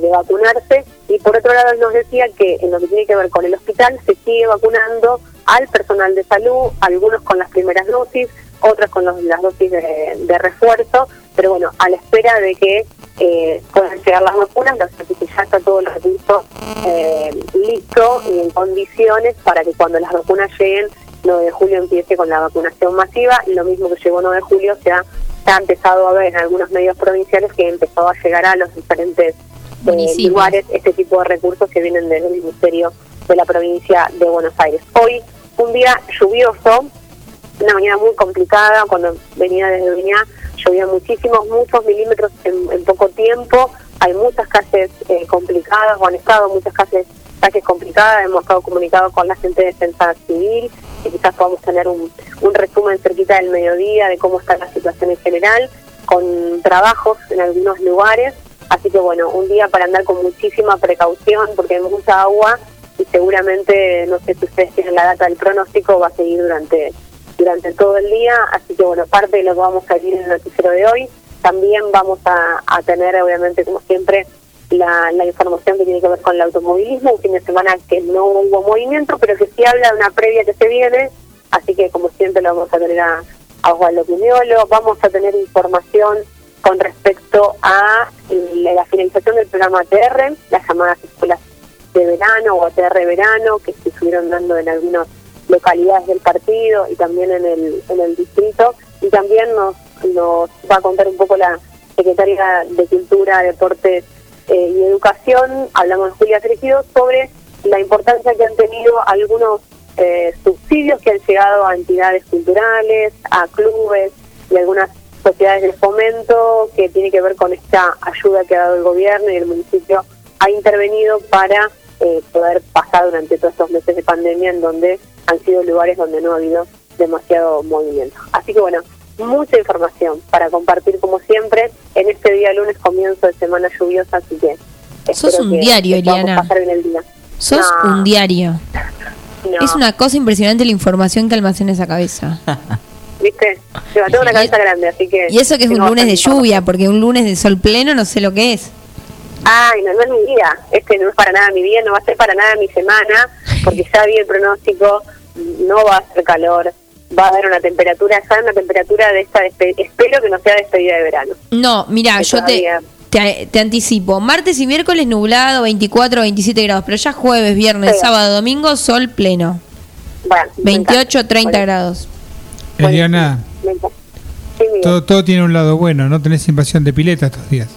vacunarse. Y por otro lado, nos decía que en lo que tiene que ver con el hospital se sigue vacunando al personal de salud, algunos con las primeras dosis, otros con las dosis de refuerzo, pero bueno, a la espera de que eh, puedan llegar las vacunas, es que ya está todo el recurso eh, listo y en condiciones para que cuando las vacunas lleguen, 9 de julio empiece con la vacunación masiva y lo mismo que llegó 9 de julio se ha, se ha empezado a ver en algunos medios provinciales que empezó a llegar a los diferentes eh, lugares este tipo de recursos que vienen desde el Ministerio de la provincia de Buenos Aires. Hoy, un día lluvioso, una mañana muy complicada, cuando venía desde Viñá, llovía muchísimos, muchos milímetros en, poco tiempo, hay muchas calles eh, complicadas, o han estado muchas calles, calles complicadas, hemos estado comunicados con la gente de Defensa Civil, y quizás podamos tener un, un resumen cerquita del mediodía de cómo está la situación en general, con trabajos en algunos lugares, así que bueno, un día para andar con muchísima precaución, porque hay mucha agua, y seguramente, no sé si ustedes tienen la data del pronóstico, va a seguir durante durante todo el día, así que bueno, parte de lo que vamos a ver en el noticiero de hoy, también vamos a, tener obviamente como siempre la, la información que tiene que ver con el automovilismo, un fin de semana que no hubo movimiento, pero que sí habla de una previa que se viene, así que como siempre lo vamos a tener a, a Osvaldo vamos a tener información con respecto a la, la finalización del programa ATR, las llamadas escuelas de verano o ATR verano que se estuvieron dando en algunas localidades del partido y también en el, en el distrito. Y también nos, nos va a contar un poco la secretaria de Cultura, Deportes eh, y educación, hablamos Julia Frigido, sobre la importancia que han tenido algunos eh, subsidios que han llegado a entidades culturales, a clubes y algunas sociedades de fomento que tiene que ver con esta ayuda que ha dado el gobierno y el municipio ha intervenido para eh, poder pasar durante todos estos meses de pandemia en donde han sido lugares donde no ha habido demasiado movimiento. Así que bueno, mucha información para compartir como siempre en este día lunes comienzo de semana lluviosa, así que Sos un que- diario, que Eliana. el día. Sos No, un diario. no. Es una cosa impresionante la información que almacena esa cabeza. ¿Viste? Yo tengo una cabeza grande, así que... Y eso que es un lunes de lluvia, porque un lunes de sol pleno no sé lo que es. Ay, no, no es mi día. Este no es para nada mi día, no va a ser para nada mi semana, porque ya vi el pronóstico, no va a ser calor, va a haber una temperatura, ya una temperatura de esta, espero que no sea despedida de verano. No, mira, yo te, todavía- te, te anticipo. Martes y miércoles nublado, 24, 27 grados. Pero ya jueves, viernes, Sí. sábado, domingo, sol pleno. Bueno, me 28, encanta. 30 Bueno, grados. Eliana. Sí, todo, todo tiene un lado bueno, no tenés invasión de pileta estos días.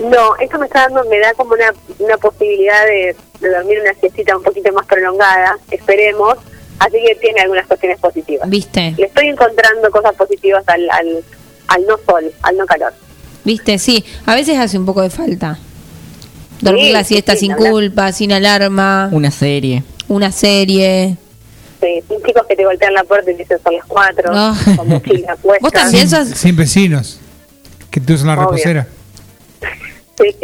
No, esto me está dando, me da como una, una posibilidad de, de dormir una siestita un poquito más prolongada, esperemos, así que tiene algunas cuestiones positivas. ¿Viste? Le estoy encontrando cosas positivas al, al, al no sol, al no calor. ¿Viste? Sí, a veces hace un poco de falta. Dormir Sí, la siesta sí, sin hablar. culpa, sin alarma, Una serie. una serie. Sí, sin chicos que te voltean la puerta y dicen son las cuatro, No. con mochila. ¿Vos también sos, Sin vecinos que te usan la Obvio. reposera. Sí,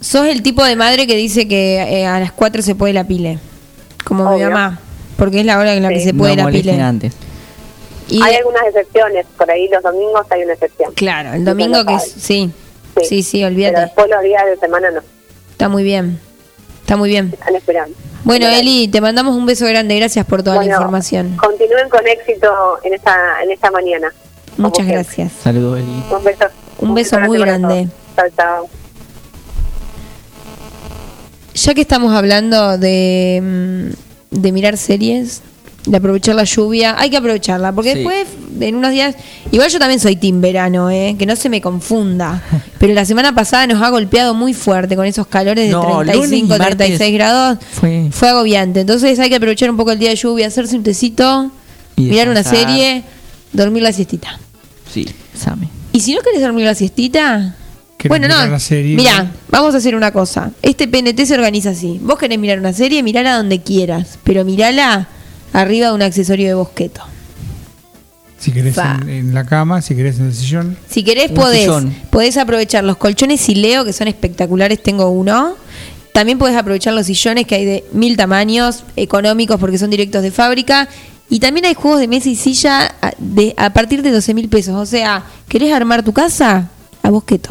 sos el tipo de madre que dice que eh, a las 4 se puede la pile? Como mi mamá. Porque es la hora en la que Sí. se puede no la pile. antes. Y hay algunas excepciones, por ahí los domingos hay una excepción. Claro, el domingo que sí, sí, sí, Pero olvídate. después los días de semana no, Está muy bien. Está muy bien. están esperando. Bueno. Eli, te mandamos un beso grande. Gracias por toda Bueno, la información. Continúen con éxito en esta, en esta mañana. Muchas gracias. Saludos, Eli. Un beso. Un beso muy para todos. grande. Chao, chao. Ya que estamos hablando de, mm, de mirar series, de aprovechar la lluvia, hay que aprovecharla, porque Sí. después, en unos días, igual yo también soy team verano, ¿eh? que no se me confunda, pero la semana pasada nos ha golpeado muy fuerte con esos calores de No, lunes y 35, martes 36 grados, Fue. fue agobiante, entonces hay que aprovechar un poco el día de lluvia, hacerse un tecito, Y mirar una serie, dormir la siestita. Sí, Same. Y si no querés dormir la siestita, ¿Querés bueno, mirar no. la serie? Mira, vamos a hacer una cosa. Este PNT se organiza así. Vos querés mirar una serie, mirala donde quieras, pero mirala arriba de un accesorio de bosqueto. Si querés en, en la cama, si querés en el sillón. Si querés podés, sillón. podés aprovechar los colchones Sileo que son espectaculares, tengo uno. También podés aprovechar los sillones que hay de mil tamaños, económicos porque son directos de fábrica. Y también hay juegos de mesa y silla a, de, a partir de 12 mil pesos. O sea, ¿querés armar tu casa? A Bosqueto.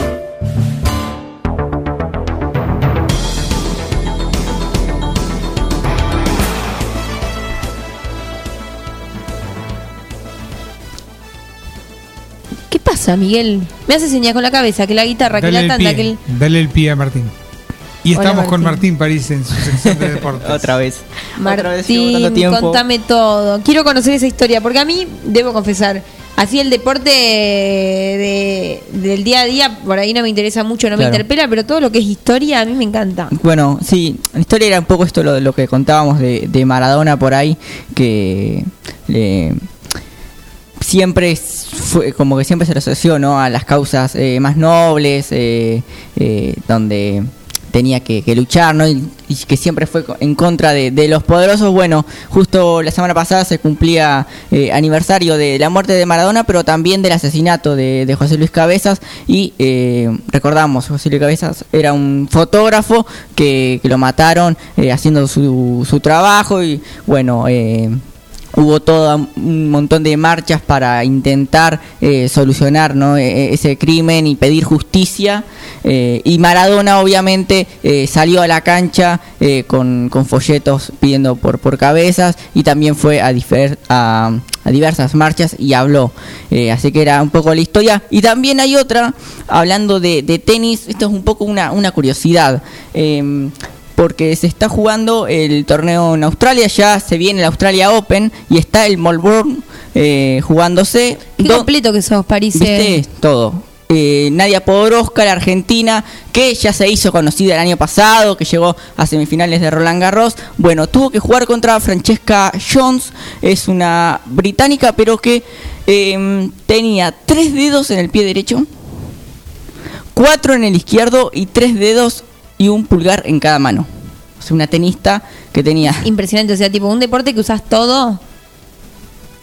¿Qué pasa, Miguel? Me hace señas con la cabeza, que la guitarra, que la tanda, pie, que el... dale el pie a Martín. Y Hola, estamos con Martín. Martín París en su sección de deportes. Otra vez. Otra vez Martín, contame todo. Quiero conocer esa historia, porque a mí, debo confesar, así el deporte de- del día a día, por ahí no me interesa mucho, no me interpela, pero todo lo que es historia a mí me encanta. Bueno, sí, la historia era un poco esto lo, lo que contábamos de, de Maradona por ahí, que eh, siempre fue como que siempre se asoció ¿no? a las causas eh, más nobles, eh, eh, donde tenía que, que luchar, ¿no? Y, que siempre fue en contra de, de los poderosos. Bueno, justo la semana pasada se cumplía eh, aniversario de la muerte de Maradona, pero también del asesinato de, de José Luis Cabezas. Y eh, recordamos, José Luis Cabezas era un fotógrafo que, que lo mataron eh, haciendo su, su trabajo y bueno... Eh, hubo todo un montón de marchas para intentar eh, solucionar ¿no? E- e- ese crimen y pedir justicia. eh, y Maradona obviamente eh, salió a la cancha eh, con, con folletos pidiendo por, por cabezas y también fue a, a, a diversas marchas y habló. Eh, así que era un poco la historia. Y también hay otra, hablando de, de tenis, esto es un poco una, una curiosidad. Eh, porque se está jugando el torneo en Australia, ya se viene el Australia Open y está el Melbourne eh, jugándose. Qué Do- completo que sos, París. ¿Viste? Todo. Eh, Nadia Podoroska, la argentina, que ya se hizo conocida el año pasado, que llegó a semifinales de Roland Garros. Bueno, tuvo que jugar contra Francesca Jones, es una británica, pero que eh, tenía tres dedos en el pie derecho, cuatro en el izquierdo y tres dedos y un pulgar en cada mano. O sea, una tenista que tenía Impresionante, o sea, tipo un deporte que usas todo.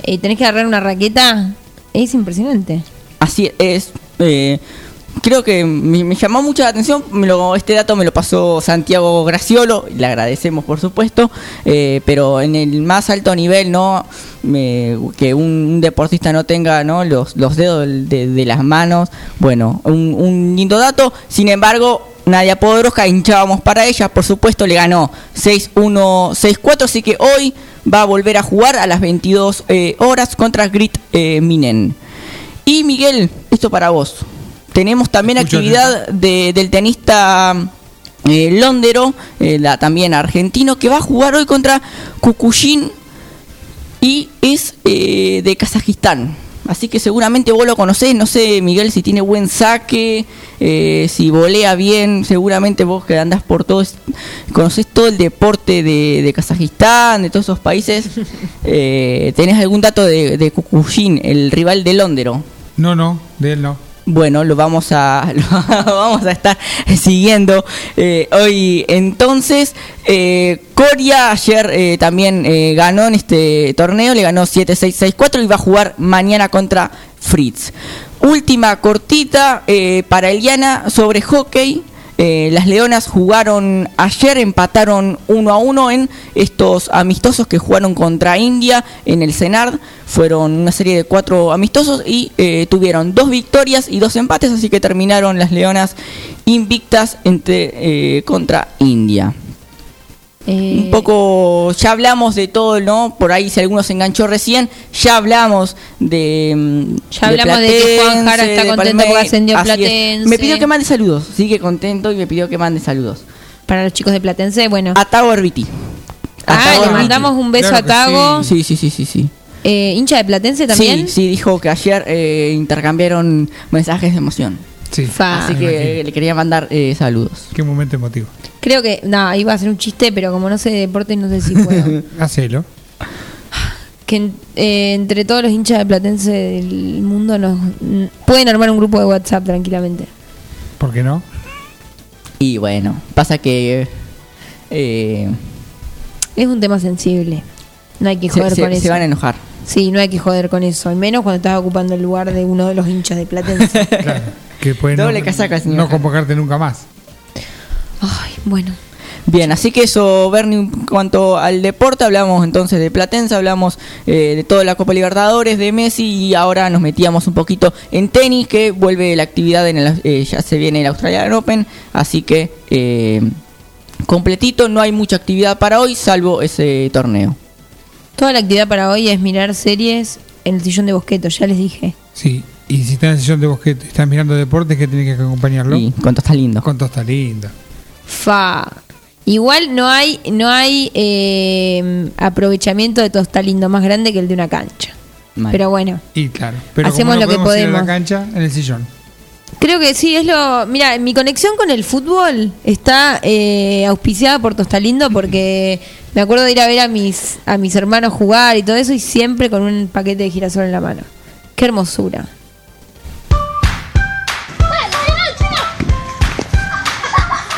Y tenés que agarrar una raqueta. Es impresionante. Así es. eh, creo que me, me llamó mucho la atención. me lo- este dato me lo pasó Santiago Graciolo. Le agradecemos, por supuesto. eh, pero en el más alto nivel, ¿no? Me- que un, un deportista no tenga ¿no? Los, los dedos de las manos. Bueno, un, un lindo dato. Sin embargo. Nadia Podoroska hinchábamos para ella, por supuesto le ganó 6-1, 6-4, así que hoy va a volver a jugar a las 22 eh, horas contra Grit eh, Minen. Y Miguel, esto para vos. Tenemos también Escucho actividad de- del tenista eh, Londero, la- también argentino, que va a jugar hoy contra Kukushin y es eh, de Kazajistán. Así que seguramente vos lo conocés, no sé Miguel si tiene buen saque, eh, si volea bien, seguramente vos que andás por todo, es- conocés todo el deporte de, de Kazajistán, de todos esos países. Eh, ¿Tenés algún dato de, de Kukushin, el rival de Londero? No, no, de él no. Bueno, lo vamos a lo vamos a estar siguiendo eh, hoy. Entonces, eh, Coria ayer eh, también ganó en este torneo, le ganó 7-6-6-4 y va a jugar mañana contra Fritz. Última cortita para Eliana sobre hockey. Eh, las Leonas jugaron ayer, empataron 1 a 1 en estos amistosos que jugaron contra India en el Senard. Fueron una serie de cuatro amistosos y eh, tuvieron dos victorias y dos empates, así que terminaron las Leonas invictas entre, eh, contra India. Eh, Un poco, ya hablamos de todo, ¿no? Por ahí, si alguno se enganchó recién, ya hablamos de. mm, Ya hablamos de que Juan Jara está contento porque ascendió Así es. Platense. Me pidió que mande saludos, sigue contento y me pidió que mande saludos. Para los chicos de Platense, bueno. A Tago Herbiti. Ah, le mandamos un beso a Tago. Sí, sí, sí, sí, sí. Eh, ¿Hincha de Platense también? Sí, sí, dijo que ayer eh, intercambiaron mensajes de emoción. Sí. Así que le quería mandar eh, saludos. Qué momento emotivo. Creo que, no, iba a ser un chiste, pero como no sé de deporte, no sé si puedo. Hacelo. que en- eh, entre todos los hinchas de Platense del mundo nos n- pueden armar un grupo de WhatsApp tranquilamente. ¿Por qué no? Y bueno, pasa que. eh, Es un tema sensible. No hay que se, joder se- con se eso. van a enojar. Sí, no hay que joder con eso. Al menos cuando estás ocupando el lugar de uno de los hinchas de Platense. Claro. Que pueden Doble no, casaca, señor no Jara. convocarte nunca más. Ay, bueno. Bien, así que eso, Bernie, en cuanto al deporte, hablamos entonces de Platense, hablamos eh, de toda la Copa Libertadores, de Messi y ahora nos metíamos un poquito en tenis, que vuelve la actividad, en el, eh, ya se viene el Australian Open, así que eh, completito, no hay mucha actividad para hoy, salvo ese torneo. Toda la actividad para hoy es mirar series en el sillón de Bosqueto, ya les dije. Sí. Y si estás en sesión de bosquete, estás mirando deportes, que tiene que acompañarlo? Y con todo está lindo. Con todo está lindo. Fa. Igual no hay, no hay eh, aprovechamiento de todo está lindo más grande que el de una cancha. Mal. Pero bueno, Y claro. Pero Hacemos como no lo que podemos ir a podemos. la cancha, en el sillón. creo que sí, es lo... Mira, mi conexión con el fútbol está eh, auspiciada por Tostalindo porque me acuerdo de ir a ver a mis, a mis hermanos jugar y todo eso y siempre con un paquete de girasol en la mano. Qué hermosura.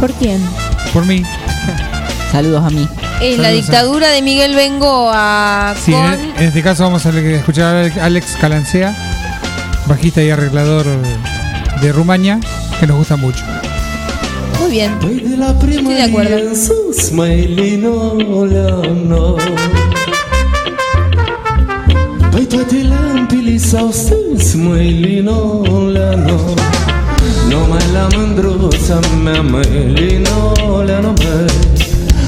¿Por quién? Por mí. Saludos a mí. Es la a- dictadura de Miguel Bengoa Sí, con... en, en este caso vamos a escuchar a Ale- Alex Calancea, bajista y arreglador de Rumania, que nos gusta mucho. Muy bien. Estoy de Estoy de acuerdo. en Păi toate lampile s-au stâns măilinoleano Numai la mândruța mea măilinoleano măi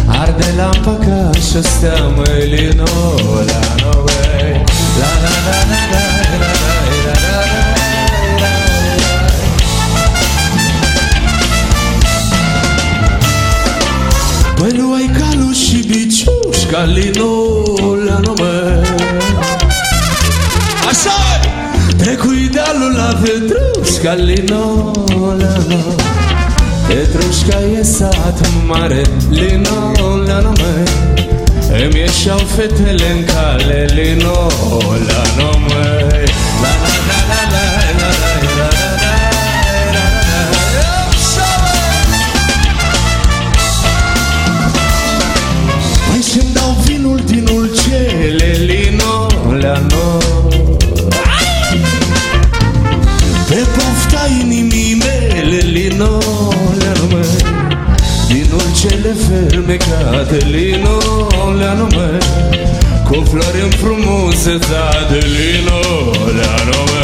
Arde lampa ca și stea măilinoleano măi La la la la la la la la la Păi nu ai calul și biciuș ca linola nume Așa Trecui dealul la Petrușca linola. Nu Petrușca e sat mare linola nume Îmi ieșeau fetele în cale linola nume La Cele fermecate linoleanume Cu flori frumuse, da, de linoleanume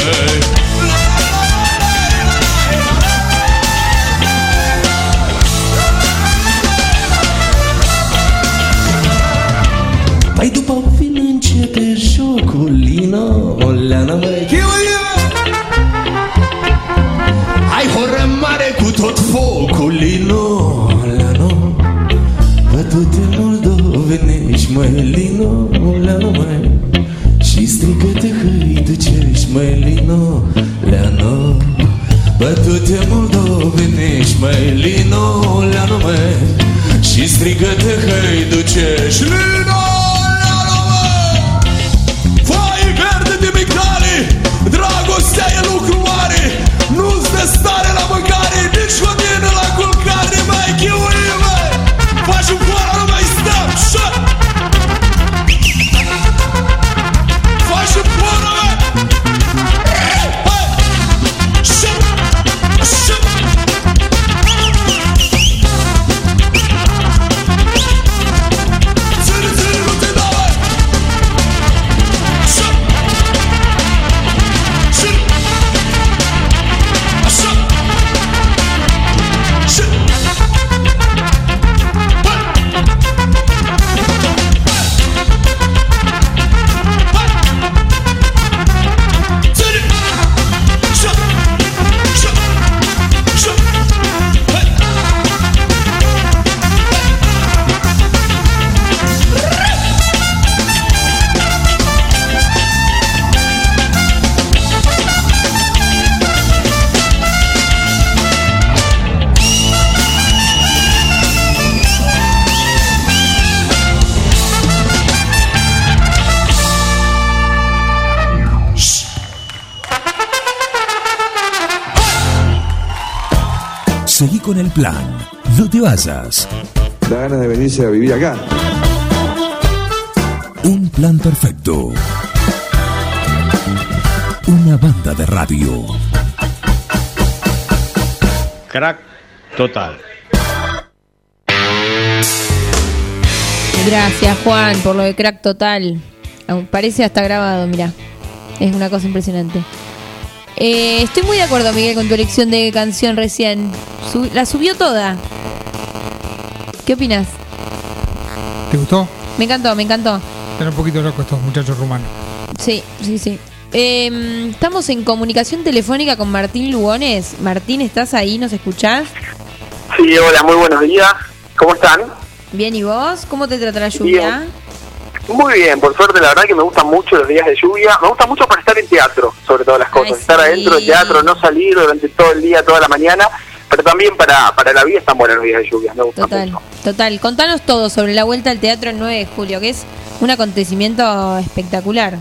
lino, leano Și strigă te hăi, de ce ești mai lino, leano? Bătute moldovenești, mai lino, leano Și strigă te hăi, de ce ești lino? Con el plan. No te vayas. Da ganas de venirse a vivir acá. Un plan perfecto. Una banda de radio. Crack total. Gracias, Juan, por lo de crack total. Parece hasta grabado, mira. Es una cosa impresionante. Eh, estoy muy de acuerdo, Miguel, con tu elección de canción recién. La subió toda. ¿Qué opinas? ¿Te gustó? Me encantó, me encantó. Están un poquito locos estos muchachos rumanos. Sí, sí, sí. Eh, estamos en comunicación telefónica con Martín Lugones. Martín, ¿estás ahí? ¿Nos escuchás? Sí, hola, muy buenos días. ¿Cómo están? Bien, ¿y vos? ¿Cómo te trata la lluvia? Muy bien, por suerte, la verdad que me gustan mucho los días de lluvia. Me gusta mucho para estar en teatro, sobre todas las cosas. Ay, estar sí. adentro del teatro, no salir durante todo el día, toda la mañana. También para, para la vida están buenos los días de lluvia. Me gusta Total, total. Contanos todo sobre la vuelta al teatro el 9 de julio, que es un acontecimiento espectacular.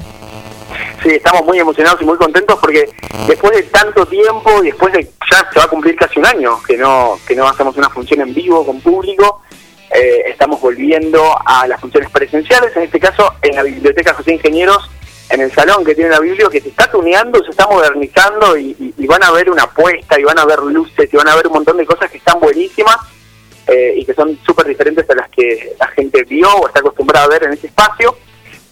Sí, estamos muy emocionados y muy contentos porque después de tanto tiempo y después de ya se va a cumplir casi un año que no que no hacemos una función en vivo con público, eh, estamos volviendo a las funciones presenciales, en este caso en la Biblioteca José Ingenieros, en el salón que tiene la Biblia, que se está tuneando, se está modernizando y van a ver una apuesta y van a ver luces y van a ver un montón de cosas que están buenísimas eh, y que son súper diferentes a las que la gente vio o está acostumbrada a ver en ese espacio.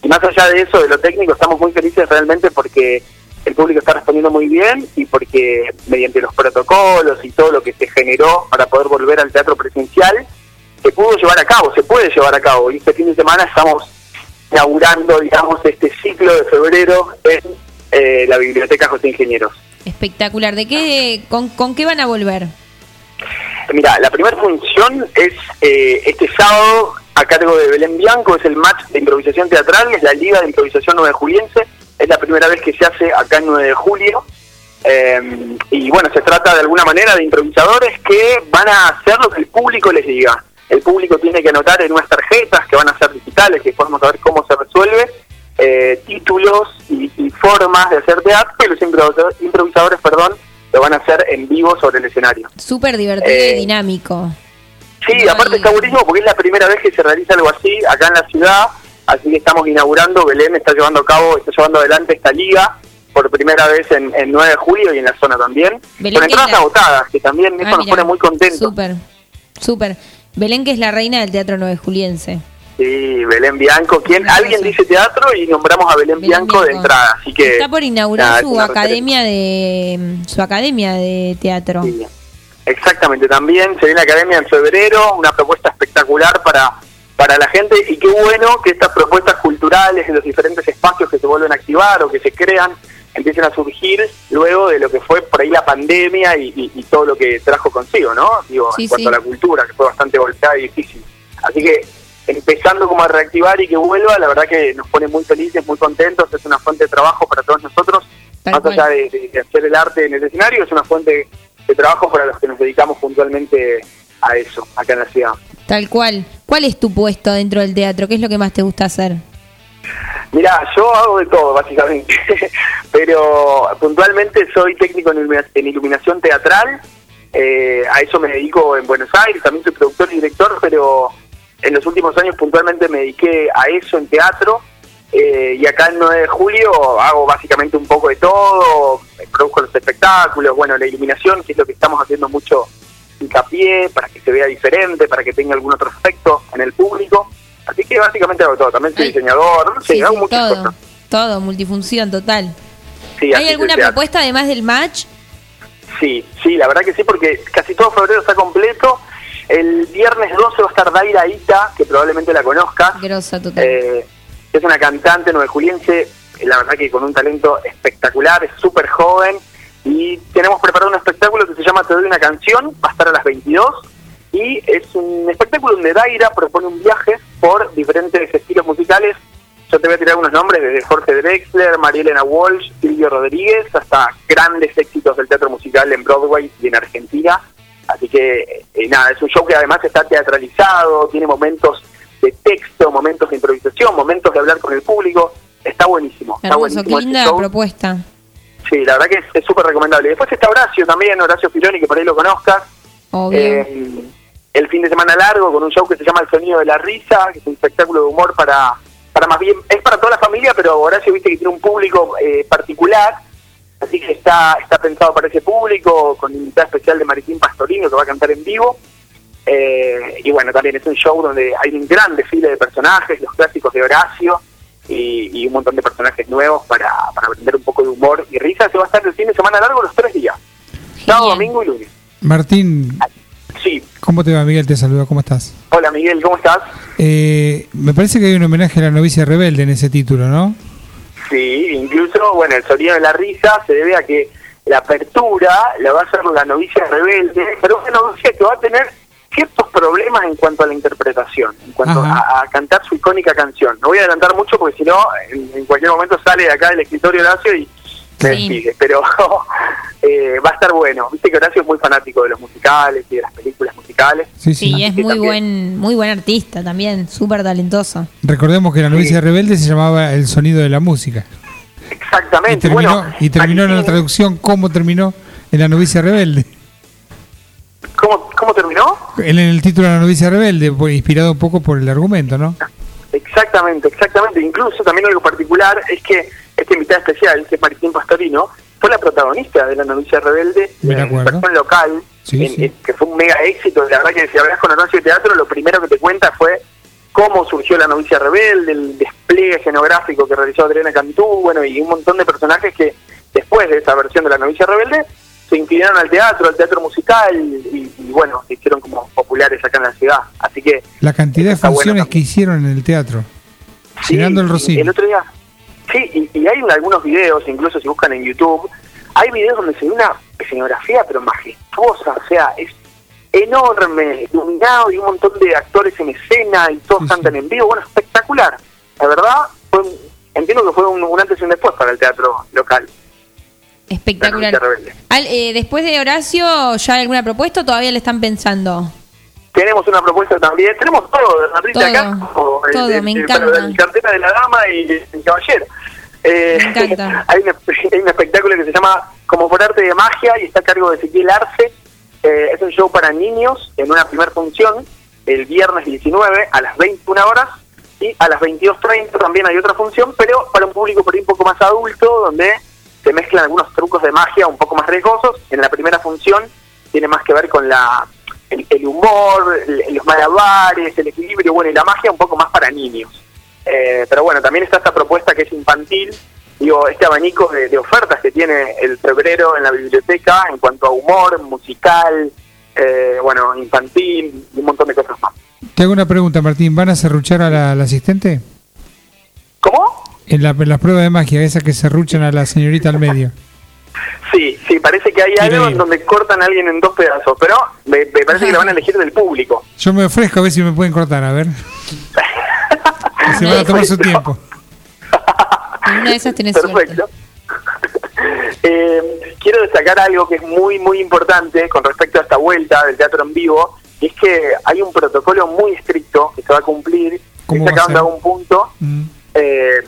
Y más allá de eso, de lo técnico, estamos muy felices realmente porque el público está respondiendo muy bien y porque mediante los protocolos y todo lo que se generó para poder volver al teatro presencial, se pudo llevar a cabo, se puede llevar a cabo. Y este fin de semana estamos inaugurando, digamos, este ciclo de febrero en eh, la Biblioteca José Ingenieros. Espectacular. ¿De qué, con, con qué van a volver? Mira, la primera función es eh, este sábado a cargo de Belén Bianco, es el match de improvisación teatral, es la Liga de Improvisación 9 Juliense, es la primera vez que se hace acá en 9 de julio. Eh, y bueno, se trata de alguna manera de improvisadores que van a hacer lo que el público les diga. El público tiene que anotar en unas tarjetas que van a ser digitales, que podemos saber cómo se resuelve, eh, títulos y, y formas de hacer teatro, y los improvisadores, improvisadores perdón, lo van a hacer en vivo sobre el escenario. Súper divertido Eh, y dinámico. Sí, aparte está buenísimo porque es la primera vez que se realiza algo así acá en la ciudad, así que estamos inaugurando, Belén está llevando a cabo, está llevando adelante esta liga por primera vez en, en 9 de julio y en la zona también, Belén, con entradas la- agotadas, que también eso Ah, nos mira. pone muy contentos. Súper, súper. Belén, que es la reina del teatro 9 juliense. Sí, Belén Bianco, quien alguien dice teatro y nombramos a Belén, Bianco, de entrada, así que Está por inaugurar nada, su referencia. academia de su academia de teatro. Exactamente, también se viene la academia en febrero, una propuesta espectacular para, para la gente y qué bueno que estas propuestas culturales en los diferentes espacios que se vuelven a activar o que se crean empiecen a surgir luego de lo que fue por ahí la pandemia y, y- y todo lo que trajo consigo, ¿no? Digo, Sí, en cuanto sí. a la cultura, que fue bastante golpeada y difícil. Así que empezando como a reactivar y que vuelva, la verdad que nos pone muy felices, muy contentos, es una fuente de trabajo para todos nosotros, Tal más cual. allá de, de- de hacer el arte en el escenario, es una fuente de trabajo para los que nos dedicamos puntualmente a eso, acá en la ciudad. Tal cual. ¿Cuál es tu puesto dentro del teatro? ¿Qué es lo que más te gusta hacer? Mira, yo hago de todo, básicamente, pero puntualmente soy técnico en ilumina- en iluminación teatral, eh, a eso me dedico en Buenos Aires, también soy productor y director, pero en los últimos años puntualmente me dediqué a eso en teatro, eh, y acá el 9 de julio hago básicamente un poco de todo, produzco los espectáculos, bueno, la iluminación, que es lo que estamos haciendo mucho hincapié, para que se vea diferente, para que tenga algún otro efecto en el público. Así que básicamente hago todo, también soy diseñador, no sé, Sí, hago sí, muchas todo. cosas. Todo, multifunción total. Sí, ¿Hay alguna propuesta además del match? Sí, sí, la verdad que sí, porque casi todo febrero está completo. El viernes 12 va a estar Daira Ita, que probablemente la conozcas. Grosa total. Eh, es una cantante nuevejuliense, la verdad que con un talento espectacular, es súper joven. Y tenemos preparado un espectáculo que se llama Te doy una canción, va a estar a las 22. Y es un espectáculo donde Daira propone un viaje por diferentes estilos musicales. Yo te voy a tirar unos nombres, desde Jorge Drexler, María Elena Walsh, Silvio Rodríguez, hasta grandes éxitos del teatro musical en Broadway y en Argentina. Así que, eh, nada, es un show que además está teatralizado, tiene momentos de texto, momentos de improvisación, momentos de hablar con el público. Está buenísimo. Está buenísimo qué linda propuesta. Sí, la verdad que es- es súper recomendable. Después está Horacio también, Horacio Filoni, que por ahí lo conozcas. Obvio. Eh, el fin de semana largo con un show que se llama El Sonido de la Risa, que es un espectáculo de humor para, para más bien, es para toda la familia, pero Horacio viste que tiene un público eh, particular, así que está, está pensado para ese público, con invitada especial de Maritín Pastorino que va a cantar en vivo. Eh, y bueno, también es un show donde hay un gran desfile de personajes, los clásicos de Horacio y, y un montón de personajes nuevos para, para aprender un poco de humor y risa. Se va a estar el fin de semana largo los tres días, sábado, domingo y lunes. Martín, Sí, ¿cómo te va? Miguel te saluda, ¿cómo estás? hola Miguel, ¿cómo estás? Eh, me parece que hay un homenaje a la novicia rebelde en ese título, ¿no? Sí, incluso, bueno, el sonido de la risa se debe a que la apertura la va a hacer la novicia rebelde, pero una novicia que va a tener ciertos problemas en cuanto a la interpretación, en cuanto a, a cantar su icónica canción. No voy a adelantar mucho porque si no, en, en cualquier momento sale de acá del escritorio Horacio y me despide, pero eh, va a estar bueno. Viste que Horacio es muy fanático de los musicales y de las películas musicales. Sí, Sí, es Así que muy también- buen, muy buen artista también, súper talentoso. Recordemos que la novicia rebelde se llamaba El sonido de la música. Y Exactamente. terminó, bueno, y terminó en la traducción cómo terminó en la novicia rebelde. ¿cómo, ¿cómo terminó? En el título de la novicia rebelde, inspirado un poco por el argumento, ¿no? Exactamente, exactamente. Incluso también algo particular es que este invitado especial, que es Martín Pastorino, fue la protagonista de La novicia rebelde versión local, Sí, en- sí. que fue un mega éxito. La verdad que si hablas con noche de teatro, lo primero que te cuenta fue cómo surgió La novicia rebelde, el despliegue escenográfico que realizó Adriana Cantú, bueno, y un montón de personajes que después de esa versión de La novicia rebelde se inclinaron al teatro, al teatro musical, y, y, bueno, se hicieron como populares acá en la ciudad. Así que La cantidad de bueno funciones que hicieron en el teatro. Llenando el. El otro día. Sí, y, y hay algunos videos, incluso si buscan en YouTube, hay videos donde se ve una escenografía, pero majestuosa, o sea, es enorme, iluminado y un montón de actores en escena y todos cantan en vivo. Bueno, espectacular. La verdad, fue un- entiendo que fue un, un antes y un después para el teatro local. Espectacular. Al- eh, después de Horacio, ¿ya hay alguna propuesta o todavía le están pensando? Tenemos una propuesta también, tenemos todo, Bernardita, Todo, acá, como, eh, todo, eh, me encanta. la cartera de la dama y el caballero. Eh, Me encanta. hay, un, hay un espectáculo que se llama Como por arte de magia y está a cargo de Ezequiel Arce. Eh, es un show para niños en una primera función el viernes 19 a las 21 horas y a las 22.30 también hay otra función, pero para un público por ahí un poco más adulto, donde se mezclan algunos trucos de magia un poco más riesgosos. En la primera función tiene más que ver con la el, el humor, el- los malabares, el equilibrio, bueno, y la magia un poco más para niños. Eh, pero bueno, también está esta propuesta que es infantil, digo, este abanico de, de ofertas que tiene el febrero en la biblioteca en cuanto a humor, musical, eh, bueno, infantil y un montón de cosas más. Te hago una pregunta, Martín. ¿Van a serruchar a la, asistente? ¿Cómo? En la, en la prueba de magia, esa que serruchan a la señorita al medio. Sí, sí, parece que hay algo en donde cortan a alguien en dos pedazos, pero me, me parece que la van a elegir del público. Yo me ofrezco a ver si me pueden cortar, a ver. Se van a tomar su tiempo. Una de esas tenés suerte. Perfecto. Eh, quiero destacar algo que es muy, muy importante con respecto a esta vuelta del teatro en vivo, y es que hay un protocolo muy estricto que se va a cumplir, que ¿Cómo está va a acabando ser? un punto, eh,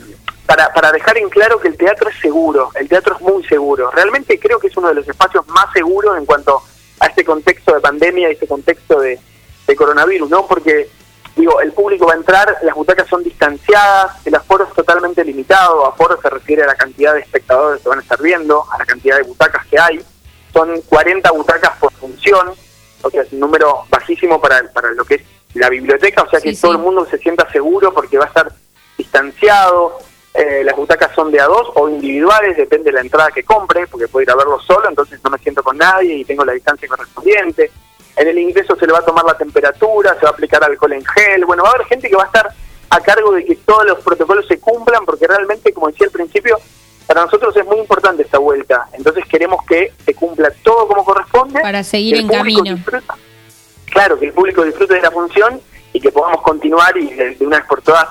para, para dejar en claro que el teatro es seguro, el teatro es muy seguro. Realmente creo que es uno de los espacios más seguros en cuanto a este contexto de pandemia y este contexto de, de coronavirus, ¿no? Porque, digo, el público va a entrar, las butacas son distanciadas, el aforo es totalmente limitado, aforo se refiere a la cantidad de espectadores que van a estar viendo, a la cantidad de butacas que hay, son 40 butacas por función, o sea, es un número bajísimo para, para lo que es la biblioteca, o sea que todo el mundo se sienta seguro porque va a estar distanciado, eh, las butacas son de a dos o individuales, depende de la entrada que compre, porque puedo ir a verlo solo, entonces no me siento con nadie y tengo la distancia correspondiente. En el ingreso se le va a tomar la temperatura, se va a aplicar alcohol en gel, bueno, va a haber gente que va a estar a cargo de que todos los protocolos se cumplan, porque realmente, como decía al principio, para nosotros es muy importante esta vuelta, entonces queremos que se cumpla todo como corresponde. Para seguir en camino. disfruta- claro, que el público disfrute de la función y que podamos continuar y de, de una vez por todas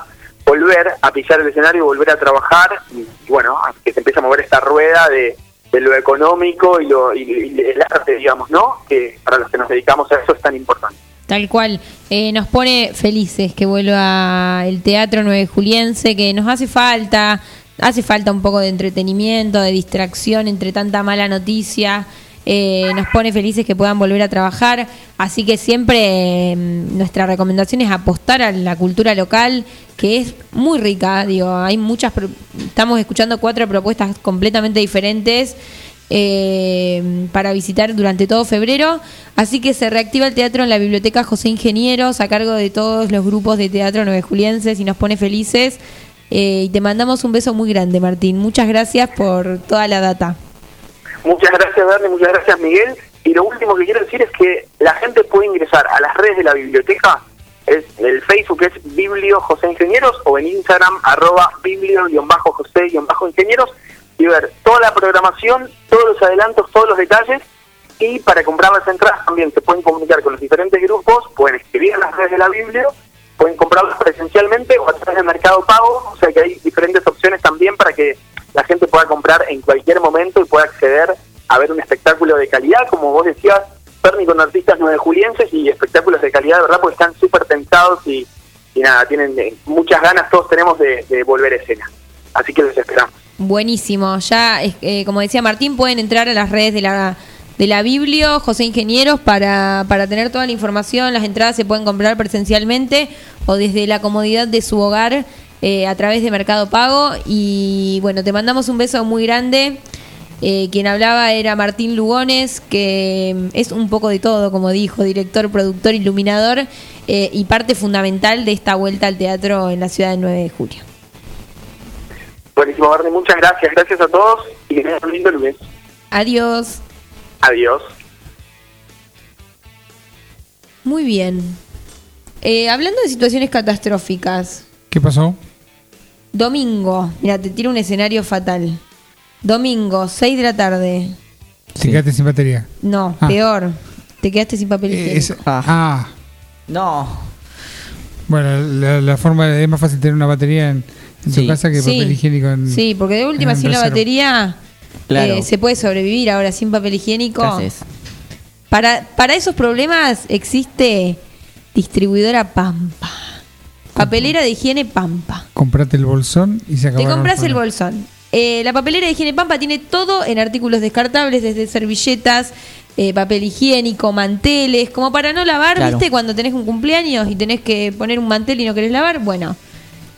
volver a pisar el escenario, volver a trabajar y, bueno, que se empiece a mover esta rueda de, de lo económico y, lo, y, y el arte, digamos, ¿no? Que para los que nos dedicamos a eso es tan importante. Tal cual. Eh, nos pone felices que vuelva el teatro nueve juliense, que nos hace falta, hace falta un poco de entretenimiento, de distracción entre tanta mala noticia. Eh, nos pone felices que puedan volver a trabajar, así que siempre eh, nuestra recomendación es apostar a la cultura local, que es muy rica, digo, hay muchas, estamos escuchando cuatro propuestas completamente diferentes eh, para visitar durante todo febrero. Así que se reactiva el teatro en la Biblioteca José Ingenieros a cargo de todos los grupos de teatro nueve julienses y nos pone felices. Eh, y te mandamos un beso muy grande, Martín. Muchas gracias por toda la data. Muchas gracias, Bernie, muchas gracias, Miguel. Y lo último que quiero decir es que la gente puede ingresar a las redes de la biblioteca, es el Facebook es Biblio José Ingenieros o en Instagram arroba Biblio-José-Ingenieros y ver toda la programación, todos los adelantos, todos los detalles. Y para comprar las entradas también se pueden comunicar con los diferentes grupos, pueden escribir en las redes de la Biblio, pueden comprarlas presencialmente o a través de Mercado Pago, o sea que hay diferentes opciones también para que la gente pueda comprar en cualquier momento y pueda acceder a ver un espectáculo de calidad, como vos decías, Bernie con artistas julienses y espectáculos de calidad, verdad, porque están súper tentados y, nada, tienen eh, muchas ganas, todos tenemos de, volver a escena. Así que los esperamos. Buenísimo. Ya, eh, como decía Martín, pueden entrar a las redes de la, de la Biblio, José Ingenieros, para, para tener toda la información. Las entradas se pueden comprar presencialmente o desde la comodidad de su hogar eh, a través de Mercado Pago. Y bueno, te mandamos un beso muy grande. Eh, quien hablaba era Martín Lugones, que mm, es un poco de todo, como dijo, director, productor, iluminador eh, y parte fundamental de esta vuelta al teatro en la ciudad del 9 de julio. Buenísimo, Barney, muchas gracias. Gracias a todos y que tengan un lindo lunes. Adiós. Adiós. Muy bien. Eh, hablando de situaciones catastróficas, ¿Qué pasó? Domingo, mira, te tiro un escenario fatal. Domingo, 6 de la tarde. Te quedaste sin batería. No, Ah. peor. Te quedaste sin papel higiénico. Es- ah. No. Bueno, la, la forma es más fácil tener una batería en, en tu casa que Sí. papel higiénico en. Sí, porque de última sin la batería Claro. eh, se puede sobrevivir ahora sin papel higiénico. Para, para esos problemas existe distribuidora Pampa. Papelera de higiene Pampa. Comprate el bolsón y se acabó. Te compras el bolsón. Eh, la papelera de higiene Pampa tiene todo en artículos descartables, desde servilletas, eh, papel higiénico, manteles, como para no lavar, Claro. ¿viste? Cuando tenés un cumpleaños y tenés que poner un mantel y no querés lavar, bueno.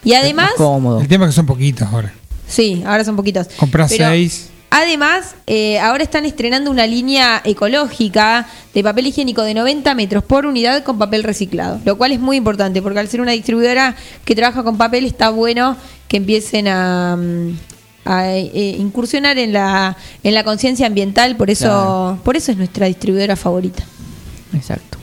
Y además, Cómodo. El tema es que son poquitos ahora. sí, ahora son poquitos. Comprás Pero seis. Además, eh, ahora están estrenando una línea ecológica de papel higiénico de 90 metros por unidad con papel reciclado, lo cual es muy importante porque al ser una distribuidora que trabaja con papel está bueno que empiecen a, mm, a, eh, incursionar en la, en la conciencia ambiental, por eso, Claro. por eso es nuestra distribuidora favorita. Exacto.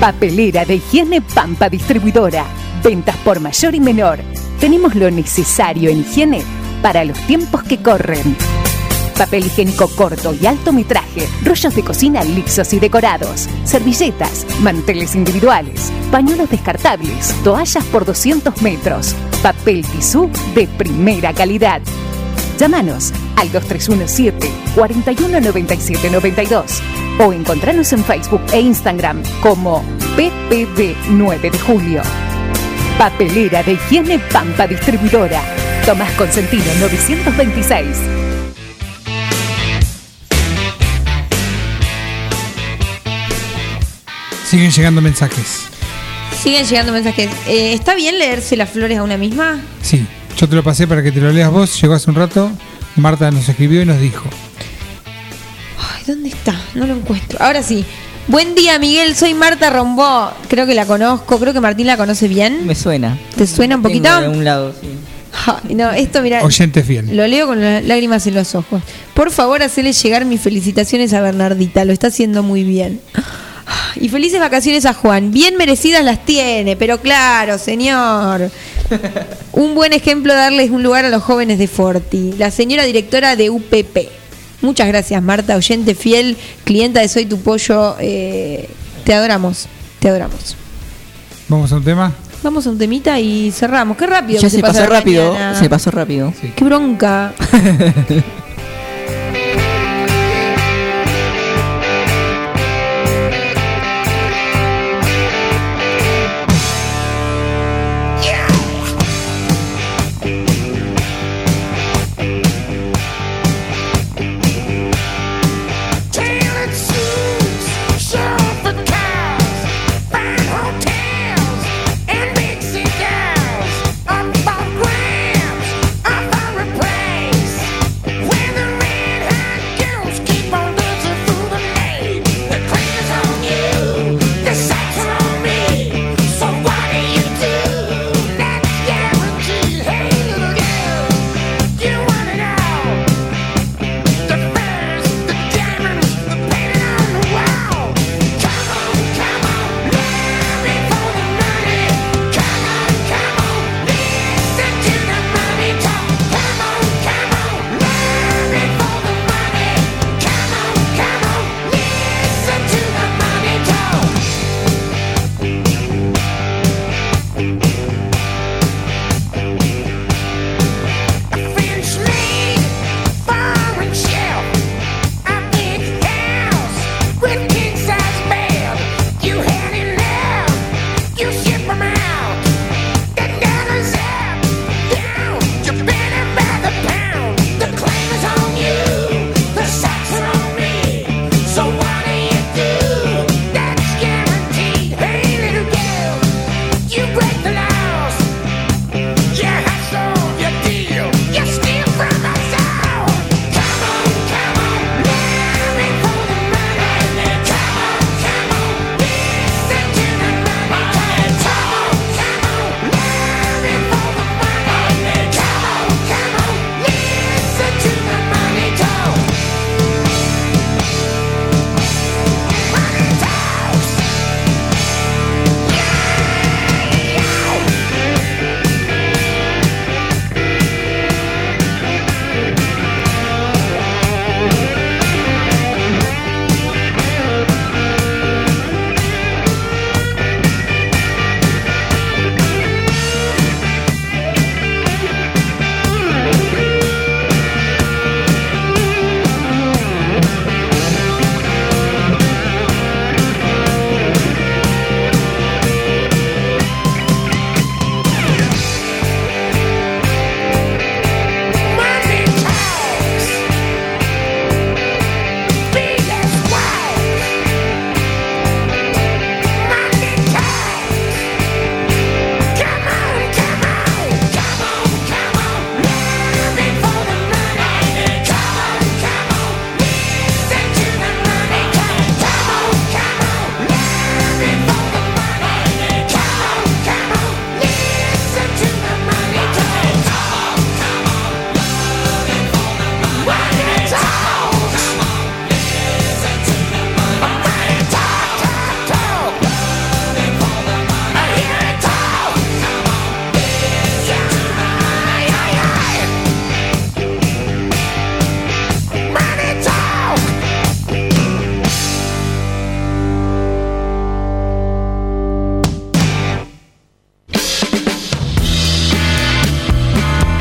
Papelera de higiene Pampa Distribuidora. Ventas por mayor y menor. Tenemos lo necesario en higiene para los tiempos que corren. Papel higiénico corto y alto metraje, rollos de cocina lisos y decorados, servilletas, manteles individuales, pañuelos descartables, toallas por 200 metros, papel tisú de primera calidad. Llámanos al 2317 419792 o encontranos en Facebook e Instagram como PPD 9 de Julio. Papelera de higiene Pampa Distribuidora. Tomás Consentino 926. Siguen llegando mensajes. Siguen llegando mensajes. Eh, ¿Está bien leerse las flores a una misma? Sí, yo te lo pasé para que te lo leas vos. Llegó hace un rato. Marta nos escribió y nos dijo. Ay, ¿dónde está? No lo encuentro. Ahora sí. Buen día, Miguel. Soy Marta Rombó. Creo que la conozco. Creo que Martín la conoce bien. Me suena. ¿Te suena un poquito? Tengo de un lado, sí. No, esto mira. Oyente fiel. Lo leo con las lágrimas en los ojos. Por favor, hacele llegar mis felicitaciones a Bernardita. Lo está haciendo muy bien. Y felices vacaciones a Juan. Bien merecidas las tiene, pero claro, señor. Un buen ejemplo darles un lugar a los jóvenes de Forti. La señora directora de UPP. Muchas gracias, Marta, oyente fiel, clienta de Soy tu Pollo. eh, te adoramos, te adoramos. Vamos a un tema. Vamos a un temita y cerramos. Qué rápido. Ya que se pasa pasó la rápido. mañana. Se pasó rápido. Qué bronca.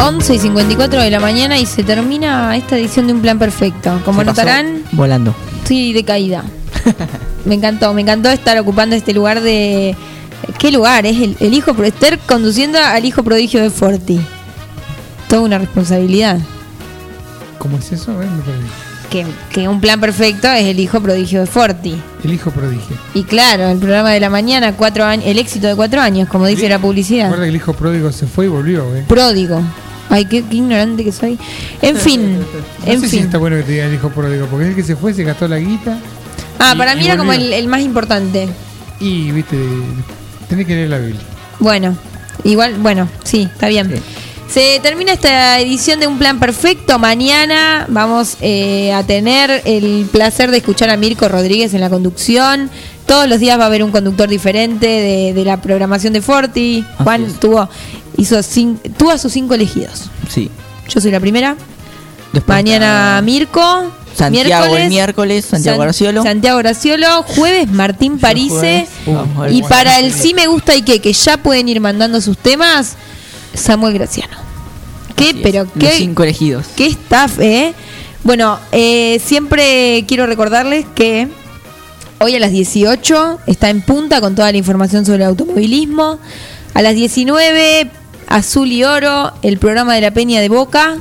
11 y 54 de la mañana y se termina esta edición de Un Plan Perfecto. Como Se notarán, Volando. estoy de caída. me encantó, me encantó estar ocupando este lugar de... ¿Qué lugar? Es el, el hijo, estar conduciendo al hijo prodigio de Forti. Toda una responsabilidad. ¿Cómo es eso? A ver, me perdí. Que, que un plan perfecto es el hijo prodigio de Forti. El hijo prodigio. Y claro, el programa de la mañana, cuatro años, el éxito de cuatro años, como dice la publicidad. Recuerda que el hijo pródigo se fue y volvió, ¿eh? Pródigo. Ay, qué, qué ignorante que soy. En fin, No en sé si está bueno que te diga el hijo pródigo, porque es el que se fue, se gastó la guita. Ah, y- para mí era como el más importante. Y, viste, tenés que leer la Biblia. Bueno, igual, bueno, sí, está bien. Se termina esta edición de Un Plan Perfecto. Mañana vamos eh, a tener el placer de escuchar a Mirko Rodríguez en la conducción. Todos los días va a haber un conductor diferente de, de la programación de Forti. Juan tuvo, hizo cin- tuvo a sus cinco elegidos. Sí. Yo soy la primera. Después Mañana Mirko. Santiago el miércoles, Santiago San- Graciolo. Santiago Graciolo. Jueves Martín Parise. Y para el sí me gusta y que, que ya pueden ir mandando sus temas, Samuel Graciano. ¿Qué? Pero Los qué, cinco elegidos. qué staff, ¿eh? Bueno, eh, siempre quiero recordarles que hoy a las 18 está en punta con toda la información sobre el automovilismo. A las 19, Azul y Oro, el programa de la Peña de Boca.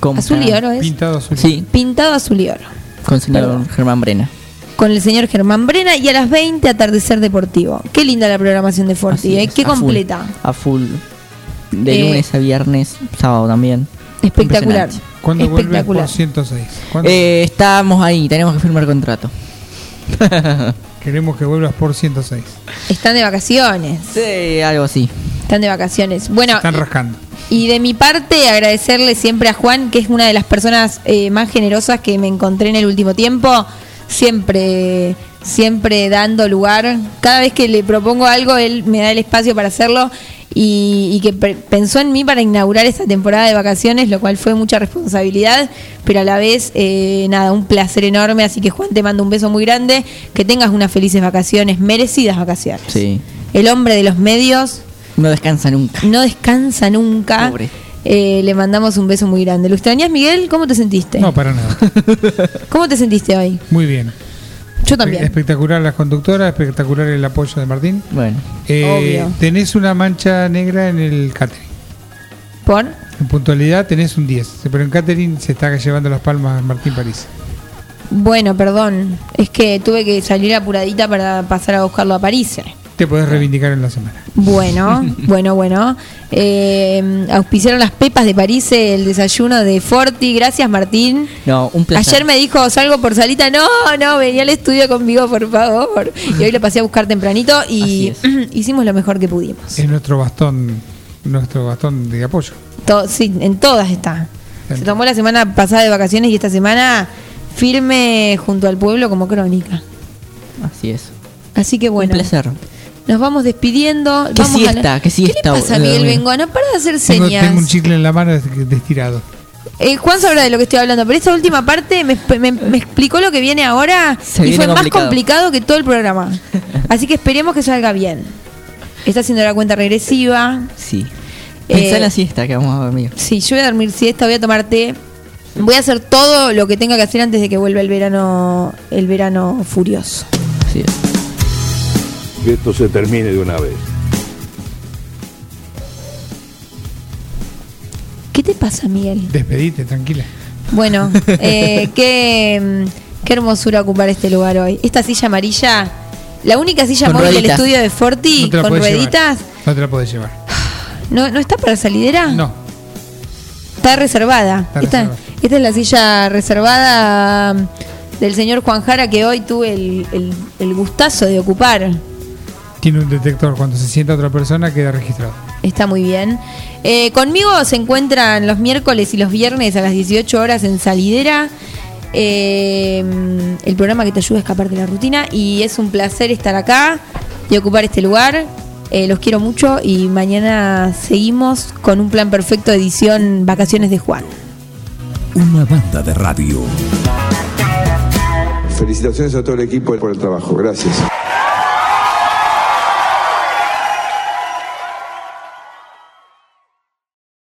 Con- Azul y oro es. Pintado azul. Sí, Pintado azul y oro. con señor Germán Brena. Con el señor Germán Brena y a las 20 Atardecer Deportivo. Qué linda la programación de Forti, ¿eh? Qué a full, completa. A full. De Eh, lunes a viernes, sábado también. Espectacular. ¿Cuándo vuelve Espectacular. por 106? ¿Cuándo? Eh, estamos ahí, tenemos que firmar contrato. Queremos que vuelvas por 106. Están de vacaciones. Sí, algo así. Están de vacaciones. Bueno, Están rascando. y de mi parte agradecerle siempre a Juan, que es una de las personas eh, más generosas que me encontré en el último tiempo. Siempre, siempre dando lugar. Cada vez que le propongo algo, él me da el espacio para hacerlo. Y, y que pe- pensó en mí para inaugurar esta temporada de vacaciones, lo cual fue mucha responsabilidad, pero a la vez, eh, nada, un placer enorme. Así que Juan, te mando un beso muy grande. Que tengas unas felices vacaciones, merecidas vacaciones. Sí. El hombre de los medios No descansa nunca. no descansa nunca. Pobre. Eh, le mandamos un beso muy grande. ¿Lo extrañas, Miguel? ¿Cómo te sentiste? No, para nada. ¿Cómo te sentiste hoy? Muy bien. Yo también. Espectacular las conductoras, espectacular el apoyo de Martín. Bueno. Eh, Obvio. tenés una mancha negra en el catering. ¿Por? En puntualidad tenés un 10, pero en catering se está llevando las palmas Martín París. Bueno, perdón. Es que tuve que salir apuradita para pasar a buscarlo a París. Te podés reivindicar en la semana. Bueno, bueno, bueno. Eh, auspiciaron las pepas de París, el desayuno de Forti. Gracias, Martín. No, un placer. Ayer me dijo, salgo por salita. No, no, venía al estudio conmigo, por favor. Y hoy lo pasé a buscar tempranito y hicimos lo mejor que pudimos. Es nuestro bastón, nuestro bastón de apoyo. To- sí, en todas está. Se tomó la semana pasada de vacaciones y esta semana firme junto al pueblo como crónica. Así es. Así que bueno. Un placer. Nos vamos despidiendo. ¿Qué vamos a la- siesta? ¿Qué siesta? ¿Qué le pasa, Eh, Miguel? No para de hacer señas. tengo un chicle en la mano des- destirado. Eh, Juan sabrá de lo que estoy hablando, pero esta última parte me, me- me explicó lo que viene ahora Se y viene fue más complicado. complicado que todo el programa. Así que esperemos que salga bien. Está haciendo la cuenta regresiva. Sí. Pensá Eh, en la siesta que vamos a dormir. Sí, yo voy a dormir siesta, voy a tomar té. Voy a hacer todo lo que tenga que hacer antes de que vuelva el verano, el verano furioso. Así es. Que esto se termine de una vez. ¿Qué te pasa, Miguel? Despedite, tranquila. Bueno, eh, qué, qué hermosura ocupar este lugar hoy. Esta silla amarilla, la única silla Con móvil del estudio de Forti No con rueditas, llevar. No te la podés llevar. ¿no, ¿no está para salidera? No. Está reservada. Está esta, reservada. esta es la silla reservada mm, del señor Juan Jara que hoy tuve el, el- el gustazo de ocupar. Tiene un detector. Cuando se sienta otra persona queda registrado. Está muy bien. Eh, conmigo se encuentran los miércoles y los viernes a las 18 horas en Salidera. eh, el programa que te ayuda a escapar de la rutina. Y es un placer estar acá y ocupar este lugar. Eh, los quiero mucho y mañana seguimos con un plan perfecto edición Vacaciones de Juan. Una banda de radio. Felicitaciones a todo el equipo por el trabajo. Gracias.